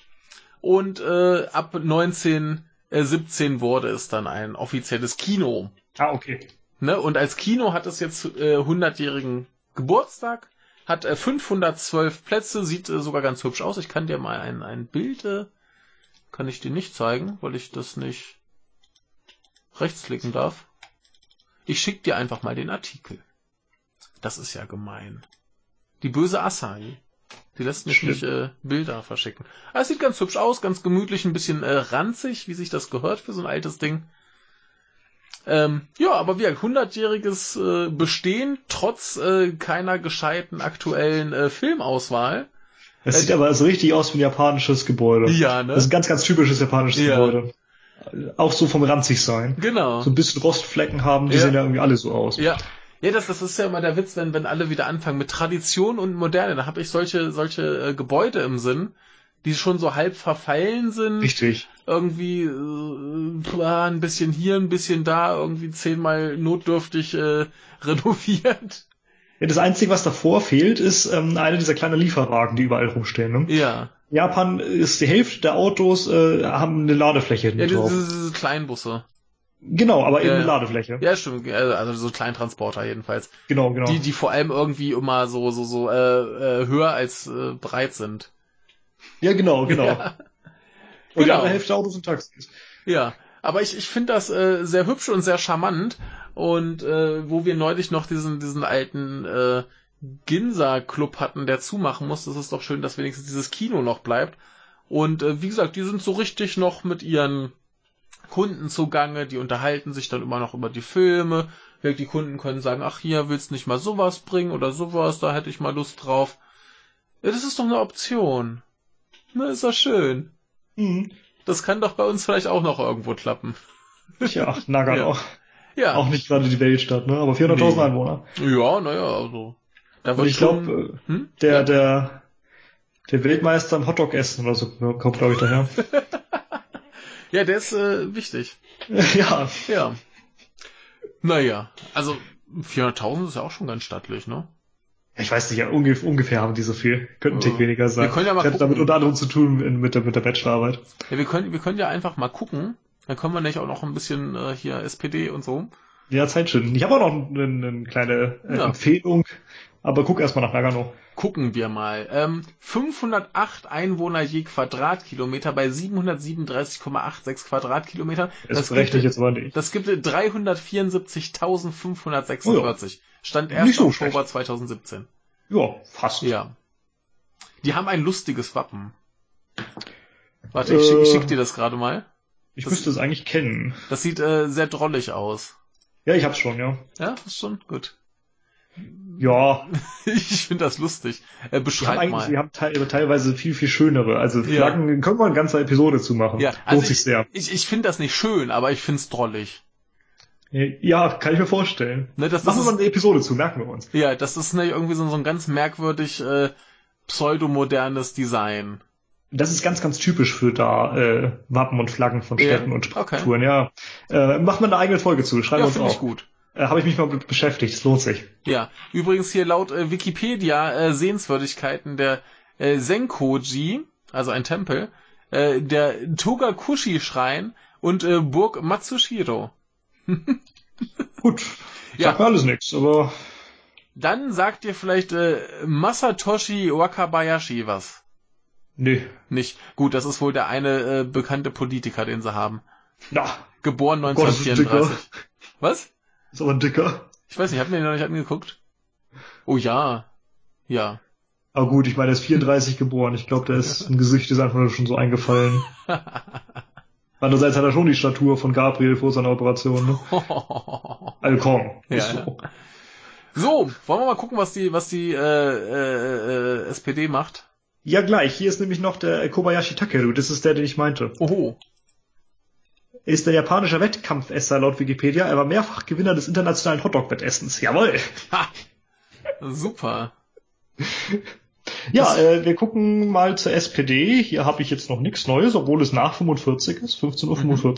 und äh, ab 1917 wurde es dann ein offizielles Kino. Ah, okay. Ne? Und als Kino hat es jetzt äh, 100-jährigen Geburtstag, hat äh, 512 Plätze, sieht äh, sogar ganz hübsch aus. Ich kann dir mal ein, ein Bild, äh, kann ich dir nicht zeigen, weil ich das nicht rechtsklicken darf. Ich schick dir einfach mal den Artikel. Das ist ja gemein. Die böse Asahi. Die lässt mich nicht äh, Bilder verschicken. Aber es sieht ganz hübsch aus, ganz gemütlich, ein bisschen äh, ranzig, wie sich das gehört für so ein altes Ding. Ähm, ja, aber wie ein hundertjähriges äh, Bestehen, trotz äh, keiner gescheiten aktuellen äh, Filmauswahl. Es sieht aber so richtig aus wie ein japanisches Gebäude. Ja, ne? Das ist ein ganz, ganz typisches japanisches Ja. Gebäude. Auch so vom ranzig sein. Genau. So ein bisschen Rostflecken haben, die Ja. sehen ja irgendwie alle so aus. Ja. Ja, das, das ist ja immer der Witz, wenn, wenn alle wieder anfangen mit Tradition und Moderne. Da habe ich solche, solche äh, Gebäude im Sinn, die schon so halb verfallen sind. Richtig. Irgendwie äh, ah, ein bisschen hier, ein bisschen da, irgendwie zehnmal notdürftig äh, [laughs] renoviert. Ja, das Einzige, was davor fehlt, ist ähm, einer dieser kleinen Lieferwagen, die überall rumstehen. Ne? Ja. Japan ist die Hälfte der Autos äh, haben eine Ladefläche Ja, hinten diese, drauf. diese Kleinbusse. Genau, aber eben Ja. eine Ladefläche. Ja, stimmt. Also so Kleintransporter jedenfalls. Genau, genau. Die, die vor allem irgendwie immer so, so, so äh, äh, höher als äh, breit sind. ja, genau, genau. [laughs] Ja. Und die Genau. andere Hälfte Autos sind Taxis. Ja, aber ich, ich finde das äh, sehr hübsch und sehr charmant. Und äh, wo wir neulich noch diesen, diesen alten äh, Ginza-Club hatten, der zumachen muss, das ist doch schön, dass wenigstens dieses Kino noch bleibt. Und äh, wie gesagt, die sind so richtig noch mit ihren Kunden zugange, die unterhalten sich dann immer noch über die Filme. Ja, Die Kunden können sagen, ach hier, willst nicht mal sowas bringen oder sowas, da hätte ich mal Lust drauf. Ja, das ist doch eine Option. Na, ist doch schön. Mhm. Das kann doch bei uns vielleicht auch noch irgendwo klappen. Tja, Nagano. [laughs] Ja. Auch nicht gerade die Weltstadt, ne? Aber 400.000 Nee. Einwohner. Ja, naja, also. Da Und wird ich glaube, hm? der, ja. der, der Weltmeister im Hotdog essen oder so kommt, glaube ich, daher. [laughs] ja, der ist äh, wichtig. [laughs] ja. Ja. Naja, also 400.000 ist ja auch schon ganz stattlich, ne? Ich weiß nicht, ja, ungef ungefähr haben die so viel. Könnten ein Tick weniger sein. Wir können ja mal das hat damit gucken. unter anderem zu tun mit, der, mit der Bachelorarbeit. Ja, wir können, wir können ja einfach mal gucken. Dann können wir nämlich auch noch ein bisschen äh, hier SPD und so. Ja, Zeit schön. Ich habe auch noch eine, eine kleine äh, Ja. Empfehlung, aber guck erstmal nach Nagano. Gucken wir mal. Ähm, 508 Einwohner je Quadratkilometer bei 737,86 Quadratkilometer. Das, rechne ich jetzt aber nicht. Das gibt 374.546. Stand 1. Nicht so Oktober 2017. Ja, fast. Ja. Die haben ein lustiges Wappen. Warte, ich, schick, ich Äh. schick dir das gerade mal. Ich Das- müsste es eigentlich kennen. Das sieht äh, sehr drollig aus. Ja, ich hab's schon, ja. Ja, ist schon gut. Ja, [laughs] Ich finde das lustig. Äh, wir beschreib eigentlich, mal. wir haben te teilweise viel, viel schönere. Also Ja. Flaggen können wir eine ganze Episode zu machen. Ja, also ich, sehr. ich, ich finde das nicht schön, aber ich finde es drollig. Ja, kann ich mir vorstellen. Ne, das, das Machen wir mal eine Episode zu, merken wir uns. ja, das ist ne, irgendwie so, so ein ganz merkwürdig äh, pseudomodernes Design. Das ist ganz, ganz typisch für da äh, Wappen und Flaggen von Ja, Städten und okay. Strukturen, ja. Äh, machen wir eine eigene Folge zu, schreiben Ja, wir uns finde ich gut. Äh, Habe ich mich mal mit beschäftigt, es lohnt sich. Ja, übrigens hier laut äh, Wikipedia äh, Sehenswürdigkeiten der äh, Senkoji, also ein Tempel, äh, der Togakushi-Schrein und äh, Burg Matsushiro. [laughs] Gut, Ja. sagt mir alles nichts, aber Dann sagt dir vielleicht äh, Masatoshi Wakabayashi was. nee. Nicht. Gut, das ist wohl der eine äh, bekannte Politiker, den sie haben. Na, Geboren Gott, das ist ein 1934. Was? Ist aber ein dicker. Ich weiß nicht, hab mir den noch nicht angeguckt. Oh ja. Ja. Aber gut, ich meine, er ist 34 geboren. Ich glaube, der ist ein Gesicht ist einfach nur schon so eingefallen. [laughs] Andererseits hat er schon die Statur von Gabriel vor seiner Operation. Ne? [laughs] Also komm, Ja, ist ja. so. So, wollen wir mal gucken, was die, was die äh, äh, äh, SPD macht. Ja, gleich. Hier ist nämlich noch der Kobayashi Takeru. Das ist der, den ich meinte. Oho. Er ist der japanische Wettkampfesser laut Wikipedia. Er war mehrfach Gewinner des internationalen Hotdog-Wettessens. Jawohl. Ha. Super. Ja, äh, wir gucken mal zur SPD. Hier habe ich jetzt noch nichts Neues, obwohl es nach 45 ist, 15.45 Uhr.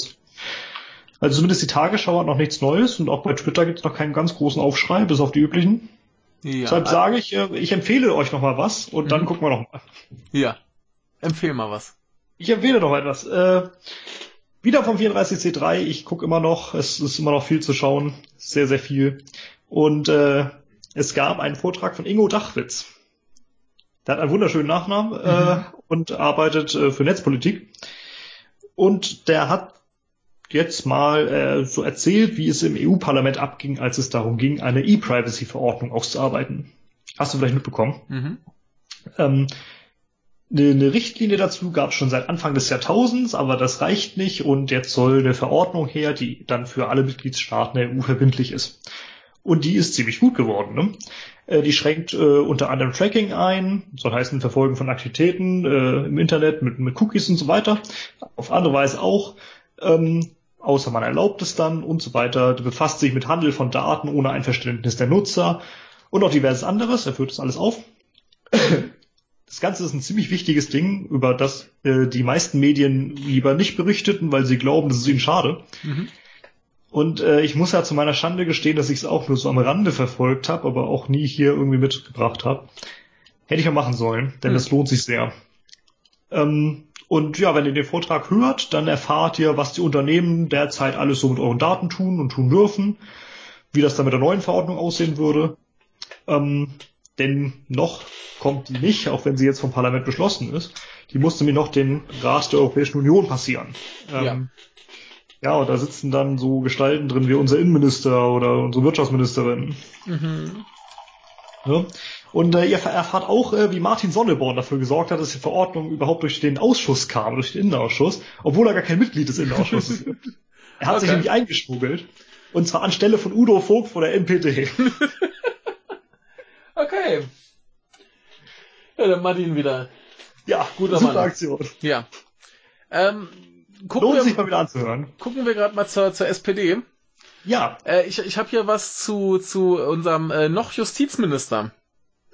Also zumindest die Tagesschau hat noch nichts Neues und auch bei Twitter gibt es noch keinen ganz großen Aufschrei, bis auf die üblichen. Ja. Deshalb sage ich, äh, ich empfehle euch noch mal was und dann Mhm. gucken wir noch mal. Ja. Empfehl mal was. Ich empfehle noch etwas. Äh, wieder vom 34C3. Ich gucke immer noch. Es ist immer noch viel zu schauen. Sehr, sehr viel. Und äh, es gab einen Vortrag von Ingo Dachwitz. Der hat einen wunderschönen Nachnamen äh, und arbeitet äh, für Netzpolitik. Und der hat jetzt mal äh, so erzählt, wie es im EU-Parlament abging, als es darum ging, eine E-Privacy-Verordnung auszuarbeiten. Hast du vielleicht mitbekommen? Mhm. Ähm, eine, eine Richtlinie dazu gab es schon seit Anfang des Jahrtausends, aber das reicht nicht und jetzt soll eine Verordnung her, die dann für alle Mitgliedstaaten der EU verbindlich ist. Und die ist ziemlich gut geworden. Ne? Äh, die schränkt äh, unter anderem Tracking ein, soll heißen Verfolgen von Aktivitäten äh, im Internet mit, mit Cookies und so weiter. Auf andere Weise auch. Ähm, außer man erlaubt es dann und so weiter. Befasst sich mit Handel von Daten ohne Einverständnis der Nutzer und noch diverses anderes. Er führt das alles auf. Das Ganze ist ein ziemlich wichtiges Ding, über das äh, die meisten Medien lieber nicht berichteten, weil sie glauben, das ist ihnen schade. Mhm. Und äh, ich muss ja zu meiner Schande gestehen, dass ich es auch nur so am Rande verfolgt habe, aber auch nie hier irgendwie mitgebracht habe. Hätte ich ja machen sollen, denn Hm. das lohnt sich sehr. Ähm, und ja, wenn ihr den Vortrag hört, dann erfahrt ihr, was die Unternehmen derzeit alles so mit euren Daten tun und tun dürfen, wie das dann mit der neuen Verordnung aussehen würde. Ähm, denn noch kommt die nicht, auch wenn sie jetzt vom Parlament beschlossen ist. Die musste mir noch den Rat der Europäischen Union passieren. Ja. Ähm, ja, und da sitzen dann so Gestalten drin wie unser Innenminister oder unsere Wirtschaftsministerin. Mhm. Ne? Und äh, ihr erfahrt auch, äh, wie Martin Sonneborn dafür gesorgt hat, dass die Verordnung überhaupt durch den Ausschuss kam, durch den Innenausschuss, obwohl er gar kein Mitglied des Innenausschusses ist. Er hat sich Okay. nämlich eingeschmuggelt. Und zwar anstelle von Udo Vogt von der NPD. [laughs] Okay. Ja, dann Martin wieder. Ja, Guter super Mann. Aktion. Ja. Ähm, gucken Lohnt sich wir, mal wieder anzuhören. gucken wir gerade mal zur, zur SPD. Ja, Äh, ich ich habe hier was zu, zu unserem äh, noch Justizminister.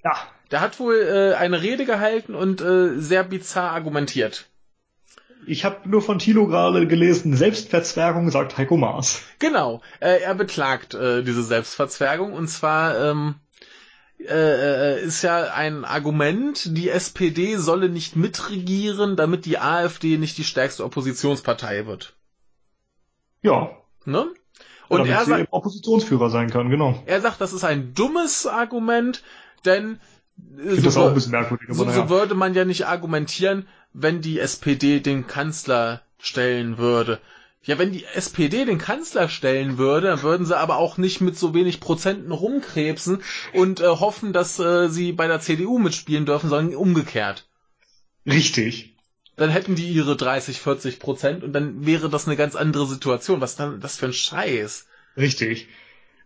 ja. Der hat wohl äh, eine Rede gehalten und äh, sehr bizarr argumentiert. Ich habe nur von Thilo gerade gelesen, Selbstverzwergung, sagt Heiko Maas. Genau, äh, er beklagt äh, diese Selbstverzwergung und zwar ähm, äh, äh, ist ja ein Argument, die SPD solle nicht mitregieren, damit die AfD nicht die stärkste Oppositionspartei wird. Ja. Ne? Und damit er sagt, Oppositionsführer sein kann, genau. er sagt, das ist ein dummes Argument, denn äh, so, naja. so würde man ja nicht argumentieren, wenn die SPD den Kanzler stellen würde. Ja, wenn die SPD den Kanzler stellen würde, dann würden sie aber auch nicht mit so wenig Prozenten rumkrebsen und äh, hoffen, dass äh, sie bei der CDU mitspielen dürfen, sondern umgekehrt. Richtig. Dann hätten die ihre 30, 40 Prozent und dann wäre das eine ganz andere Situation. Was dann das für ein Scheiß? Richtig.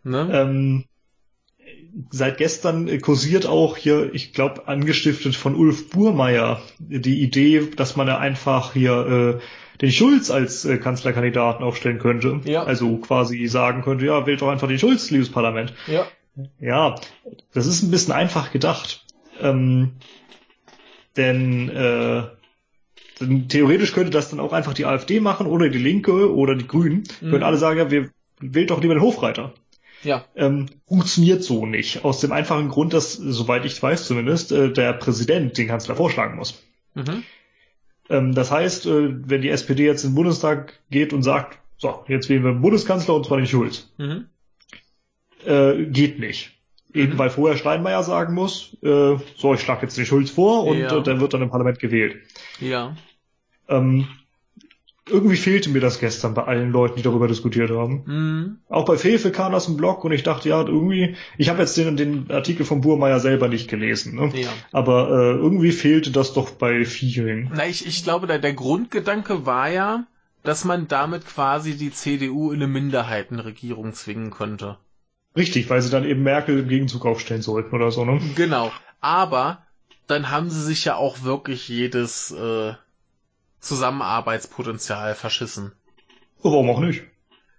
Ne? Ähm, seit gestern kursiert auch hier, ich glaube, angestiftet von Ulf Burmeier, die Idee, dass man ja einfach hier äh, den Schulz als äh, Kanzlerkandidaten aufstellen könnte. Ja. Also quasi sagen könnte, ja, wählt doch einfach den Schulz, liebes Parlament. ja. Ja, das ist ein bisschen einfach gedacht. Ähm, denn äh, denn theoretisch könnte das dann auch einfach die AfD machen oder die Linke oder die Grünen. Mhm. Können alle sagen, ja, wir wählt doch lieber den Hofreiter. Ja. Ähm, funktioniert so nicht. Aus dem einfachen Grund, dass, soweit ich weiß zumindest, äh, der Präsident den Kanzler vorschlagen muss. Mhm. Ähm, das heißt, äh, wenn die SPD jetzt in den Bundestag geht und sagt, so, jetzt wählen wir Bundeskanzler und zwar den Schulz, Mhm. äh, geht nicht. Eben Mhm. weil vorher Steinmeier sagen muss, äh, so, ich schlage jetzt den Schulz vor und Ja. äh, der wird dann im Parlament gewählt. Ja. Ähm, irgendwie fehlte mir das gestern bei allen Leuten, die darüber diskutiert haben. Mhm. Auch bei Fefe kam das im Blog und ich dachte, ja, irgendwie, ich habe jetzt den, den Artikel von Burmeier selber nicht gelesen, ne? Ja. aber äh, irgendwie fehlte das doch bei vielen. Na, ich, ich glaube, der, der Grundgedanke war ja, dass man damit quasi die CDU in eine Minderheitenregierung zwingen könnte. Richtig, weil sie dann eben Merkel im Gegenzug aufstellen sollten oder so, ne? Genau. Aber dann haben sie sich ja auch wirklich jedes äh, Zusammenarbeitspotenzial verschissen. Aber warum auch nicht?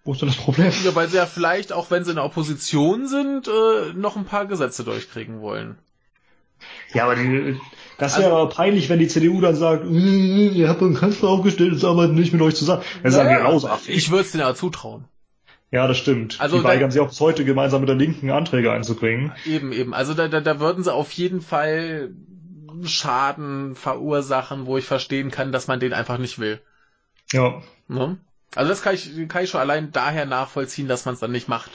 Wo ist denn das Problem? Ja, weil sie ja vielleicht, auch wenn sie in der Opposition sind, äh, noch ein paar Gesetze durchkriegen wollen. Ja, aber die, das Also- wäre aber peinlich, wenn die CDU dann sagt, äh, ihr habt einen Kanzler aufgestellt, jetzt arbeiten nicht mit euch zusammen. Dann sagen wir raus. Ach, Ich würde es denen ja zutrauen. Ja, das stimmt. Also die weigern sich auch bis heute gemeinsam mit der Linken Anträge einzubringen. Eben, eben. Also da, da, da würden sie auf jeden Fall Schaden verursachen, wo ich verstehen kann, dass man den einfach nicht will. Ja. Ne? Also das kann ich, kann ich schon allein daher nachvollziehen, dass man es dann nicht macht.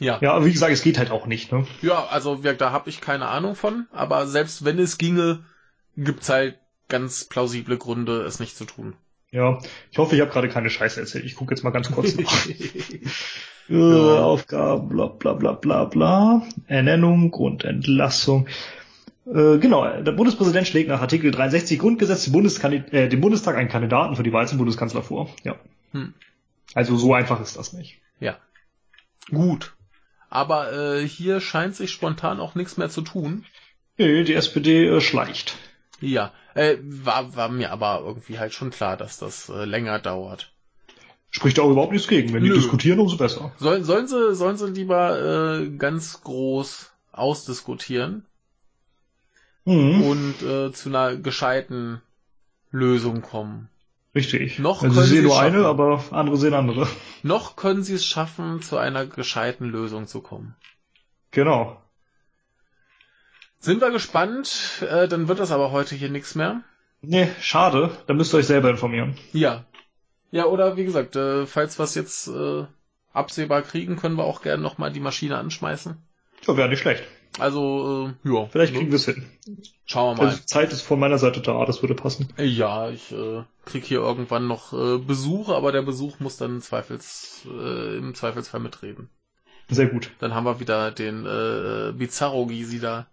Ja. Ja, aber wie gesagt, es geht halt auch nicht, ne? Ja, also da habe ich keine Ahnung von, aber selbst wenn es ginge, gibt's halt ganz plausible Gründe, es nicht zu tun. Ja. Ich hoffe, ich habe gerade keine Scheiße erzählt. Ich gucke jetzt mal ganz kurz nach. [laughs] Äh, Ja. Aufgaben, bla bla bla bla bla. Ernennung und Entlassung. Äh, genau, der Bundespräsident schlägt nach Artikel 63 Grundgesetz dem, Bundeskandid äh, dem Bundestag einen Kandidaten für die Wahl zum Bundeskanzler vor. Ja. Hm. Also so einfach ist das nicht. Ja. Gut. Aber äh, hier scheint sich spontan auch nichts mehr zu tun. Nee, die SPD äh, schleicht. Ja, äh, war, war mir aber irgendwie halt schon klar, dass das äh, länger dauert. Spricht auch überhaupt nichts gegen. Wenn die Nö. diskutieren, umso besser. Sollen, sollen sie, sollen sie lieber äh, ganz groß ausdiskutieren Mhm. und äh, zu einer gescheiten Lösung kommen. Richtig. Noch also können sie sehen sie nur schaffen. eine, aber andere sehen andere. Noch können sie es schaffen, zu einer gescheiten Lösung zu kommen. Genau. Sind wir gespannt, äh, dann wird das aber heute hier nichts mehr. Nee, schade. Da müsst ihr euch selber informieren. Ja. Ja, oder wie gesagt, äh, falls wir es jetzt äh, absehbar kriegen, können wir auch gerne nochmal die Maschine anschmeißen. Ja, wäre nicht schlecht. Also, äh, ja. Vielleicht ne? kriegen wir es hin. Schauen wir mal. Also Zeit ist von meiner Seite da, das würde passen. Ja, ich äh, krieg hier irgendwann noch äh, Besuch, aber der Besuch muss dann Zweifels, äh, im Zweifelsfall mitreden. Sehr gut. Dann haben wir wieder den äh, Bizarro Gysi da.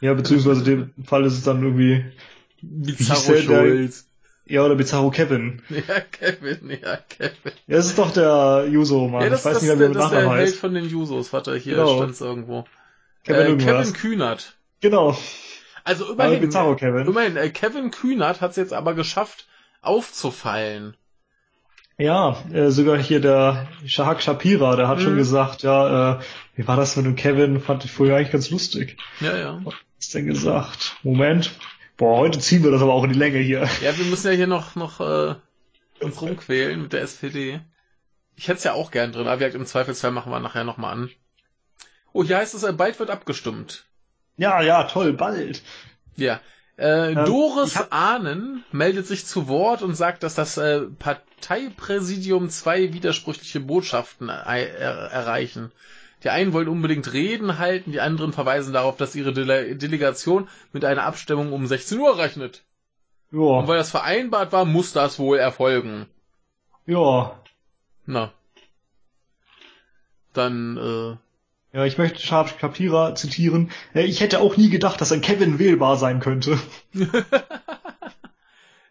Ja, beziehungsweise in [laughs] dem Fall ist es dann irgendwie, Bizarro Schulz. Ja, oder Bizarro Kevin. [laughs] Ja, Kevin, ja, Kevin. Ja, das ist doch der Juso, Mann. ja, das, ich weiß das, nicht mehr, das, wie er mit das ist der Nachnamen Held heißt. von den Jusos. Warte, hier Genau. stand's irgendwo. Kevin äh. Kevin Kühnert. Genau. Also immerhin, Bizarro Kevin. immerhin äh, Kevin Kühnert hat es jetzt aber geschafft, aufzufallen. Ja, äh, sogar hier der Shahak Shapira, der hat Mhm. schon gesagt, ja, äh, wie war das mit dem Kevin? Fand ich vorher eigentlich ganz lustig. Ja, ja. Was ist denn gesagt? Moment. Boah, heute ziehen wir das aber auch in die Länge hier. Ja, wir müssen ja hier noch, noch äh, uns rumquälen mit der SPD. Ich hätte es ja auch gern drin, aber gesagt, im Zweifelsfall machen wir nachher nochmal an. Oh, hier heißt es, äh, bald wird abgestimmt. Ja, ja, toll, bald. Ja. Äh, Ähm, Doris hab- Ahnen meldet sich zu Wort und sagt, dass das äh, Parteipräsidium zwei widersprüchliche Botschaften er er erreichen. Die einen wollen unbedingt Reden halten, die anderen verweisen darauf, dass ihre Dele Delegation mit einer Abstimmung um 16 Uhr rechnet. Und Ja, weil das vereinbart war, muss das wohl erfolgen. ja. Na. Dann, äh, Ja, ich möchte Sharp Kapira zitieren. Äh, Ich hätte auch nie gedacht, dass ein Kevin wählbar sein könnte. [laughs]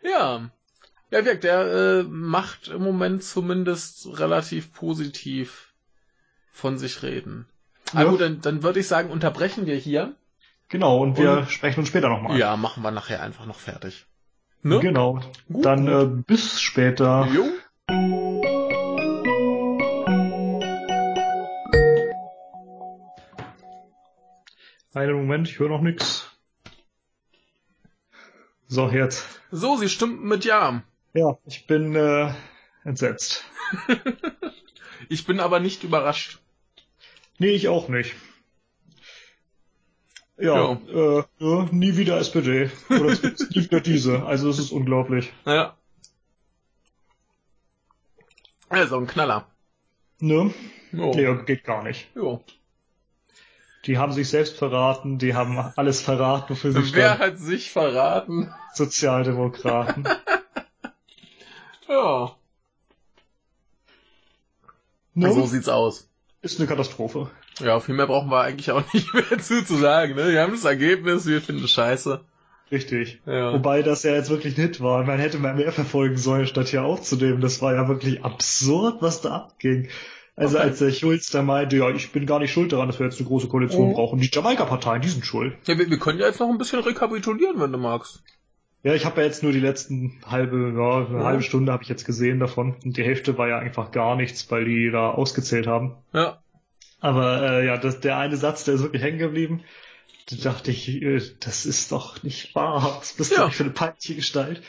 ja. Ja, wirkt, der äh, macht im Moment zumindest relativ positiv von sich reden. Ja. Aber gut, dann, dann würde ich sagen, unterbrechen wir hier. Genau, und wir Und- sprechen uns später nochmal. Ja, machen wir nachher einfach noch fertig. Ne? Genau. Gut, Dann gut. äh, bis später. Jo. Einen Moment, ich höre noch nix. So, jetzt. So, sie stimmt mit Ja. Ja, ich bin äh, entsetzt. [laughs] Ich bin aber nicht überrascht. Nee, ich auch nicht. Ja, Äh, ja nie wieder SPD. Oder es gibt nie wieder diese. Also es ist unglaublich. Ja. Also ein Knaller. Ne? Jo. Nee, geht gar nicht. Jo. Die haben sich selbst verraten, die haben alles verraten für sich Wer hat sich verraten? Sozialdemokraten. [laughs] Ja. Ne? So sieht's aus. ist eine Katastrophe. Ja, viel mehr brauchen wir eigentlich auch [laughs] nicht mehr zu, zu sagen. Ne? Wir haben das Ergebnis, wir finden es scheiße. Richtig. Ja. Wobei das ja jetzt wirklich ein Hit war. Man hätte mal mehr verfolgen sollen, statt hier aufzunehmen. Das war ja wirklich absurd, was da abging. Also Okay. als der Schulz da meinte, ja, ich bin gar nicht schuld daran, dass wir jetzt eine große Koalition Mhm. brauchen. Die Jamaika-Parteien, die sind schuld. ja wir, wir können ja jetzt noch ein bisschen rekapitulieren, wenn du magst. Ja, ich habe ja jetzt nur die letzten halbe, ja, eine Ja. halbe Stunde habe ich jetzt gesehen davon. Und die Hälfte war ja einfach gar nichts, weil die da ausgezählt haben. Ja. Aber äh, ja, das, der eine Satz, der ist wirklich hängen geblieben. Da dachte ich, äh, das ist doch nicht wahr. Was bist du Ja. eigentlich für eine peinliche Gestalt?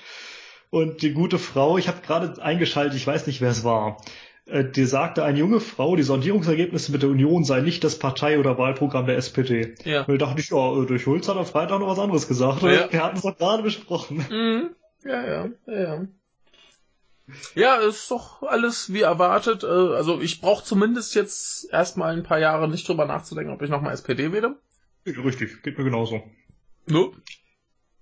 Und die gute Frau, ich habe gerade eingeschaltet, ich weiß nicht, wer es war. Äh, die sagte, eine junge Frau, die Sondierungsergebnisse mit der Union sei nicht das Partei- oder Wahlprogramm der SPD. Ja. Und da dachte ich, ja, äh, durch Schulz hat am Freitag noch was anderes gesagt. Ja. Wir hatten es doch gerade besprochen. Mhm. Ja, ja, ja, ja. Ja, ist doch alles wie erwartet. Äh, Also ich brauche zumindest jetzt erstmal ein paar Jahre nicht drüber nachzudenken, ob ich nochmal SPD wähle. Richtig, geht mir genauso. No.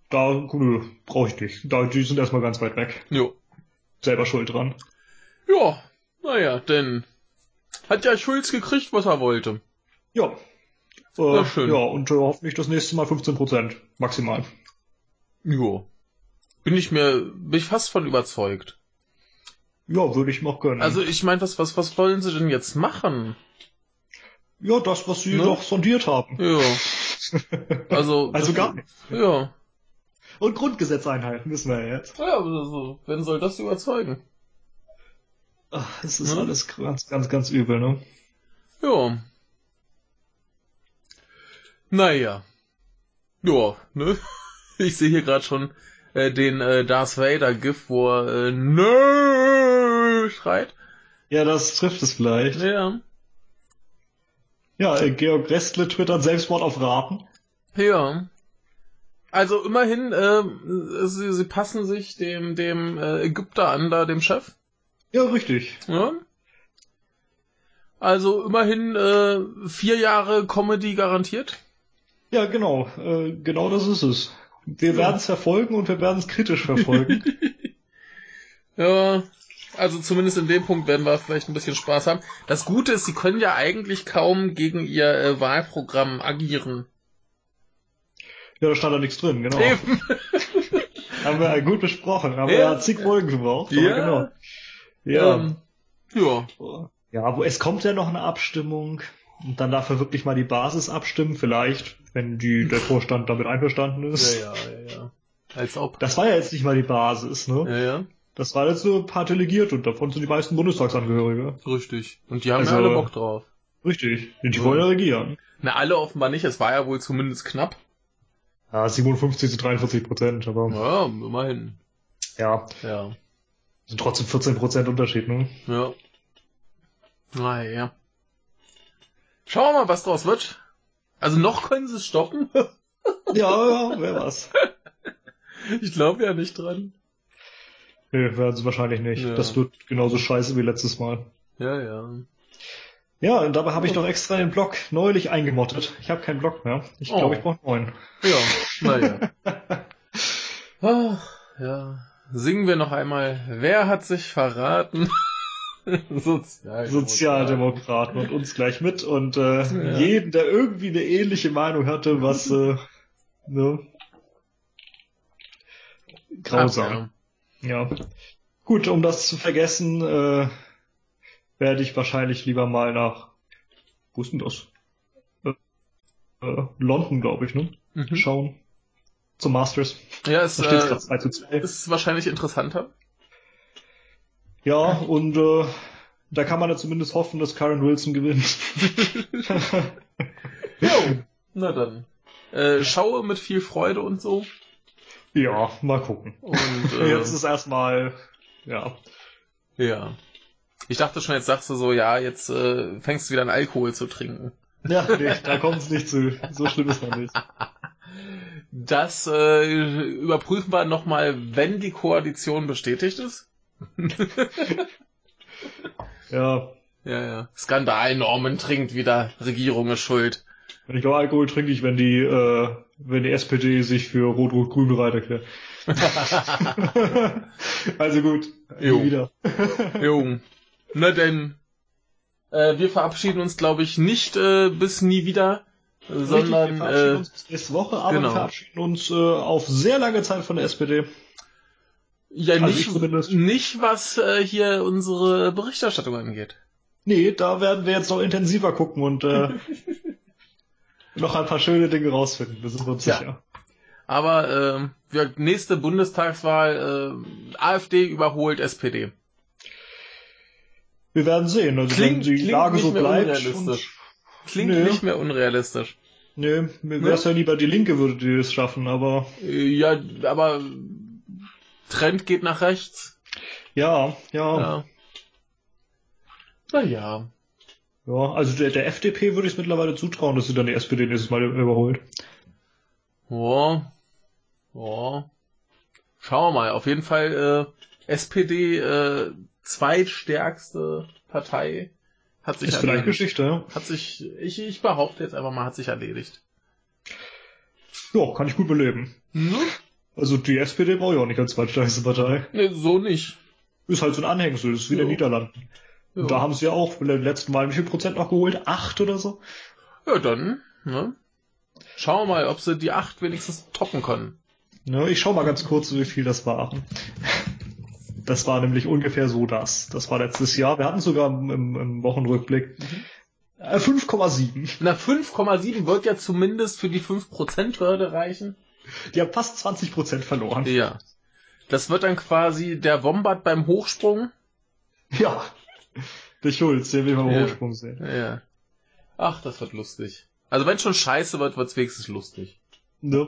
Da nö, brauche ich nicht. Da, die sind erstmal ganz weit weg. Jo. Selber schuld dran. Ja, naja, denn hat ja Schulz gekriegt, was er wollte. Ja. Ja, Äh, schön. ja, und äh, hoffentlich das nächste Mal 15% maximal. Jo. Bin ich mir, bin ich fast von überzeugt. Ja, würde ich noch gönnen. Also ich meine, was, was, was wollen sie denn jetzt machen? ja, das, was sie Ne? doch sondiert haben. Ja. [laughs] Also. Also gar nichts. Ja. Und Grundgesetz einhalten müssen wir ja jetzt. Ja, also, wen soll das überzeugen? Ach, es ist Ne? alles ganz, ganz, ganz übel, ne? Ja. Naja. Ja, ne? [laughs] Ich sehe hier gerade schon äh, den äh, Darth Vader GIF, wo er äh, Nö schreit. Ja, das trifft es vielleicht. Ja. Ja, äh, Georg Restle twittert Selbstmord auf Raten. Ja. Also immerhin, äh, sie, sie passen sich dem, dem äh, Ägypter an, da dem Chef. Ja, richtig. Ja. Also immerhin äh, vier Jahre Comedy garantiert. Ja, genau. Äh, genau das ist es. Wir Ja. werden es verfolgen und wir werden es kritisch verfolgen. [laughs] Ja, also zumindest in dem Punkt werden wir vielleicht ein bisschen Spaß haben. Das Gute ist, sie können ja eigentlich kaum gegen ihr äh, Wahlprogramm agieren. ja, da stand da nichts drin, genau. Eben. [laughs] Haben wir gut besprochen. Haben Ja. wir zig Folgen gebraucht. Ja. genau. Ja. Ähm, ja. Ja, wo es kommt ja noch eine Abstimmung. Und dann darf er wirklich mal die Basis abstimmen, vielleicht, wenn die, der Vorstand damit einverstanden ist. Ja, ja, ja, ja. Als ob. Das war ja jetzt nicht mal die Basis, ne? Ja, ja. Das war jetzt nur ein paar Delegierte und davon sind die meisten Bundestagsangehörige. Richtig. Und die haben Also- ja alle Bock drauf. Richtig. Die Ja. wollen ja regieren. Na, alle offenbar nicht. Es war ja wohl zumindest knapp. Ja, 57 zu 43 Prozent, aber Ja, immerhin. ja, Ja. Sind trotzdem 14 Prozent Unterschied, ne? Ja. Naja. Schauen wir mal, was draus wird. Also noch können sie es stoppen. [laughs] Ja, ja, wer was. [laughs] ich glaube ja nicht dran. Nee, werden sie wahrscheinlich nicht. Ja. Das wird genauso scheiße wie letztes Mal. Ja, ja. Ja, und dabei habe ich doch extra den Blog neulich eingemottet. Ich habe keinen Blog mehr. Ich Oh. glaube, ich brauche einen neuen. Ja, naja. Ach, [laughs] ja. Singen wir noch einmal. Wer hat sich verraten? [laughs] Sozialdemokraten. Sozialdemokraten und uns gleich mit und äh, ja. jeden, der irgendwie eine ähnliche Meinung hatte, was äh, ne? grausam. Ach, ja. ja. Gut, um das zu vergessen, äh, werde ich wahrscheinlich lieber mal nach wo ist denn das? Äh, äh, London, glaube ich, ne? Mhm. Schauen. Zum Masters. Ja, es äh, 2 zu 2. ist wahrscheinlich interessanter. Ja, und äh, da kann man ja zumindest hoffen, dass Karen Wilson gewinnt. [laughs] jo, na dann. Äh, schaue mit viel Freude und so. Ja, mal gucken. Und [laughs] äh, jetzt ist erstmal, ja. Ja. Ich dachte schon, jetzt sagst du so, ja, jetzt äh, fängst du wieder an Alkohol zu trinken. Ja, nee, da kommt es nicht zu. So schlimm ist noch nicht. [laughs] Das äh, überprüfen wir nochmal, wenn die Koalition bestätigt ist. [laughs] ja. Ja, ja. Skandal, Norman trinkt wieder, Regierung ist schuld. Ich glaube, Alkohol trinke ich, wenn die, äh, wenn die SPD sich für Rot-Rot-Grün bereit erklärt. [laughs] also gut, jo. wieder. [laughs] jo. Na denn, äh, wir verabschieden uns, glaube ich, nicht äh, bis nie wieder, Richtig, sondern wir verabschieden äh, uns bis nächste Woche, aber genau. wir verabschieden uns äh, auf sehr lange Zeit von der SPD. Ja, also nicht, nicht was äh, hier unsere Berichterstattung angeht. Nee, da werden wir jetzt noch intensiver gucken und äh, [laughs] noch ein paar schöne Dinge rausfinden, wir sind uns ja. sicher. Aber äh, nächste Bundestagswahl, äh, AfD überholt SPD. Wir werden sehen. Also klingt, wenn die Lage so bleibt. Und, klingt nee. nicht mehr unrealistisch. Nee, mir wäre es ja lieber die Linke würde die es schaffen, aber. Ja, aber Trend geht nach rechts. Ja, ja. ja. Naja. Ja, also der, der FDP würde ich es mittlerweile zutrauen, dass sie dann die SPD nächstes Mal überholt. Ja. Ja. Schauen wir mal. Auf jeden Fall äh, SPD äh, zweitstärkste Partei hat sich ist erledigt. vielleicht Geschichte, ja. Hat sich, ich, ich behaupte jetzt einfach mal, hat sich erledigt. Ja, kann ich gut beleben. Hm? Also die SPD braucht ja auch nicht als zweitstärkste Partei. Nee, so nicht. Ist halt so ein Anhängsel, das ist wie jo. der Niederlanden. Jo. Da haben sie ja auch beim letzten Mal wie viel Prozent noch geholt? Acht oder so? Ja, dann, ne? Schauen wir mal, ob sie die acht wenigstens toppen können. Ja, ich schau mal ganz kurz, wie viel das waren. Das war nämlich ungefähr so das. Das war letztes Jahr. Wir hatten sogar im, im Wochenrückblick mhm. 5,7. Äh, Na, 5,7 wird ja zumindest für die 5%-Hürde reichen. Die haben fast 20% verloren. Ja. Das wird dann quasi der Wombat beim Hochsprung. Ja. Der Schulz, der will beim ja. Hochsprung sehen. Ja. Ach, das wird lustig. Also wenn schon scheiße wird, wird's wenigstens lustig. Ne.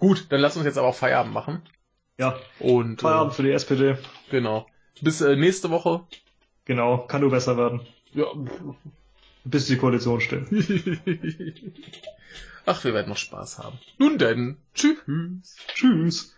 Gut, dann lass uns jetzt aber auch Feierabend machen. Ja. Und Feierabend äh, für die SPD. Genau. Bis äh, nächste Woche. Genau, kann nur besser werden. Ja. Bis die Koalition steht. [laughs] Ach, wir werden noch Spaß haben. Nun denn. Tschüss. Tschüss.